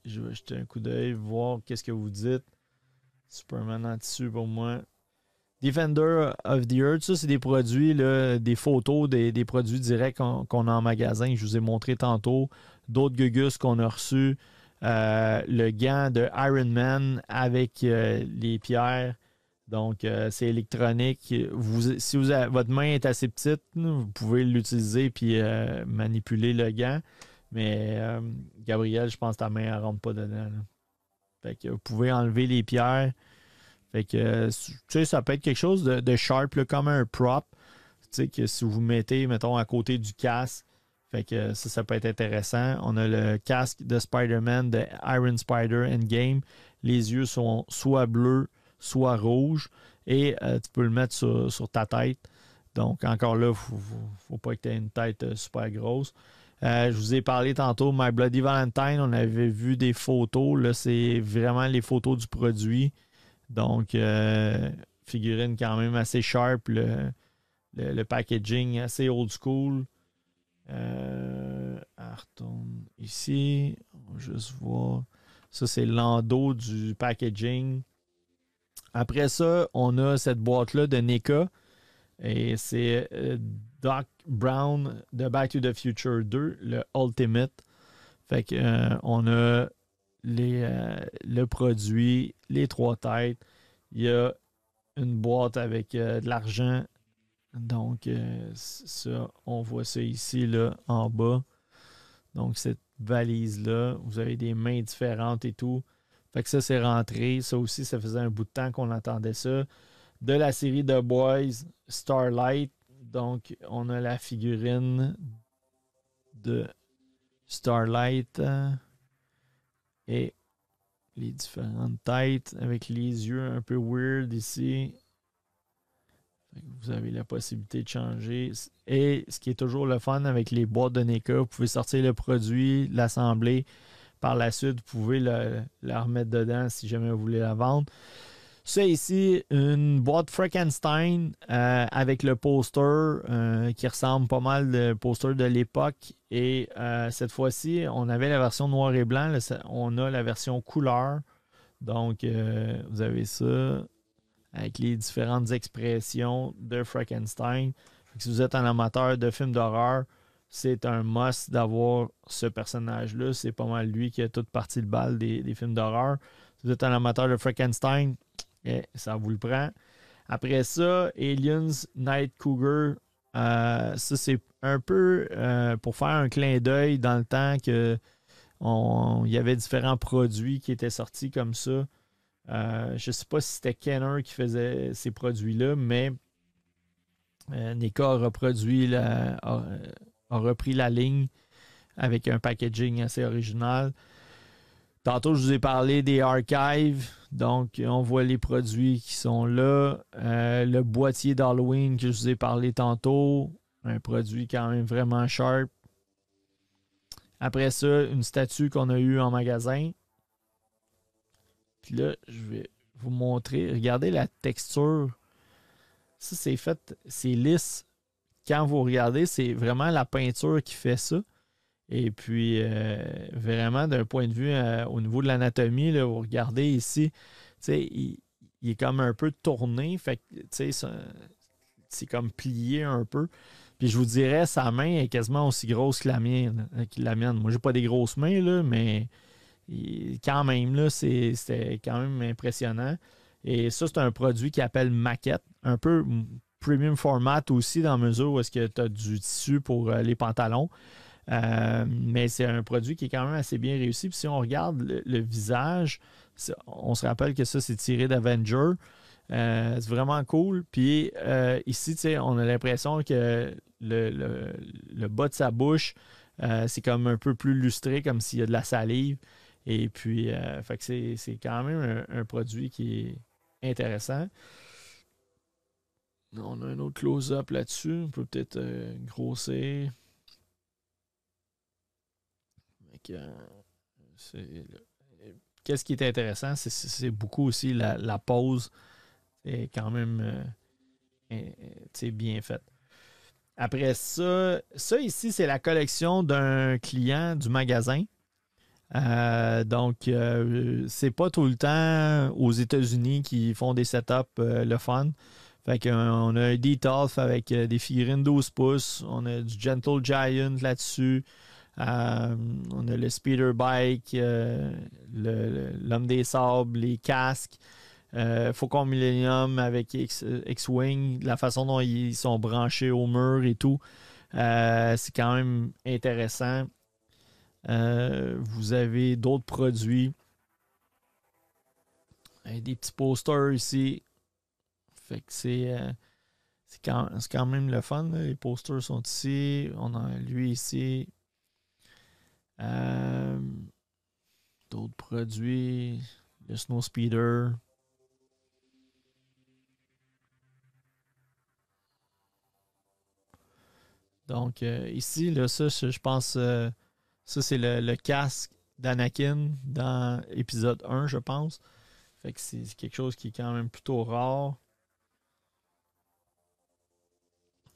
Je vais jeter un coup d'œil, voir qu'est-ce que vous dites. Superman en tissu pour moi. Defender of the Earth, ça, c'est des produits, des photos, des, produits directs qu'on a en magasin. Je vous ai montré tantôt. D'autres gugus qu'on a reçus. Euh, le gant de Iron Man avec euh, les pierres. Donc, euh, c'est électronique. Vous, si votre main est assez petite, vous pouvez l'utiliser puis manipuler le gant. Mais Gabriel, je pense que ta main ne rentre pas dedans. Fait que vous pouvez enlever les pierres fait que, tu sais, ça peut être quelque chose de, sharp, comme un prop. Tu sais, que si vous mettez, mettons, à côté du casque, fait que ça, ça peut être intéressant. On a le casque de Spider-Man de Iron Spider Endgame. Les yeux sont soit bleus, soit rouges. Et euh, tu peux le mettre sur, ta tête. Donc, encore là, il ne faut, pas que tu aies une tête euh, super grosse. Euh, je vous ai parlé tantôt, My Bloody Valentine, on avait vu des photos. Là, c'est vraiment les photos du produit. Donc, euh, figurine quand même assez sharp, le, packaging assez old school. Euh, ici. On va juste voir. Ça, c'est l'endos du packaging. Après ça, on a cette boîte-là de NECA. Et c'est euh, Doc Brown de Back to the Future 2, le Ultimate. Fait qu'on euh, on a euh, le produit, les trois têtes. Il y a une boîte avec euh, de l'argent. Donc, euh, ça, on voit ça ici, là, en bas. Donc, cette valise-là, vous avez des mains différentes et tout. Fait que ça, c'est rentré. Ça aussi, ça faisait un bout de temps qu'on attendait ça. De la série de Boys, Starlight. Donc, on a la figurine de Starlight et les différentes têtes avec les yeux un peu weird ici. Vous avez la possibilité de changer. Et ce qui est toujours le fun avec les boîtes de NECA, vous pouvez sortir le produit, l'assembler. Par la suite, vous pouvez la remettre dedans si jamais vous voulez la vendre. C'est ici une boîte Frankenstein euh, avec le poster euh, qui ressemble pas mal au poster de l'époque. Et euh, cette fois-ci, on avait la version noir et blanc. on a la version couleur. Donc, vous avez ça avec les différentes expressions de Frankenstein. Si vous êtes un amateur de films d'horreur, c'est un must d'avoir ce personnage-là. C'est pas mal lui qui a toute partie de balle des films d'horreur. Si vous êtes un amateur de Frankenstein, ça vous le prend. Après ça, Aliens Night Cougar. Euh, ça, c'est un peu euh, pour faire un clin d'œil dans le temps que il y avait différents produits qui étaient sortis comme ça. Euh, je ne sais pas si c'était Kenner qui faisait ces produits-là, mais NECA a, reproduit a, repris la ligne avec un packaging assez original. Tantôt, je vous ai parlé des archives. Donc, on voit les produits qui sont là. Euh, le boîtier d'Halloween que je vous ai parlé tantôt. Un produit quand même vraiment sharp. Après ça, une statue qu'on a eue en magasin. Puis là, je vais vous montrer. Regardez la texture. Ça, c'est fait, c'est lisse. Quand vous regardez, c'est vraiment la peinture qui fait ça. Et puis, euh, vraiment, d'un point de vue euh, au niveau de l'anatomie, vous regardez ici, il, il, est comme un peu tourné, fait c'est comme plié un peu. Puis je vous dirais, sa main est quasiment aussi grosse que la mienne. Euh, que la mienne. Moi, j'ai pas des grosses mains, là, mais quand même, c'était quand même impressionnant. Et ça, c'est un produit qui appelle maquette, un peu premium format aussi, dans la mesure où est-ce que tu as du tissu pour les pantalons. Euh, mais c'est un produit qui est quand même assez bien réussi. Puis si on regarde le, visage, on se rappelle que ça, c'est tiré d'Avenger. c'est vraiment cool. Puis ici, on a l'impression que le, bas de sa bouche, c'est comme un peu plus lustré, comme s'il y a de la salive. Et puis, c'est quand même un, produit qui est intéressant. On a un autre close-up là-dessus. On peut peut-être grossir. Qu'est-ce qui est intéressant, c'est beaucoup aussi la, pause. C'est quand même euh, bien fait. Après ça, ça ici, c'est la collection d'un client du magasin. Euh, donc, euh, c'est pas tout le temps aux États-Unis qui font des setups le fun. Fait qu'on a un Detolf avec des figurines 12 pouces. On a du Gentle Giant là-dessus. Euh, on a le speeder bike, euh, l'homme des sables, les casques. Euh, Faucon Millennium avec X-Wing, la façon dont ils sont branchés au mur et tout. c'est quand même intéressant. vous avez d'autres produits. Des petits posters ici. Fait que c'est. c'est quand, même le fun. Les posters sont ici. On a lui ici. Euh, d'autres produits, le Snow Speeder. Donc euh, ici, là, ça, je pense, euh, ça c'est le, casque d'Anakin dans épisode 1, je pense. Fait que c'est quelque chose qui est quand même plutôt rare.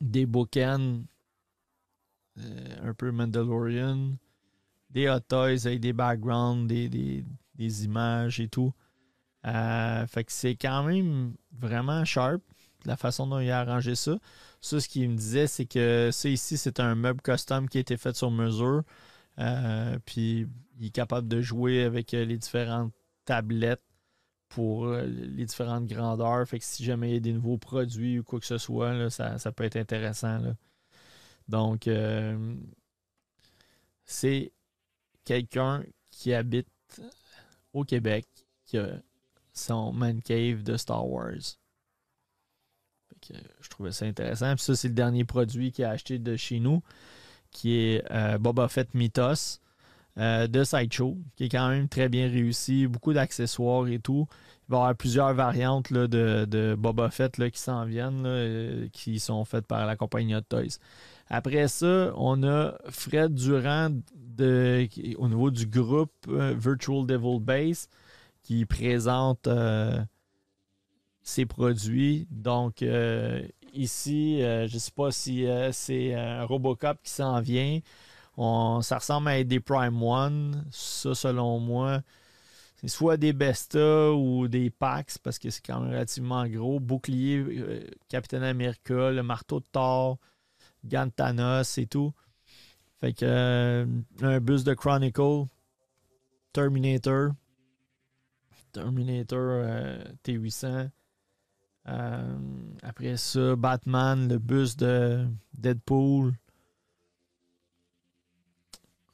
Des bookends, un peu Mandalorian des hot toys avec des backgrounds, des, images et tout. Euh, fait que c'est quand même vraiment sharp la façon dont il a arrangé ça. Ça, ce qu'il me disait, c'est que ça ici, c'est un meuble custom qui a été fait sur mesure. Euh, puis il est capable de jouer avec euh, les différentes tablettes pour les différentes grandeurs. Fait que si jamais il y a des nouveaux produits ou quoi que ce soit, ça, peut être intéressant. Donc, c'est quelqu'un qui habite au Québec qui a son man cave de Star Wars. je trouvais ça intéressant. Puis ça, c'est le dernier produit qu'il a acheté de chez nous, qui est euh, Boba Fett Mythos euh, de Sideshow, qui est quand même très bien réussi, beaucoup d'accessoires et tout. Il va y avoir plusieurs variantes de, Boba Fett qui s'en viennent, euh, qui sont faites par la compagnie Hot Toys. Après ça, on a Fred Durand au niveau du groupe euh, Virtual Devil Base qui présente euh, ses produits. Donc, euh, ici, je ne sais pas si c'est un Robocop qui s'en vient. ça ressemble à des Prime One. Ça, selon moi, c'est soit des Besta ou des Pax parce que c'est quand même relativement gros. Bouclier Captain America, le marteau de Thor, Gantanos et tout. Fait que euh, un bus de Chronicle, Terminator, Terminator euh, T800. Euh, après ça, Batman, le bus de Deadpool.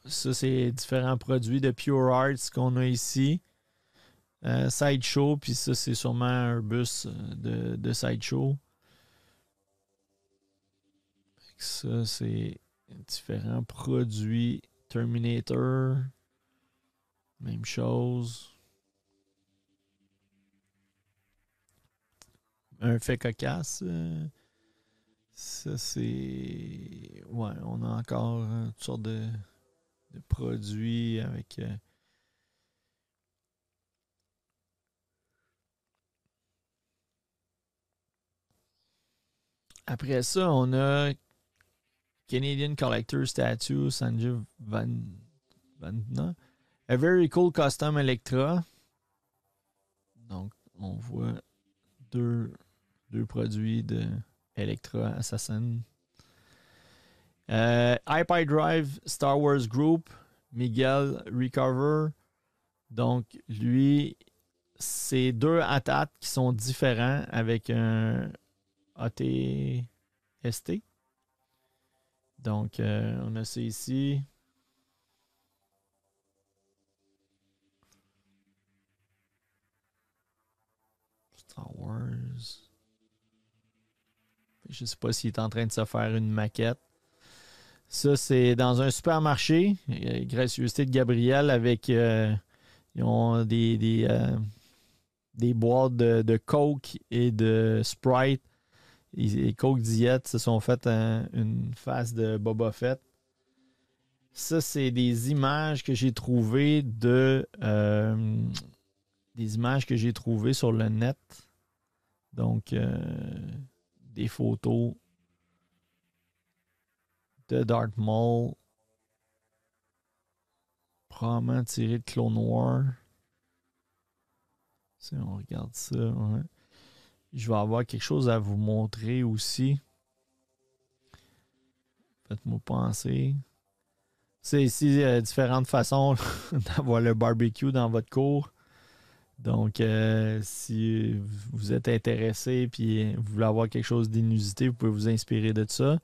Ça, c'est différents produits de Pure Arts qu'on a ici. Sideshow, puis ça, c'est sûrement un bus de, de Sideshow. Ça, c'est différents produits. Terminator, même chose. Un fait cocasse. Euh, ça, c'est. Ouais, on a encore toutes sortes de, produits avec. Euh, Après ça, on a Canadian Collector Statue, Sanjeev Van. A very cool custom Electra. Donc, on voit deux, deux produits de Electra Assassin. Euh, Drive Star Wars Group, Miguel Recover. Donc, lui, c'est deux ATAT qui sont différents avec un AT-ST. Donc, euh, on a ça ici. Star Wars. Je sais pas s'il est en train de se faire une maquette. Ça, c'est dans un supermarché. Gracieuseté de Gabriel avec. Euh, ils ont des, des, euh, des boîtes de, Coke et de Sprite. Et, Coke Diet se sont fait une face de Boba Fett. Ça, c'est des images que j'ai trouvées de. Euh, des images que j'ai trouvées sur le net. Donc, des photos de Darth Maul. Probablement tiré de Clone War. Si on regarde ça, Je vais avoir quelque chose à vous montrer aussi. Faites-moi penser. C'est ici euh, différentes façons d'avoir le barbecue dans votre cours. Donc, euh, si vous êtes intéressé et vous voulez avoir quelque chose d'inusité, vous pouvez vous inspirer de ça.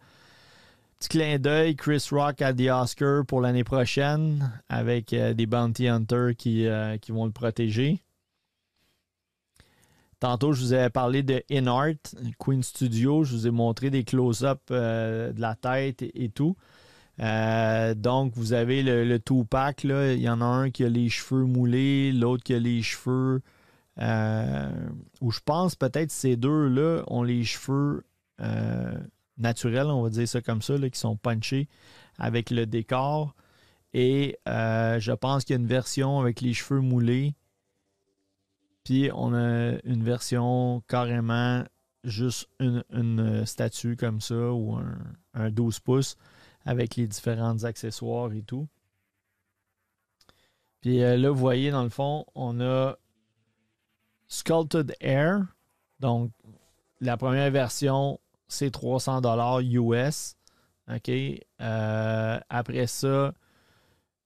Petit clin d'œil, Chris Rock a des Oscars pour l'année prochaine avec euh, des Bounty Hunters qui, euh, qui, vont le protéger. Tantôt, je vous ai parlé de InArt, Queen Studio. Je vous ai montré des close-up de la tête et tout. Euh, donc, vous avez le, le two-pack. Il y en a un qui a les cheveux moulés, l'autre qui a les cheveux. Euh, ou je pense peut-être ces deux-là ont les cheveux euh, naturels, on va dire ça comme ça, qui sont punchés avec le décor. Et je pense qu'il y a une version avec les cheveux moulés. Puis on a une version carrément juste une, statue comme ça ou un, un 12 pouces avec les différents accessoires et tout. Puis euh, là, vous voyez, dans le fond, on a Sculpted Air. Donc, la première version, c'est 300 US. OK? Euh, après ça,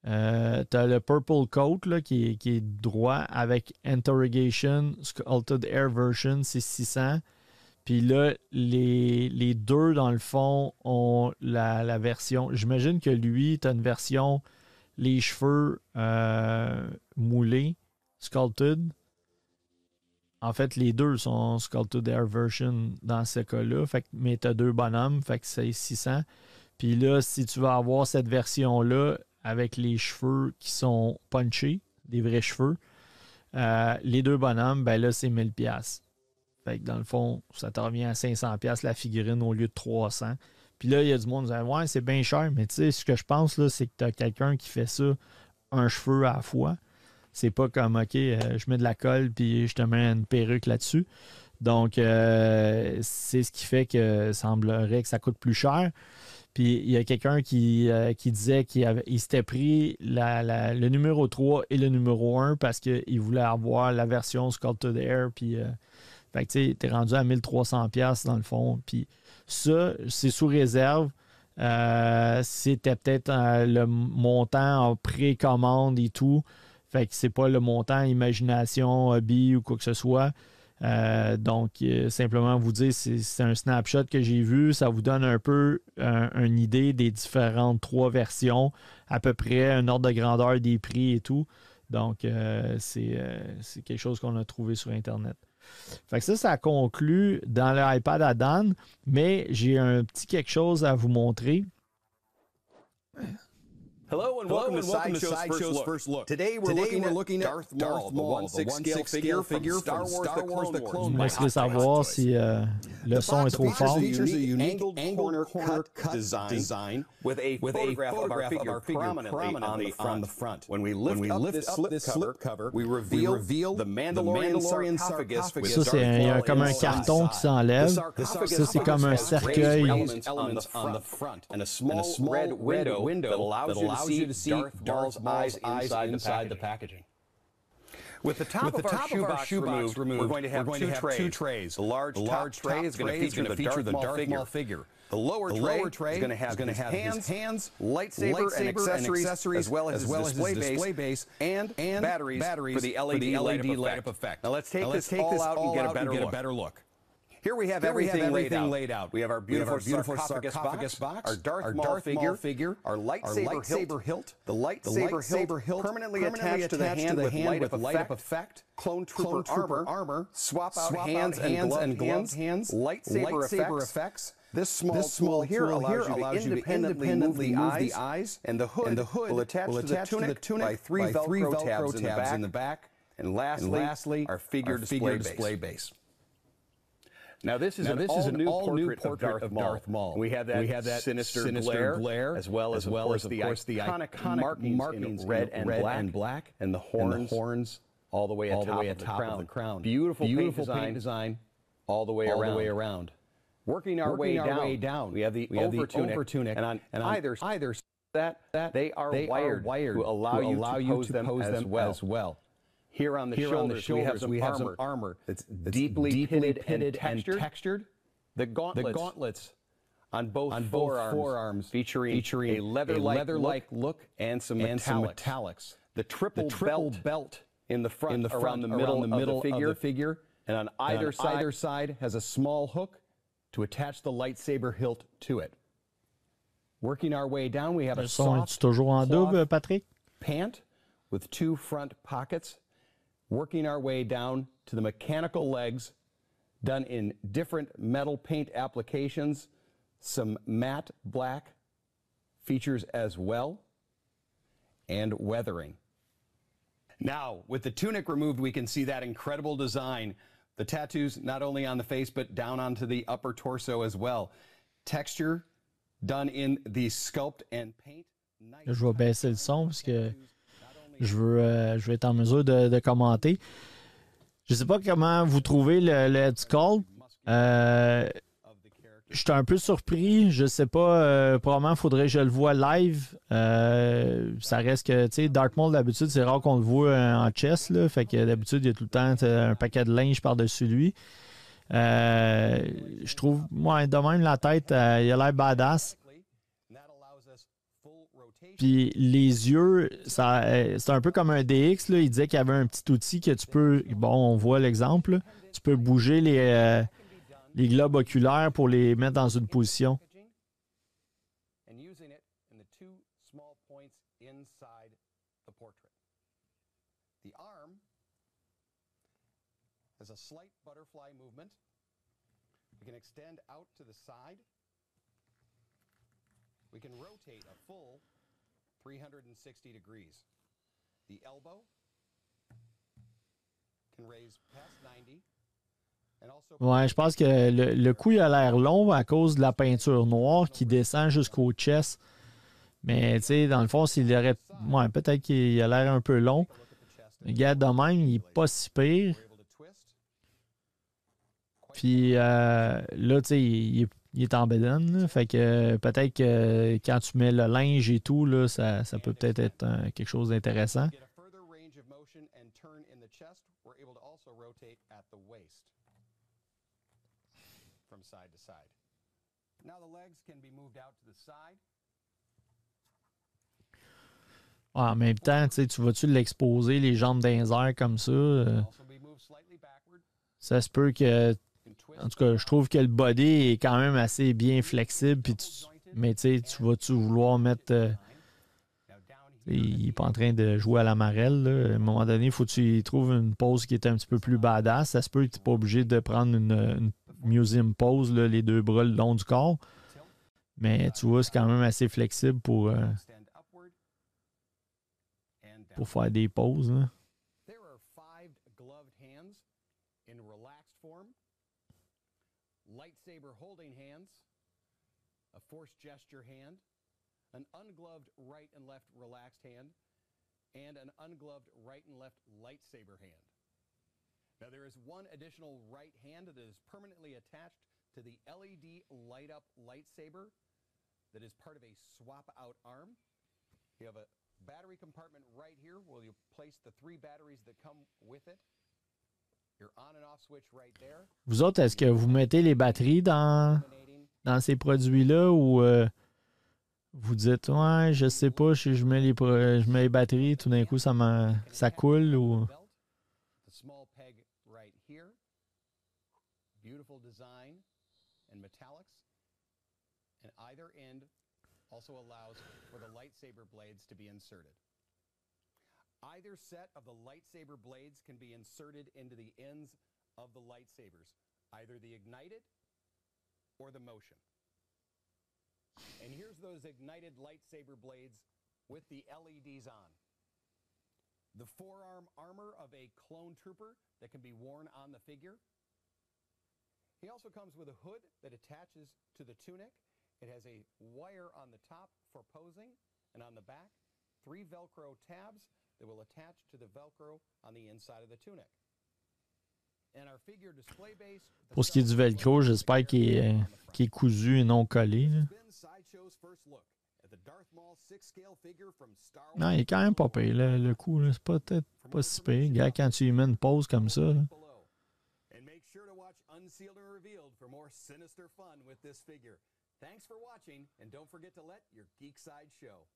euh, tu as le Purple Coat qui, qui, est droit avec Interrogation. Sculpted Air version, c'est 600. Puis là, les, deux, dans le fond, ont la, version. J'imagine que lui, tu as une version les cheveux euh, moulés, sculpted. En fait, les deux sont sculpted air version dans ce cas-là. Mais tu as deux bonhommes, fait que c'est 600. Puis là, si tu veux avoir cette version-là avec les cheveux qui sont punchés, des vrais cheveux, euh, les deux bonhommes, ben là, c'est 1000$. Fait que dans le fond, ça te revient à 500$ la figurine au lieu de 300$. Puis là, il y a du monde qui dit Ouais, c'est bien cher, mais tu sais, ce que je pense, là, c'est que tu as quelqu'un qui fait ça un cheveu à la fois. C'est pas comme OK, euh, je mets de la colle puis je te mets une perruque là-dessus. Donc, euh, c'est ce qui fait que semblerait que ça coûte plus cher. Puis il y a quelqu'un qui, euh, qui, disait qu'il s'était pris le numéro 3 et le numéro 1 parce qu'il voulait avoir la version Sculpted Air puis fait que tu es rendu à 1300$ dans le fond. Puis ça, c'est sous réserve. Euh, c'était peut-être euh, le montant en précommande et tout. Fait que c'est pas le montant imagination, hobby ou quoi que ce soit. Euh, donc, simplement vous dire, c'est un snapshot que j'ai vu. Ça vous donne un peu une idée des différentes trois versions, à peu près un ordre de grandeur des prix et tout. Donc, c'est quelque chose qu'on a trouvé sur Internet. Fait que ça, ça conclut dans l'iPad à Dan, mais j'ai un petit quelque chose à vous montrer. Hello and welcome, Hello and welcome to Sideshow's Side first, first Look. Today we're, Today looking, we're at looking at Darth, Darth Maul, the 1/6 scale figure from Star Wars, Star Wars The Clone Wars. Je me savoir si euh, le son est trop fort. Features a unique angled corner cut design, design with a with photograph, a photograph of our figure prominently, prominently on, the front. When we lift, when we up, lift this, up this slip cover, we reveal, we reveal the Mandalorian, sarcophagus. Ça, c'est comme un carton qui s'enlève. Ça, c'est comme un cercueil. on the front and a small red window that allows you to see Darth Maul's eyes inside, inside the, packaging. With the top, With the of, our, shoebox removed, removed, we're going to have, going two, to have trays. two, trays. The large, the large top, tray top is going to feature, the, feature Darth the Darth figure. Maul figure. The lower the tray, lower tray is going to have, his, have hands, his hands, lightsaber, lightsaber and, accessories, and, accessories, as well as, as, well his, display as display base, and, and batteries, batteries for the LED, for the LED light, up effect. Now let's take now this, let's take all this out, and get, a better, get a better look. Here we have Here we everything, have laid, everything out. laid out. We have our We have beautiful, our beautiful sarcophagus, sarcophagus box, box, our Darth, our Maul, Darth figure, Maul figure, our our lightsaber, lightsaber hilt, the lightsaber, lightsaber hilt, hilt permanently, permanently attached to the hand to the with hand light with light effect, up effect, clone trooper, clone trooper armor, armor, swap out swap hands, and, hands and gloved hands, hands, lightsaber, lightsaber effects. effects. This small, This small tool here allows, here you, allows to you to independently, independently move, move the, the eyes, eyes, and the hood, and the hood will attach, will to, the attach to tunic the tunic by three by Velcro, three Velcro tabs, in, the back. in the back. And lastly, And lastly, our figure, our display, figure base. display base. Now this is Now, an this is an new all-new portrait, portrait of Darth of Maul. Darth Maul. We have that, We have that sinister, sinister glare, glare, as well as, as well as, of the, course, the iconic, iconic markings, markings in red, and, red black, and black, and the and horns, the horns all the way all atop, the way of, the atop crown. of the crown. Beautiful, Beautiful paint, paint design, design all the way all around. the way around. Working our, Working way, our down, way down, we have the we have the over tunic, over tunic, and on and on either either that, that they are they wired, are wired to allow to you allow to you pose to them, pose as, them well. as well. Here on the Here shoulders, on the shoulders, we have some we have armor, some armor that's that's deeply, deeply pitted, pitted and and textured. textured. The gauntlets, The gauntlets on both on both forearms, forearms featuring, featuring a leather-like, leather-like look, look and some and some metallics. metallics. The triple, The triple belt, belt in the front, in the front around the middle, around the middle of, the figure, of the figure, and on and either on side, either side has a small hook to attach the lightsaber hilt to it. Working our way down, we have a Le soft toujours en double, Patrick? pant with two front pockets, working our way down to the mechanical legs, done in different metal paint applications, some matte black features as well, and weathering. Now, with the tunic removed, we can see that incredible design. The tattoos not only on the face, but down onto the upper torso as well. Texture done in the sculpt and paint. Je vais baisser le son parce que je veux, euh, je vais être en mesure de, commenter. Je sais pas comment vous trouvez le, Head Sculpt. Euh, je suis un peu surpris. Je sais pas. euh, probablement, faudrait que je le voie live. Euh, ça reste que, tu sais, Dark d'habitude, c'est rare qu'on le voit en chess. Là, fait que d'habitude, il y a tout le temps un paquet de linge par-dessus lui. Je trouve, moi, de même, la tête, il a l'air badass. Puis les yeux, ça, euh, c'est un peu comme un DX. Là. Il disait qu'il y avait un petit outil que tu peux. Bon, on voit l'exemple. Tu peux bouger les, euh, les globes oculaires pour les mettre dans une position. has a slight butterfly movement. We can extend out to the side. We can rotate a full 360 degrees. The elbow can raise past 90 and also Ouais, je pense que le, le cou il a l'air long à cause de la peinture noire qui descend jusqu'au chest. Mais tu sais, dans le fond, s'il aurait. Ouais, peut-être qu'il a l'air un peu long. Regarde de même, il est pas si pire. Puis euh, là, tu sais, il, est- il est en bedaine. là. Fait que euh, peut-être que quand tu mets le linge et tout, là, ça, ça peut peut-être être euh, quelque chose d'intéressant. get a further range of motion and turn in the chest, we're able to also rotate at the waist from side to side. Now the legs can be moved out to the side. Ouais, en même temps, tu vas-tu l'exposer, les jambes les airs comme ça? euh, ça se peut que. En tout cas, je trouve que le body est quand même assez bien flexible. Puis tu- mais tu sais, tu vas-tu vouloir mettre. euh, il n'est pas en train de jouer à la marelle. À un moment donné, il faut que tu trouves une pose qui est un petit peu plus badass. Ça se peut que tu n'es pas obligé de prendre une, une museum pose, là, les deux bras le long du corps. Mais tu vois, c'est quand même assez flexible pour, euh, pour faire des là. Force gesture hand, an ungloved right and left relaxed hand, and an ungloved right and left lightsaber hand. Now, there is one additional right hand that is permanently attached to the LED light up lightsaber that is part of a swap out arm. You have a battery compartment right here where you place the three batteries that come with it. Your on and off switch right there. Vous autres, est-ce que vous mettez les batteries dans, dans ces produits-là ou euh, vous dites Ouais, je sais pas, si je mets les, je mets les batteries, tout d'un coup ça, ça coule ou? also allows for the lightsaber blades to be inserted. Either set of the lightsaber blades can be inserted into the ends of the lightsabers, either the ignited or the motion. And here's those ignited lightsaber blades with the LEDs on. The forearm armor of a clone trooper that can be worn on the figure. He also comes with a hood that attaches to the tunic. It has a wire on the top for posing, and on the back, three Velcro tabs that will attach to the Velcro on the inside of the tunic. Pour ce qui est du velcro, j'espère qu'il est, qu est, cousu et non collé. Là. Non, il est quand même pas payé, le, le coup. C'est peut-être pas si payé. Gars, quand tu lui mets une pause comme ça. Là. Thanks for watching, and don't forget to let your geek side show.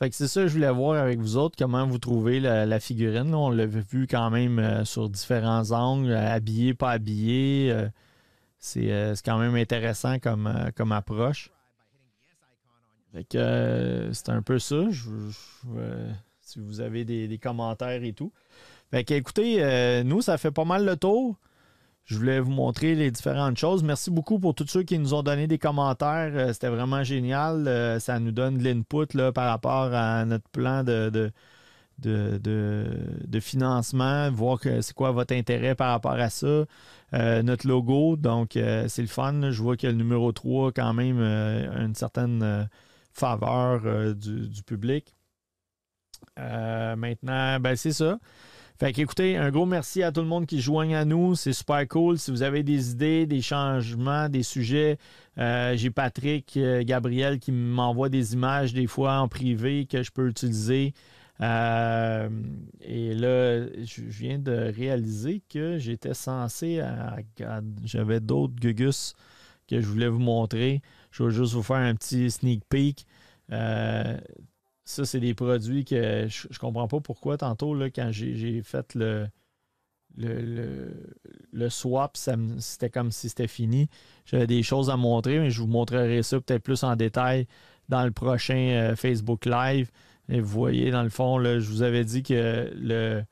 Fait que c'est ça je voulais voir avec vous autres, comment vous trouvez la, figurine. On l'a vu quand même euh, sur différents angles, euh, habillé, pas habillé. Euh, c'est quand même intéressant comme, comme approche. Fait que c'est un peu ça. Je, si vous avez des, des, commentaires et tout. Fait que écoutez, nous, ça fait pas mal le tour. Je voulais vous montrer les différentes choses. Merci beaucoup pour tous ceux qui nous ont donné des commentaires. Euh, c'était vraiment génial. Euh, ça nous donne de l'input par rapport à notre plan de, de, financement, voir c'est quoi votre intérêt par rapport à ça. Euh, notre logo, donc c'est le fun. Je vois que le numéro 3 quand même une certaine faveur du, du, public. maintenant, ben, c'est ça. Fait qu'écoutez, un gros merci à tout le monde qui joigne à nous. C'est super cool. Si vous avez des idées, des changements, des sujets, euh, j'ai Patrick, euh, Gabriel qui m'envoie des images des fois en privé que je peux utiliser. Euh, et là, je viens de réaliser que j'étais censé. J'avais d'autres gugus que je voulais vous montrer. Je vais juste vous faire un petit sneak peek. Ça, c'est des produits que je, ne comprends pas pourquoi tantôt, là, quand j'ai fait le, le, le, swap, c'était comme si c'était fini. J'avais des choses à montrer, mais je vous montrerai ça peut-être plus en détail dans le prochain euh, Facebook Live. Et vous voyez, dans le fond, là, je vous avais dit que le,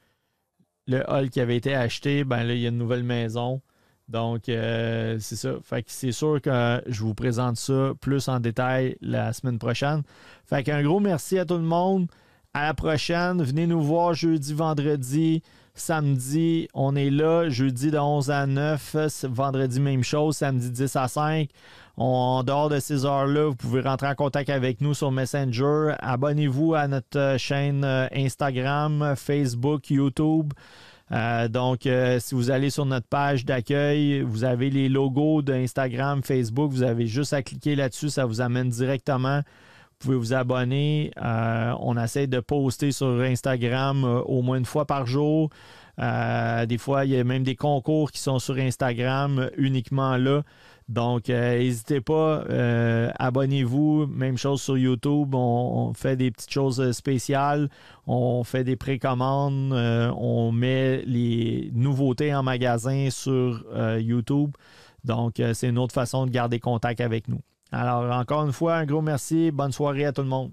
le hall qui avait été acheté, ben là, il y a une nouvelle maison. Donc, euh, c'est ça. Fait que c'est sûr que je vous présente ça plus en détail la semaine prochaine. Fait qu'un gros merci à tout le monde. À la prochaine. Venez nous voir jeudi, vendredi, samedi. On est là. Jeudi de 11 à 9. Vendredi, même chose. Samedi 10 à 5. en dehors de ces heures-là, vous pouvez rentrer en contact avec nous sur Messenger. Abonnez-vous à notre chaîne euh, Instagram, Facebook, YouTube. Euh, donc, euh, si vous allez sur notre page d'accueil, vous avez les logos d'Instagram, Facebook, vous avez juste à cliquer là-dessus, ça vous amène directement. Vous pouvez vous abonner. Euh, on essaie de poster sur Instagram au moins une fois par jour. des fois, il y a même des concours qui sont sur Instagram uniquement là. Donc, euh, n'hésitez pas, euh, abonnez-vous. Même chose sur YouTube, on, fait des petites choses euh, spéciales, on fait des précommandes, on met les nouveautés en magasin sur YouTube. Donc, c'est une autre façon de garder contact avec nous. Alors, encore une fois, un gros merci. Bonne soirée à tout le monde.